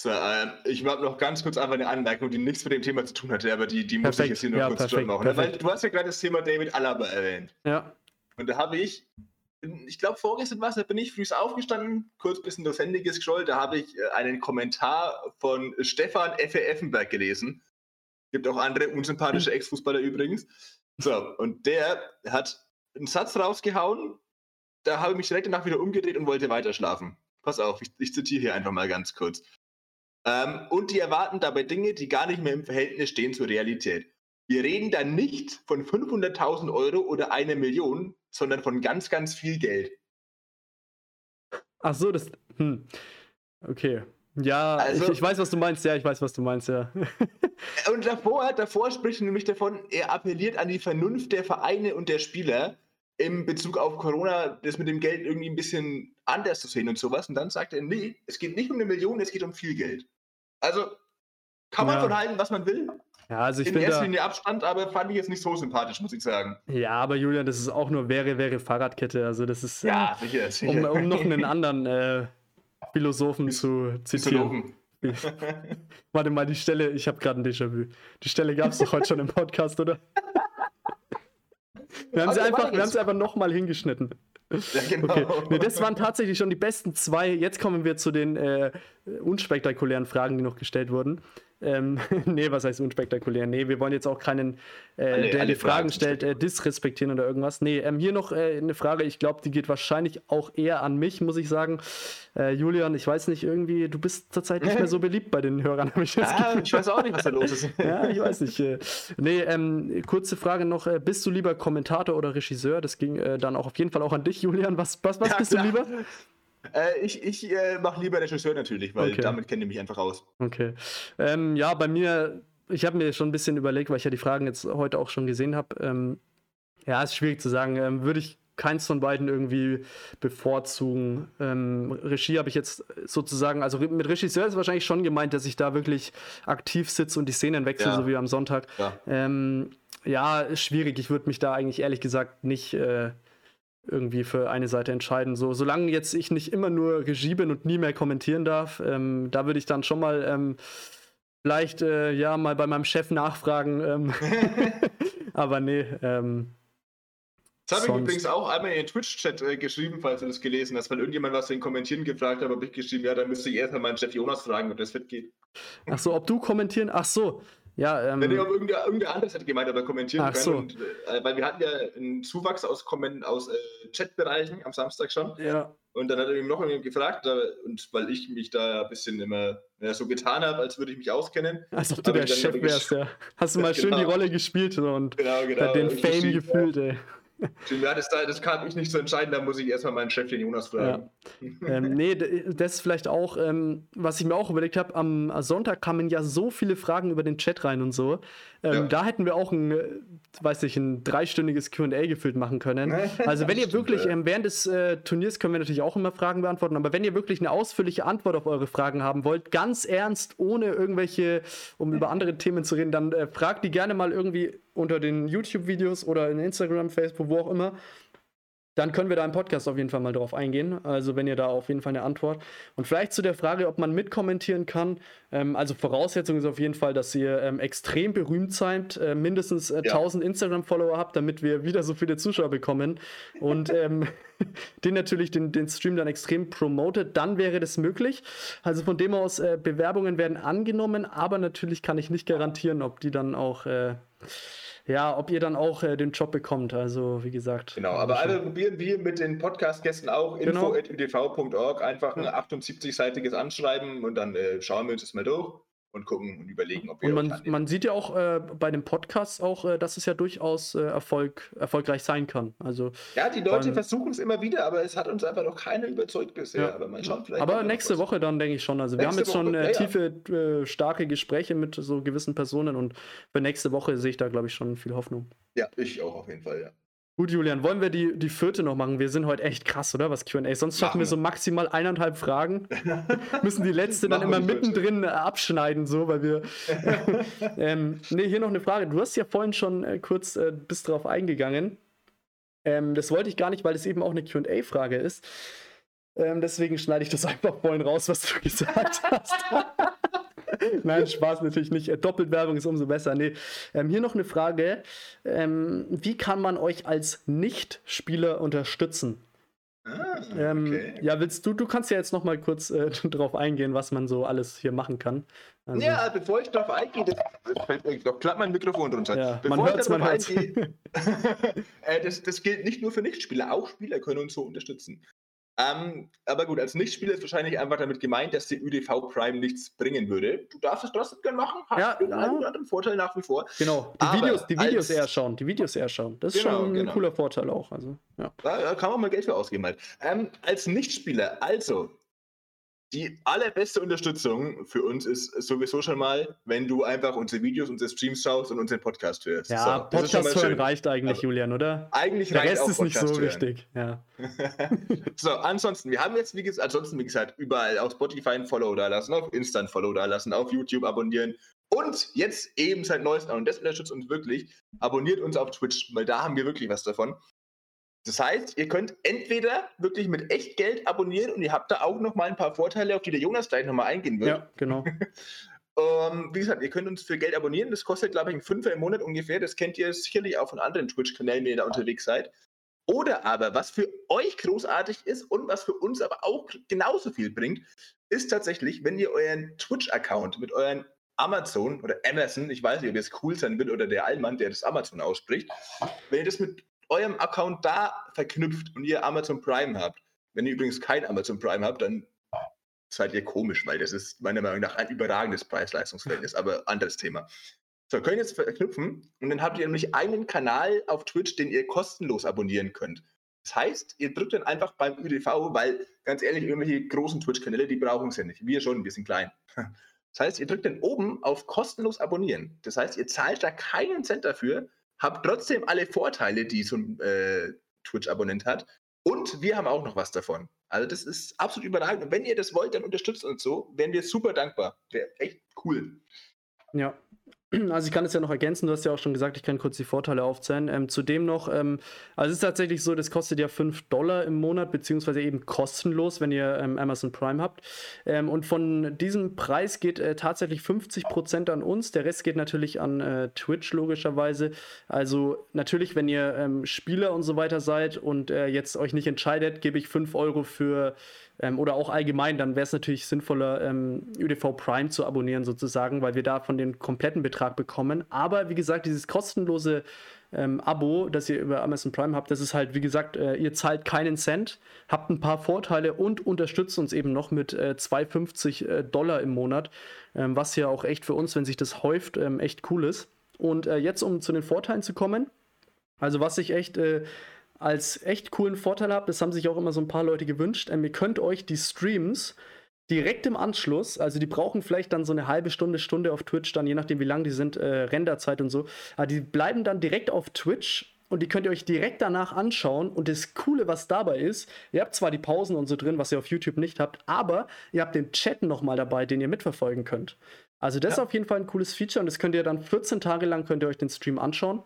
So, äh, ich habe noch ganz kurz einfach eine Anmerkung, die nichts mit dem Thema zu tun hatte, aber die, die muss ich jetzt hier noch ja, kurz perfekt, machen. Weil du hast ja gerade das Thema David Alaba erwähnt. Ja. Und da habe ich, ich glaube vorgestern war es, da bin ich früh aufgestanden, kurz ein bisschen das Handy geschrollt, da habe ich äh, einen Kommentar von Stefan Effe Effenberg gelesen Gibt auch andere unsympathische Ex-Fußballer übrigens. So, und der hat einen Satz rausgehauen, da habe ich mich direkt danach wieder umgedreht und wollte weiter schlafen. Pass auf, ich, ich zitiere hier einfach mal ganz kurz. Ähm, und die erwarten dabei Dinge, die gar nicht mehr im Verhältnis stehen zur Realität. Wir reden da nicht von 500.000 Euro oder einer Million, sondern von ganz, ganz viel Geld. Ach so, das. Hm. Okay. Ja, also, ich, ich, weiß, was du meinst, ja, ich weiß, was du meinst, ja. (laughs) und davor, davor spricht nämlich davon, er appelliert an die Vernunft der Vereine und der Spieler. im Bezug auf Corona das mit dem Geld irgendwie ein bisschen anders zu sehen und sowas. Und dann sagt er, nee, es geht nicht um eine Million, es geht um viel Geld. Also kann man Ja. von halten, was man will. Ja, also ich In erster Linie Abstand, aber fand ich jetzt nicht so sympathisch, muss ich sagen. ja, aber Julian, das ist auch nur wäre, wäre Fahrradkette. Also das ist, äh, Ja, sicher, um, sicher. um noch einen (laughs) anderen äh, Philosophen zu zitieren. Warte mal, die Stelle, ich habe gerade ein Déjà-vu. Die Stelle gab es doch heute schon im Podcast, oder? Wir haben sie einfach, wir haben sie einfach nochmal hingeschnitten. Ja, genau. Okay, nee, das waren tatsächlich schon die besten zwei. Jetzt kommen wir zu den äh, unspektakulären Fragen, die noch gestellt wurden. Ähm, (laughs) nee, was heißt unspektakulär? Nee, wir wollen jetzt auch keinen, äh, Alle- der die Fragen Fragen stellt, äh, disrespektieren oder irgendwas. Nee, ähm, hier noch äh, eine Frage, ich glaube, die geht wahrscheinlich auch eher an mich, muss ich sagen. Äh, Julian, ich weiß nicht, irgendwie, du bist zurzeit nicht mehr so (laughs) beliebt bei den Hörern, habe ich das Ah, Gefühl. ich weiß auch nicht, was da los ist. (laughs) Ja, ich weiß nicht. Äh, nee, ähm, kurze Frage noch. Äh, bist du lieber Kommentator oder Regisseur? Das ging dann auch auf jeden Fall auch an dich, Julian. Was, was, was Ja, bist klar. du lieber? Äh, ich ich äh, mache lieber Regisseur natürlich, weil Okay. damit kenne ich mich einfach aus. Okay. Ähm, ja, bei mir, ich habe mir schon ein bisschen überlegt, weil ich ja die Fragen jetzt heute auch schon gesehen habe. Ähm, ja, ist schwierig zu sagen. Ähm, Würde ich keins von beiden irgendwie bevorzugen. Ähm, Regie habe ich jetzt sozusagen, also mit Regisseur ist wahrscheinlich schon gemeint, dass ich da wirklich aktiv sitze und die Szenen wechsle, Ja. so wie am Sonntag. Ja. Ähm, ja, ist schwierig. Ich würde mich da eigentlich ehrlich gesagt nicht äh, irgendwie für eine Seite entscheiden. So, solange jetzt ich nicht immer nur Regie bin und nie mehr kommentieren darf, ähm, da würde ich dann schon mal ähm, vielleicht äh, ja mal bei meinem Chef nachfragen. Ähm, (laughs) aber nee, ähm, Das habe ich übrigens auch einmal in den Twitch-Chat äh, geschrieben, falls du das gelesen hast, weil irgendjemand was in den Kommentieren gefragt hat, habe ich geschrieben, ja, dann müsste ich erstmal meinen Chef Jonas fragen, ob das fit geht. ach so, ob du kommentieren? Ach so, ja, ähm, Wenn irgendwer, irgendwer anderes hätte gemeint, aber kommentieren Ach können. so. Und, äh, weil wir hatten ja einen Zuwachs aus, aus äh, Chatbereichen am Samstag schon. ja, Und dann hat er eben noch jemand gefragt, da, und weil ich mich da ein bisschen immer ja, so getan habe, als würde ich mich auskennen. als ob du der Chef wärst, ja. (laughs) Hast du mal schön die Genau. Rolle gespielt so, und Genau, genau. den Fame gefühlt, ey. Ja, das, das kann ich nicht so entscheiden, da muss ich erstmal meinen Chef, den Jonas, fragen. ähm, nee, das ist vielleicht auch, ähm, was ich mir auch überlegt habe, am Sonntag kamen ja so viele Fragen über den Chat rein und so. Ähm, Ja. Da hätten wir auch ein, äh, weiß ich, ein dreistündiges QA gefüllt machen können. Also wenn ihr (laughs) wirklich, ja. ähm, während des äh, Turniers können wir natürlich auch immer Fragen beantworten, aber wenn ihr wirklich eine ausführliche Antwort auf eure Fragen haben wollt, ganz ernst, ohne irgendwelche, um über (laughs) andere Themen zu reden, dann äh, fragt die gerne mal irgendwie unter den YouTube-Videos oder in Instagram, Facebook, wo auch immer. Dann können wir da im Podcast auf jeden Fall mal drauf eingehen. Also wenn ihr da auf jeden Fall eine Antwort. Und vielleicht zu der Frage, ob man mitkommentieren kann. Ähm, also Voraussetzung ist auf jeden Fall, dass ihr ähm, extrem berühmt seid, äh, mindestens äh, Ja. 1000 Instagram-Follower habt, damit wir wieder so viele Zuschauer bekommen. Und (laughs) ähm, den natürlich den, den Stream dann extrem promotet, dann wäre das möglich. Also von dem aus, äh, Bewerbungen werden angenommen, aber natürlich kann ich nicht garantieren, ob die dann auch, äh, ja, ob ihr dann auch äh, den Job bekommt. Also wie gesagt. Genau, aber alle probieren wir mit den Podcast-Gästen auch Genau. info.udv.org einfach ein 78-seitiges Anschreiben und dann äh, schauen wir uns das mal durch und gucken und überlegen, ob wir Und man, man sieht ja auch äh, bei dem Podcast auch, äh, dass es ja durchaus äh, Erfolg, erfolgreich sein kann. Also, Ja, die Leute Ähm, versuchen es immer wieder, aber es hat uns einfach noch keiner überzeugt bisher. Ja. Aber mal schauen, vielleicht. aber nächste was. Woche dann denke ich schon. Also wir haben Nächste jetzt schon Woche, äh, ja, ja. tiefe, äh, starke Gespräche mit so gewissen Personen und für nächste Woche sehe ich da, glaube ich, schon viel Hoffnung. Ja, ich auch auf jeden Fall, ja. Gut, Julian, wollen wir die, die vierte noch machen? Wir sind heute echt krass, oder? Was QA. Sonst schaffen wir so maximal eineinhalb Fragen. (laughs) Müssen die letzte dann immer mittendrin äh, abschneiden, so, weil wir. (laughs) ähm, nee, hier noch eine Frage. Du hast ja vorhin schon äh, kurz äh, bis drauf eingegangen. Ähm, das wollte ich gar nicht, weil es eben auch eine QA-Frage ist. Ähm, deswegen schneide ich das (laughs) einfach vorhin raus, was du gesagt hast. (laughs) Nein, Spaß natürlich nicht. Äh, Doppelwerbung ist umso besser. Nee. Ähm, hier noch eine Frage. Ähm, wie kann man euch als Nicht-Spieler unterstützen? Ah, Ähm, okay. Ja, willst du, du kannst ja jetzt noch mal kurz äh, (laughs) drauf eingehen, was man so alles hier machen kann. Also, Ja, bevor ich darauf eingehe, das, fällt mir doch glatt mein Mikrofon runter. Ja, bevor man ich hört's, man darauf eingehe, (laughs) äh, das, das gilt nicht nur für Nichtspieler, auch Spieler können uns so unterstützen. Ähm, aber gut, als Nichtspieler ist wahrscheinlich einfach damit gemeint, dass die ÜDV Prime nichts bringen würde. Du darfst es trotzdem gerne machen, hast Ja, den einen oder anderen Vorteil nach wie vor. Genau, die Aber Videos, die Videos eher schauen, die Videos eher schauen. Das ist Genau, schon ein genau. cooler Vorteil auch. Also, ja. Da da kann man mal Geld für ausgeben halt. Ähm, als Nichtspieler, also, die allerbeste Unterstützung für uns ist sowieso schon mal, wenn du einfach unsere Videos, unsere Streams schaust und unseren Podcast hörst. Ja, so, Podcast hören reicht eigentlich, also, Julian, oder? Eigentlich Der reicht Rest auch ist Podcast nicht so hören. wichtig. Ja. (laughs) so, ansonsten, wir haben jetzt, wie gesagt, ansonsten, wie gesagt, überall auf Spotify ein Follow da lassen, auf Insta ein Follow da lassen, auf YouTube abonnieren. Und jetzt eben seit neuestem, und das unterstützt uns wirklich, abonniert uns auf Twitch, weil da haben wir wirklich was davon. Das heißt, ihr könnt entweder wirklich mit echt Geld abonnieren und ihr habt da auch noch mal ein paar Vorteile, auf die der Jonas gleich nochmal eingehen wird. Ja, genau. (laughs) ähm, wie gesagt, ihr könnt uns für Geld abonnieren. Das kostet, glaube ich, ein Fünfer im Monat ungefähr. Das kennt ihr sicherlich auch von anderen Twitch-Kanälen, wenn ihr da unterwegs seid. Oder aber, was für euch großartig ist und was für uns aber auch genauso viel bringt, ist tatsächlich, wenn ihr euren Twitch-Account mit euren Amazon oder Amazon, ich weiß nicht, ob ihr es cool sein will oder der Allmann, der das Amazon ausspricht, wenn ihr das mit eurem Account da verknüpft und ihr Amazon Prime habt, wenn ihr übrigens kein Amazon Prime habt, dann seid ihr komisch, weil das ist meiner Meinung nach ein überragendes Preis-Leistungsverhältnis, (laughs) aber anderes Thema. So, könnt ihr jetzt verknüpfen und dann habt ihr nämlich einen Kanal auf Twitch, den ihr kostenlos abonnieren könnt. Das heißt, ihr drückt dann einfach beim ÖDV, weil ganz ehrlich, irgendwelche großen Twitch-Kanäle, die brauchen es ja nicht. Wir schon, wir sind klein. (laughs) Das heißt, ihr drückt dann oben auf kostenlos abonnieren. Das heißt, ihr zahlt da keinen Cent dafür, habt trotzdem alle Vorteile, die so ein äh, Twitch-Abonnent hat. Und wir haben auch noch was davon. Also das ist absolut überragend. Und wenn ihr das wollt, dann unterstützt uns so. Wären wir super dankbar. Wäre echt cool. Ja, (clears throat) also ich kann es ja noch ergänzen, du hast ja auch schon gesagt, ich kann kurz die Vorteile aufzählen. Ähm, zudem noch, ähm, also es ist tatsächlich so, das kostet ja 5 Dollar im Monat, beziehungsweise eben kostenlos, wenn ihr ähm, Amazon Prime habt. Ähm, und von diesem Preis geht äh, tatsächlich 50% an uns, der Rest geht natürlich an äh, Twitch logischerweise. Also natürlich, wenn ihr ähm, Spieler und so weiter seid und äh, jetzt euch nicht entscheidet, gebe ich 5 Euro für ähm, oder auch allgemein, dann wäre es natürlich sinnvoller, ähm, ÖDV Prime zu abonnieren sozusagen, weil wir davon den kompletten Betrag bekommen. Aber wie gesagt, dieses kostenlose ähm, Abo, das ihr über Amazon Prime habt, das ist halt, wie gesagt, äh, ihr zahlt keinen Cent, habt ein paar Vorteile und unterstützt uns eben noch mit äh, 2,50 äh, Dollar im Monat, ähm, was ja auch echt für uns, wenn sich das häuft, ähm, echt cool ist. Und äh, jetzt, um zu den Vorteilen zu kommen, also was ich echt äh, als echt coolen Vorteil habe, das haben sich auch immer so ein paar Leute gewünscht, ähm, ihr könnt euch die Streams direkt im Anschluss, also die brauchen vielleicht dann so eine halbe Stunde, Stunde auf Twitch, dann je nachdem wie lang die sind, äh, Renderzeit und so, aber die bleiben dann direkt auf Twitch und die könnt ihr euch direkt danach anschauen. Und das Coole, was dabei ist, ihr habt zwar die Pausen und so drin, was ihr auf YouTube nicht habt, aber ihr habt den Chat nochmal dabei, den ihr mitverfolgen könnt. Also das ja. ist auf jeden Fall ein cooles Feature und das könnt ihr dann 14 Tage lang könnt ihr euch den Stream anschauen.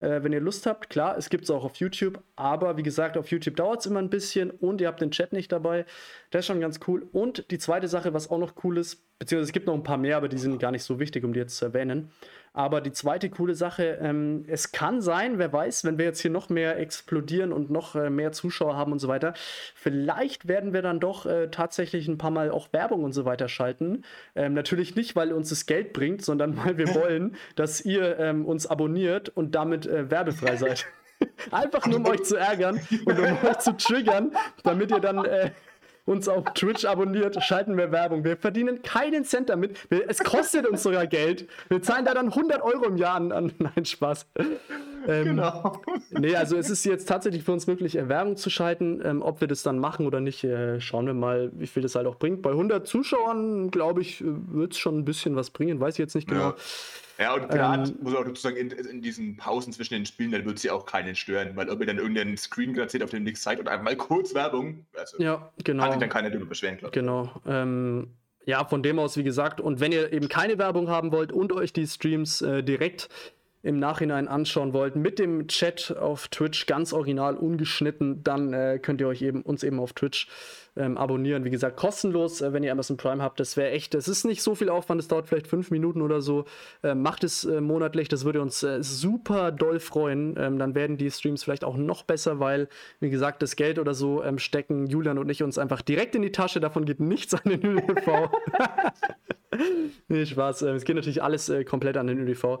Äh, wenn ihr Lust habt, klar, es gibt es auch auf YouTube, aber wie gesagt, auf YouTube dauert es immer ein bisschen und ihr habt den Chat nicht dabei. Das ist schon ganz cool. Und die zweite Sache, was auch noch cool ist, beziehungsweise es gibt noch ein paar mehr, aber die sind gar nicht so wichtig, um die jetzt zu erwähnen. Aber die zweite coole Sache, ähm, es kann sein, wer weiß, wenn wir jetzt hier noch mehr explodieren und noch äh, mehr Zuschauer haben und so weiter, vielleicht werden wir dann doch äh, tatsächlich ein paar Mal auch Werbung und so weiter schalten. Ähm, natürlich nicht, weil uns das Geld bringt, sondern weil wir (laughs) wollen, dass ihr ähm, uns abonniert und damit äh, werbefrei seid. (laughs) Einfach nur, um euch zu ärgern und um euch zu triggern, damit ihr dann äh, uns auf Twitch abonniert, schalten wir Werbung. Wir verdienen keinen Cent damit. es kostet uns sogar Geld. Wir zahlen da dann 100 Euro im Jahr an. an (laughs) nein, Spaß. Ähm, genau. Nee, also es ist jetzt tatsächlich für uns möglich, Werbung zu schalten. Ähm, ob wir das dann machen oder nicht, äh, schauen wir mal, wie viel das halt auch bringt. Bei 100 Zuschauern, glaube ich, wird es schon ein bisschen was bringen. Weiß ich jetzt nicht genau. Ja. Ja, und gerade, ähm, muss auch dazu sagen, in, in, diesen Pausen zwischen den Spielen, dann wird sie auch keinen stören, weil ob ihr dann irgendeinen Screen gerade seht, auf dem nichts zeigt und einmal (laughs) kurz Werbung, also ja, genau. kann sich dann keiner darüber beschweren, glaube ich. Genau. Ähm, ja, von dem aus, wie gesagt, und wenn ihr eben keine Werbung haben wollt und euch die Streams äh, direkt im Nachhinein anschauen wollt, mit dem Chat auf Twitch ganz original ungeschnitten, dann äh, könnt ihr euch eben uns eben auf Twitch ähm, abonnieren. Wie gesagt, kostenlos, äh, wenn ihr Amazon Prime habt. Das wäre echt, es ist nicht so viel Aufwand, es dauert vielleicht fünf Minuten oder so. Äh, macht es äh, monatlich, das würde uns äh, super doll freuen. Ähm, dann werden die Streams vielleicht auch noch besser, weil, wie gesagt, das Geld oder so ähm, stecken Julian und ich uns einfach direkt in die Tasche. Davon geht nichts an den ÖDV. (laughs) nee, Spaß. Äh, es geht natürlich alles äh, komplett an den ÖDV.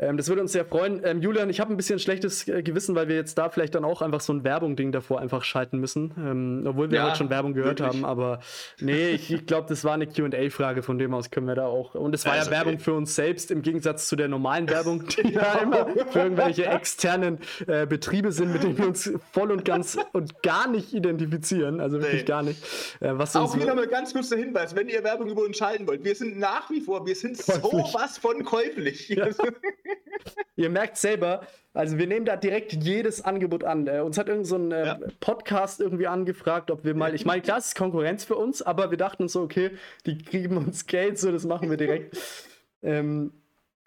Ähm, das würde uns sehr freuen. Ähm, Julian, ich habe ein bisschen schlechtes äh, Gewissen, weil wir jetzt da vielleicht dann auch einfach so ein Werbung-Ding davor einfach schalten müssen. Ähm, obwohl wir ja, heute schon Werbung gehört wirklich. haben. Aber nee, ich, ich glaube, das war eine QA-Frage, von dem aus können wir da auch. Und es war ja, ja Werbung okay. für uns selbst im Gegensatz zu der normalen Werbung, die (laughs) ja immer für irgendwelche externen äh, Betriebe sind, mit denen wir uns voll und ganz und gar nicht identifizieren. Also wirklich nee. gar nicht. Äh, was auch hier nochmal ganz kurz der Hinweis, wenn ihr Werbung über uns schalten wollt. Wir sind nach wie vor, wir sind sowas von käuflich. Ja. (laughs) (laughs) Ihr merkt selber, also wir nehmen da direkt jedes Angebot an. Äh, uns hat irgend so ein äh, ja. Podcast irgendwie angefragt, ob wir mal, ich meine, klar, es ist Konkurrenz für uns, aber wir dachten uns so, okay, die geben uns Geld, so das machen wir direkt. (laughs) ähm,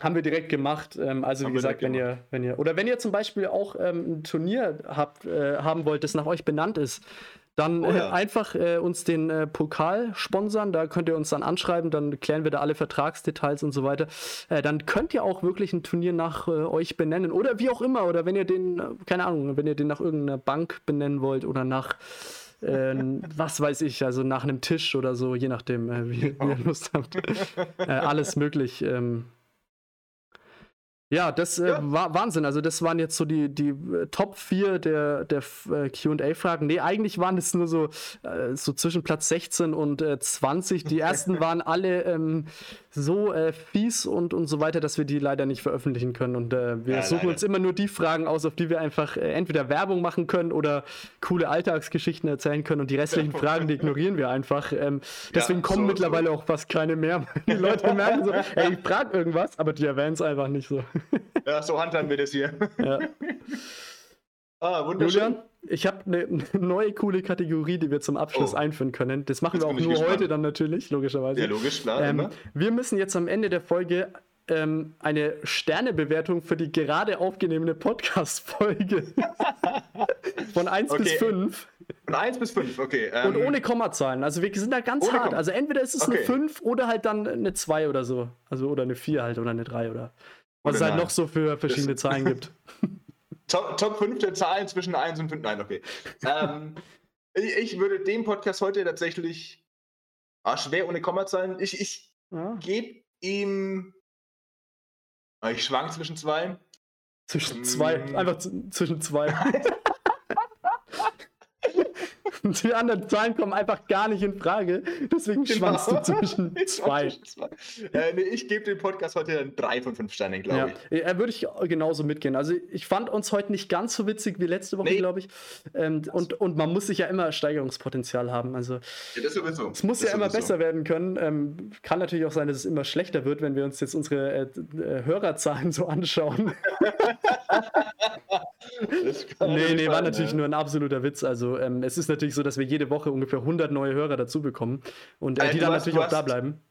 haben wir direkt gemacht. Ähm, also wie gesagt, wenn ihr, wenn ihr, oder wenn ihr zum Beispiel auch ähm, ein Turnier habt, äh, haben wollt, das nach euch benannt ist, dann oh ja. äh, einfach äh, uns den äh, Pokal sponsern. Da könnt ihr uns dann anschreiben, dann klären wir da alle Vertragsdetails und so weiter. Äh, dann könnt ihr auch wirklich ein Turnier nach äh, euch benennen oder wie auch immer. Oder wenn ihr den, äh, keine Ahnung, wenn ihr den nach irgendeiner Bank benennen wollt oder nach (laughs) was weiß ich, also nach einem Tisch oder so, je nachdem, wie, wie, ihr Lust habt. alles möglich. Ähm, ja, das äh, ja. war Wahnsinn. Also, das waren jetzt so die, die äh, Top 4 der, der äh, QA-Fragen. Nee, eigentlich waren es nur so, äh, so zwischen Platz 16 und 20. Äh, die ersten (laughs) waren alle ähm, so äh, fies und, und so weiter, dass wir die leider nicht veröffentlichen können. Und wir ja, suchen leider. uns immer nur die Fragen aus, auf die wir einfach entweder Werbung machen können oder coole Alltagsgeschichten erzählen können. Und die restlichen Fragen, die ignorieren wir einfach. Ähm, deswegen ja, kommen so, mittlerweile so. auch fast keine mehr. (laughs) Die Leute merken so, ey, ich frage irgendwas, aber die erwähnen es einfach nicht so. (laughs) Ja, so handhaben wir das hier. Ja. (laughs) ah, wunderschön. Julian, ich habe eine (laughs) neue coole Kategorie, die wir zum Abschluss oh. einführen können. Das machen jetzt wir auch nur gespannt. heute dann natürlich, logischerweise. Ja, logisch, klar. Ähm, wir müssen jetzt am Ende der Folge ähm, eine Sternebewertung für die gerade aufgenommene Podcast-Folge von 1 okay. bis 5. Von 1 bis 5, okay. Ähm, Und ohne Kommazahlen. Also wir sind da ganz hart. Komma. Also entweder ist es okay. eine 5 oder halt dann eine 2 oder so. Also oder eine 4 halt oder eine 3 oder. Was es halt noch so für verschiedene das Zahlen gibt. (laughs) Top, Top 5 der Zahlen zwischen 1 und 5. Nein, okay. ähm, ich, ich, würde dem Podcast heute tatsächlich ah, schwer ohne Kommazahlen. Ich, ich ja. gebe ihm. Ah, ich schwank zwischen zwei. Zwischen zwei. Mm. Einfach zwischen zwei. (laughs) Die anderen Zahlen kommen einfach gar nicht in Frage. Deswegen genau. schwankst du (laughs) zwischen zwei. äh, nee, ich gebe dem Podcast heute dann drei von fünf Sternen, glaube ich. Ja, würde ich genauso mitgehen. Also ich fand uns heute nicht ganz so witzig wie letzte Woche, nee. glaube ich. Ähm, und, und man muss sich ja immer Steigerungspotenzial haben. Also ja, das sowieso. Es muss das ja immer besser werden können. Ähm, kann natürlich auch sein, dass es immer schlechter wird, wenn wir uns jetzt unsere äh, äh, Hörerzahlen so anschauen. (laughs) (laughs) nee, nee, war natürlich ja. nur ein absoluter Witz. Also ähm, es ist natürlich so, dass wir jede Woche ungefähr 100 neue Hörer dazu bekommen und äh, die dann hast, natürlich auch da bleiben.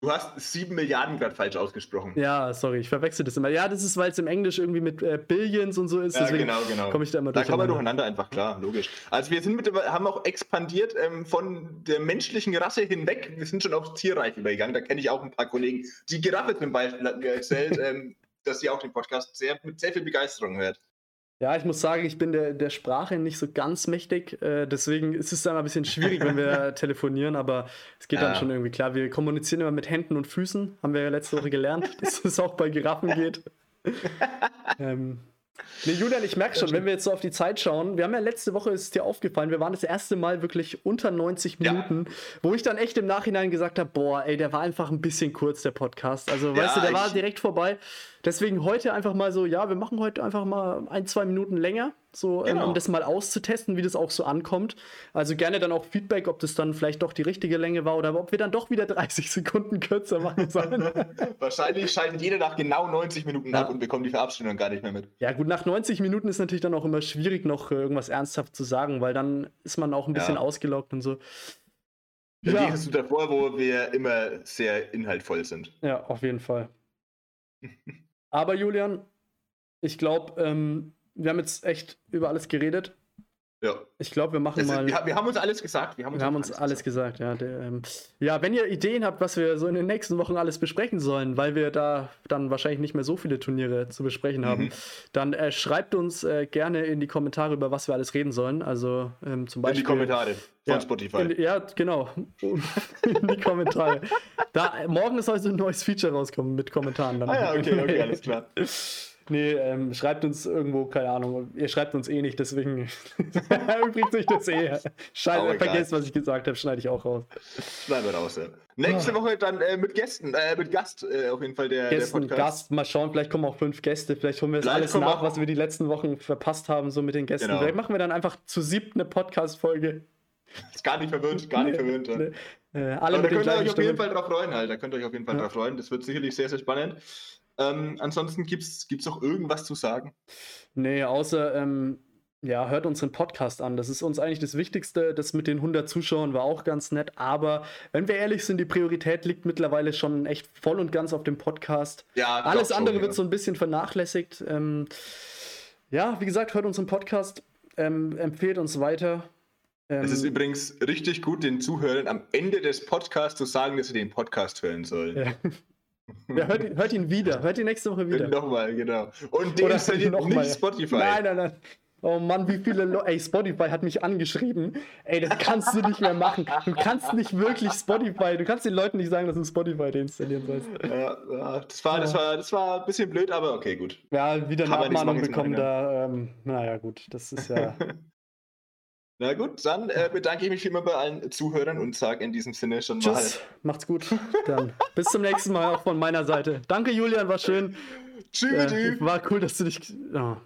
Du hast 7 Milliarden gerade falsch ausgesprochen. Ja, sorry, ich verwechsel das immer. Ja, das ist, weil es im Englisch irgendwie mit äh, Billions und so ist. Ja, deswegen genau, genau. komme ich da immer durch. Da kommen wir durcheinander einfach, klar, logisch. Also wir sind mit, haben auch expandiert ähm, von der menschlichen Rasse hinweg. Wir sind schon aufs Tierreich übergegangen. Da kenne ich auch ein paar Kollegen. Die Giraffe zum Beispiel hat mir erzählt, (laughs) ähm, dass sie auch den Podcast sehr, mit sehr viel Begeisterung hört. Ja, ich muss sagen, ich bin der, der Sprache nicht so ganz mächtig. Äh, deswegen ist es dann ein bisschen schwierig, wenn wir (laughs) telefonieren, aber es geht ja. dann schon irgendwie klar. Wir kommunizieren immer mit Händen und Füßen, haben wir ja letzte Woche gelernt, (laughs) dass es auch bei Giraffen geht. ähm, Nee, Julian, ich merke schon, wenn wir jetzt so auf die Zeit schauen, wir haben ja letzte Woche, ist dir aufgefallen, wir waren das erste Mal wirklich unter 90 Minuten, ja. wo ich dann echt im Nachhinein gesagt habe, boah, ey, der war einfach ein bisschen kurz, der Podcast. Also, ja, weißt du, der war direkt vorbei. Deswegen heute einfach mal so, ja, wir machen heute einfach mal ein, zwei Minuten länger, so genau. ähm, um das mal auszutesten, wie das auch so ankommt. Also gerne dann auch Feedback, ob das dann vielleicht doch die richtige Länge war oder ob wir dann doch wieder 30 Sekunden kürzer machen (laughs) sollen. Wahrscheinlich schaltet jeder nach genau 90 Minuten ja. ab und bekommt die Verabschiedung gar nicht mehr mit. Ja, gut, nach 90 Minuten ist natürlich dann auch immer schwierig, noch äh, irgendwas ernsthaft zu sagen, weil dann ist man auch ein bisschen ja. ausgelockt und so. Ja. du davor, wo wir immer sehr inhaltvoll sind. Ja, auf jeden Fall. (laughs) Aber Julian, ich glaube, ähm, wir haben jetzt echt über alles geredet. Ja. Ich glaube, wir machen ist, mal. Wir, wir, haben uns alles gesagt. Wir haben uns, wir haben uns alles gesagt, gesagt ja. Der, ähm, ja, wenn ihr Ideen habt, was wir so in den nächsten Wochen alles besprechen sollen, weil wir da dann wahrscheinlich nicht mehr so viele Turniere zu besprechen haben, mhm. dann äh, schreibt uns äh, gerne in die Kommentare, über was wir alles reden sollen. Also ähm, zum Beispiel. In die Kommentare von ja, Spotify. In, ja, genau. (laughs) in die Kommentare. Da, morgen ist also ein neues Feature rauskommen mit Kommentaren. Dann. Ah ja, okay, okay, alles klar. (laughs) Nee, ähm, schreibt uns irgendwo, keine Ahnung. Ihr schreibt uns eh nicht, deswegen (laughs) übrigens sich das eh. Scheiße, vergesst, was ich gesagt habe, schneide ich auch raus. Schneiden wir raus, ja. Nächste oh. Woche dann äh, mit Gästen, äh, mit Gast äh, auf jeden Fall der, Gästen, der. Gast, mal schauen, vielleicht kommen auch fünf Gäste, vielleicht holen wir das alles nach, was wir die letzten Wochen verpasst haben, so mit den Gästen. Genau. Vielleicht machen wir dann einfach zu siebt eine Podcast-Folge. Ist gar nicht verwöhnt, gar nicht verwöhnt. (laughs) Nee. Äh, alle da könnt ihr euch auf jeden Fall drauf freuen, halt. Da könnt ihr euch auf jeden Fall ja. drauf freuen. Das wird sicherlich sehr, sehr spannend. Ähm, ansonsten gibt es noch irgendwas zu sagen? Nee, außer, ähm, ja, hört unseren Podcast an. Das ist uns eigentlich das Wichtigste. Das mit den 100 Zuschauern war auch ganz nett. Aber wenn wir ehrlich sind, die Priorität liegt mittlerweile schon echt voll und ganz auf dem Podcast. Ja, Alles andere schon, wird ja. so ein bisschen vernachlässigt. Ähm, ja, wie gesagt, hört unseren Podcast, ähm, empfehlt uns weiter. es ist ähm, übrigens richtig gut, den Zuhörern am Ende des Podcasts zu sagen, dass sie den Podcast hören sollen. Ja. (laughs) Ja, hört, hört, ihn wieder, hört ihn nächste Woche wieder. Nochmal, genau. Und den installiert (laughs) noch nicht mal. Spotify. Nein, nein, nein. Oh Mann, wie viele Leute. Ey, Spotify hat mich angeschrieben. Ey, das kannst du nicht mehr machen. Du kannst nicht wirklich Spotify. Du kannst den Leuten nicht sagen, dass du Spotify deinstallieren sollst. Ja, ja das, war, das, war, das war ein bisschen blöd, aber okay, gut. Ja, wieder eine Abmahnung bekommen da. Ähm, naja, gut. Das ist ja. (laughs) Na gut, dann äh, bedanke ich mich immer bei allen Zuhörern und sage in diesem Sinne schon Tschüss. mal. Tschüss, macht's gut. Dann bis zum nächsten Mal auch von meiner Seite. Danke, Julian, war schön. Tschüss. Äh, war cool, dass du dich. Oh.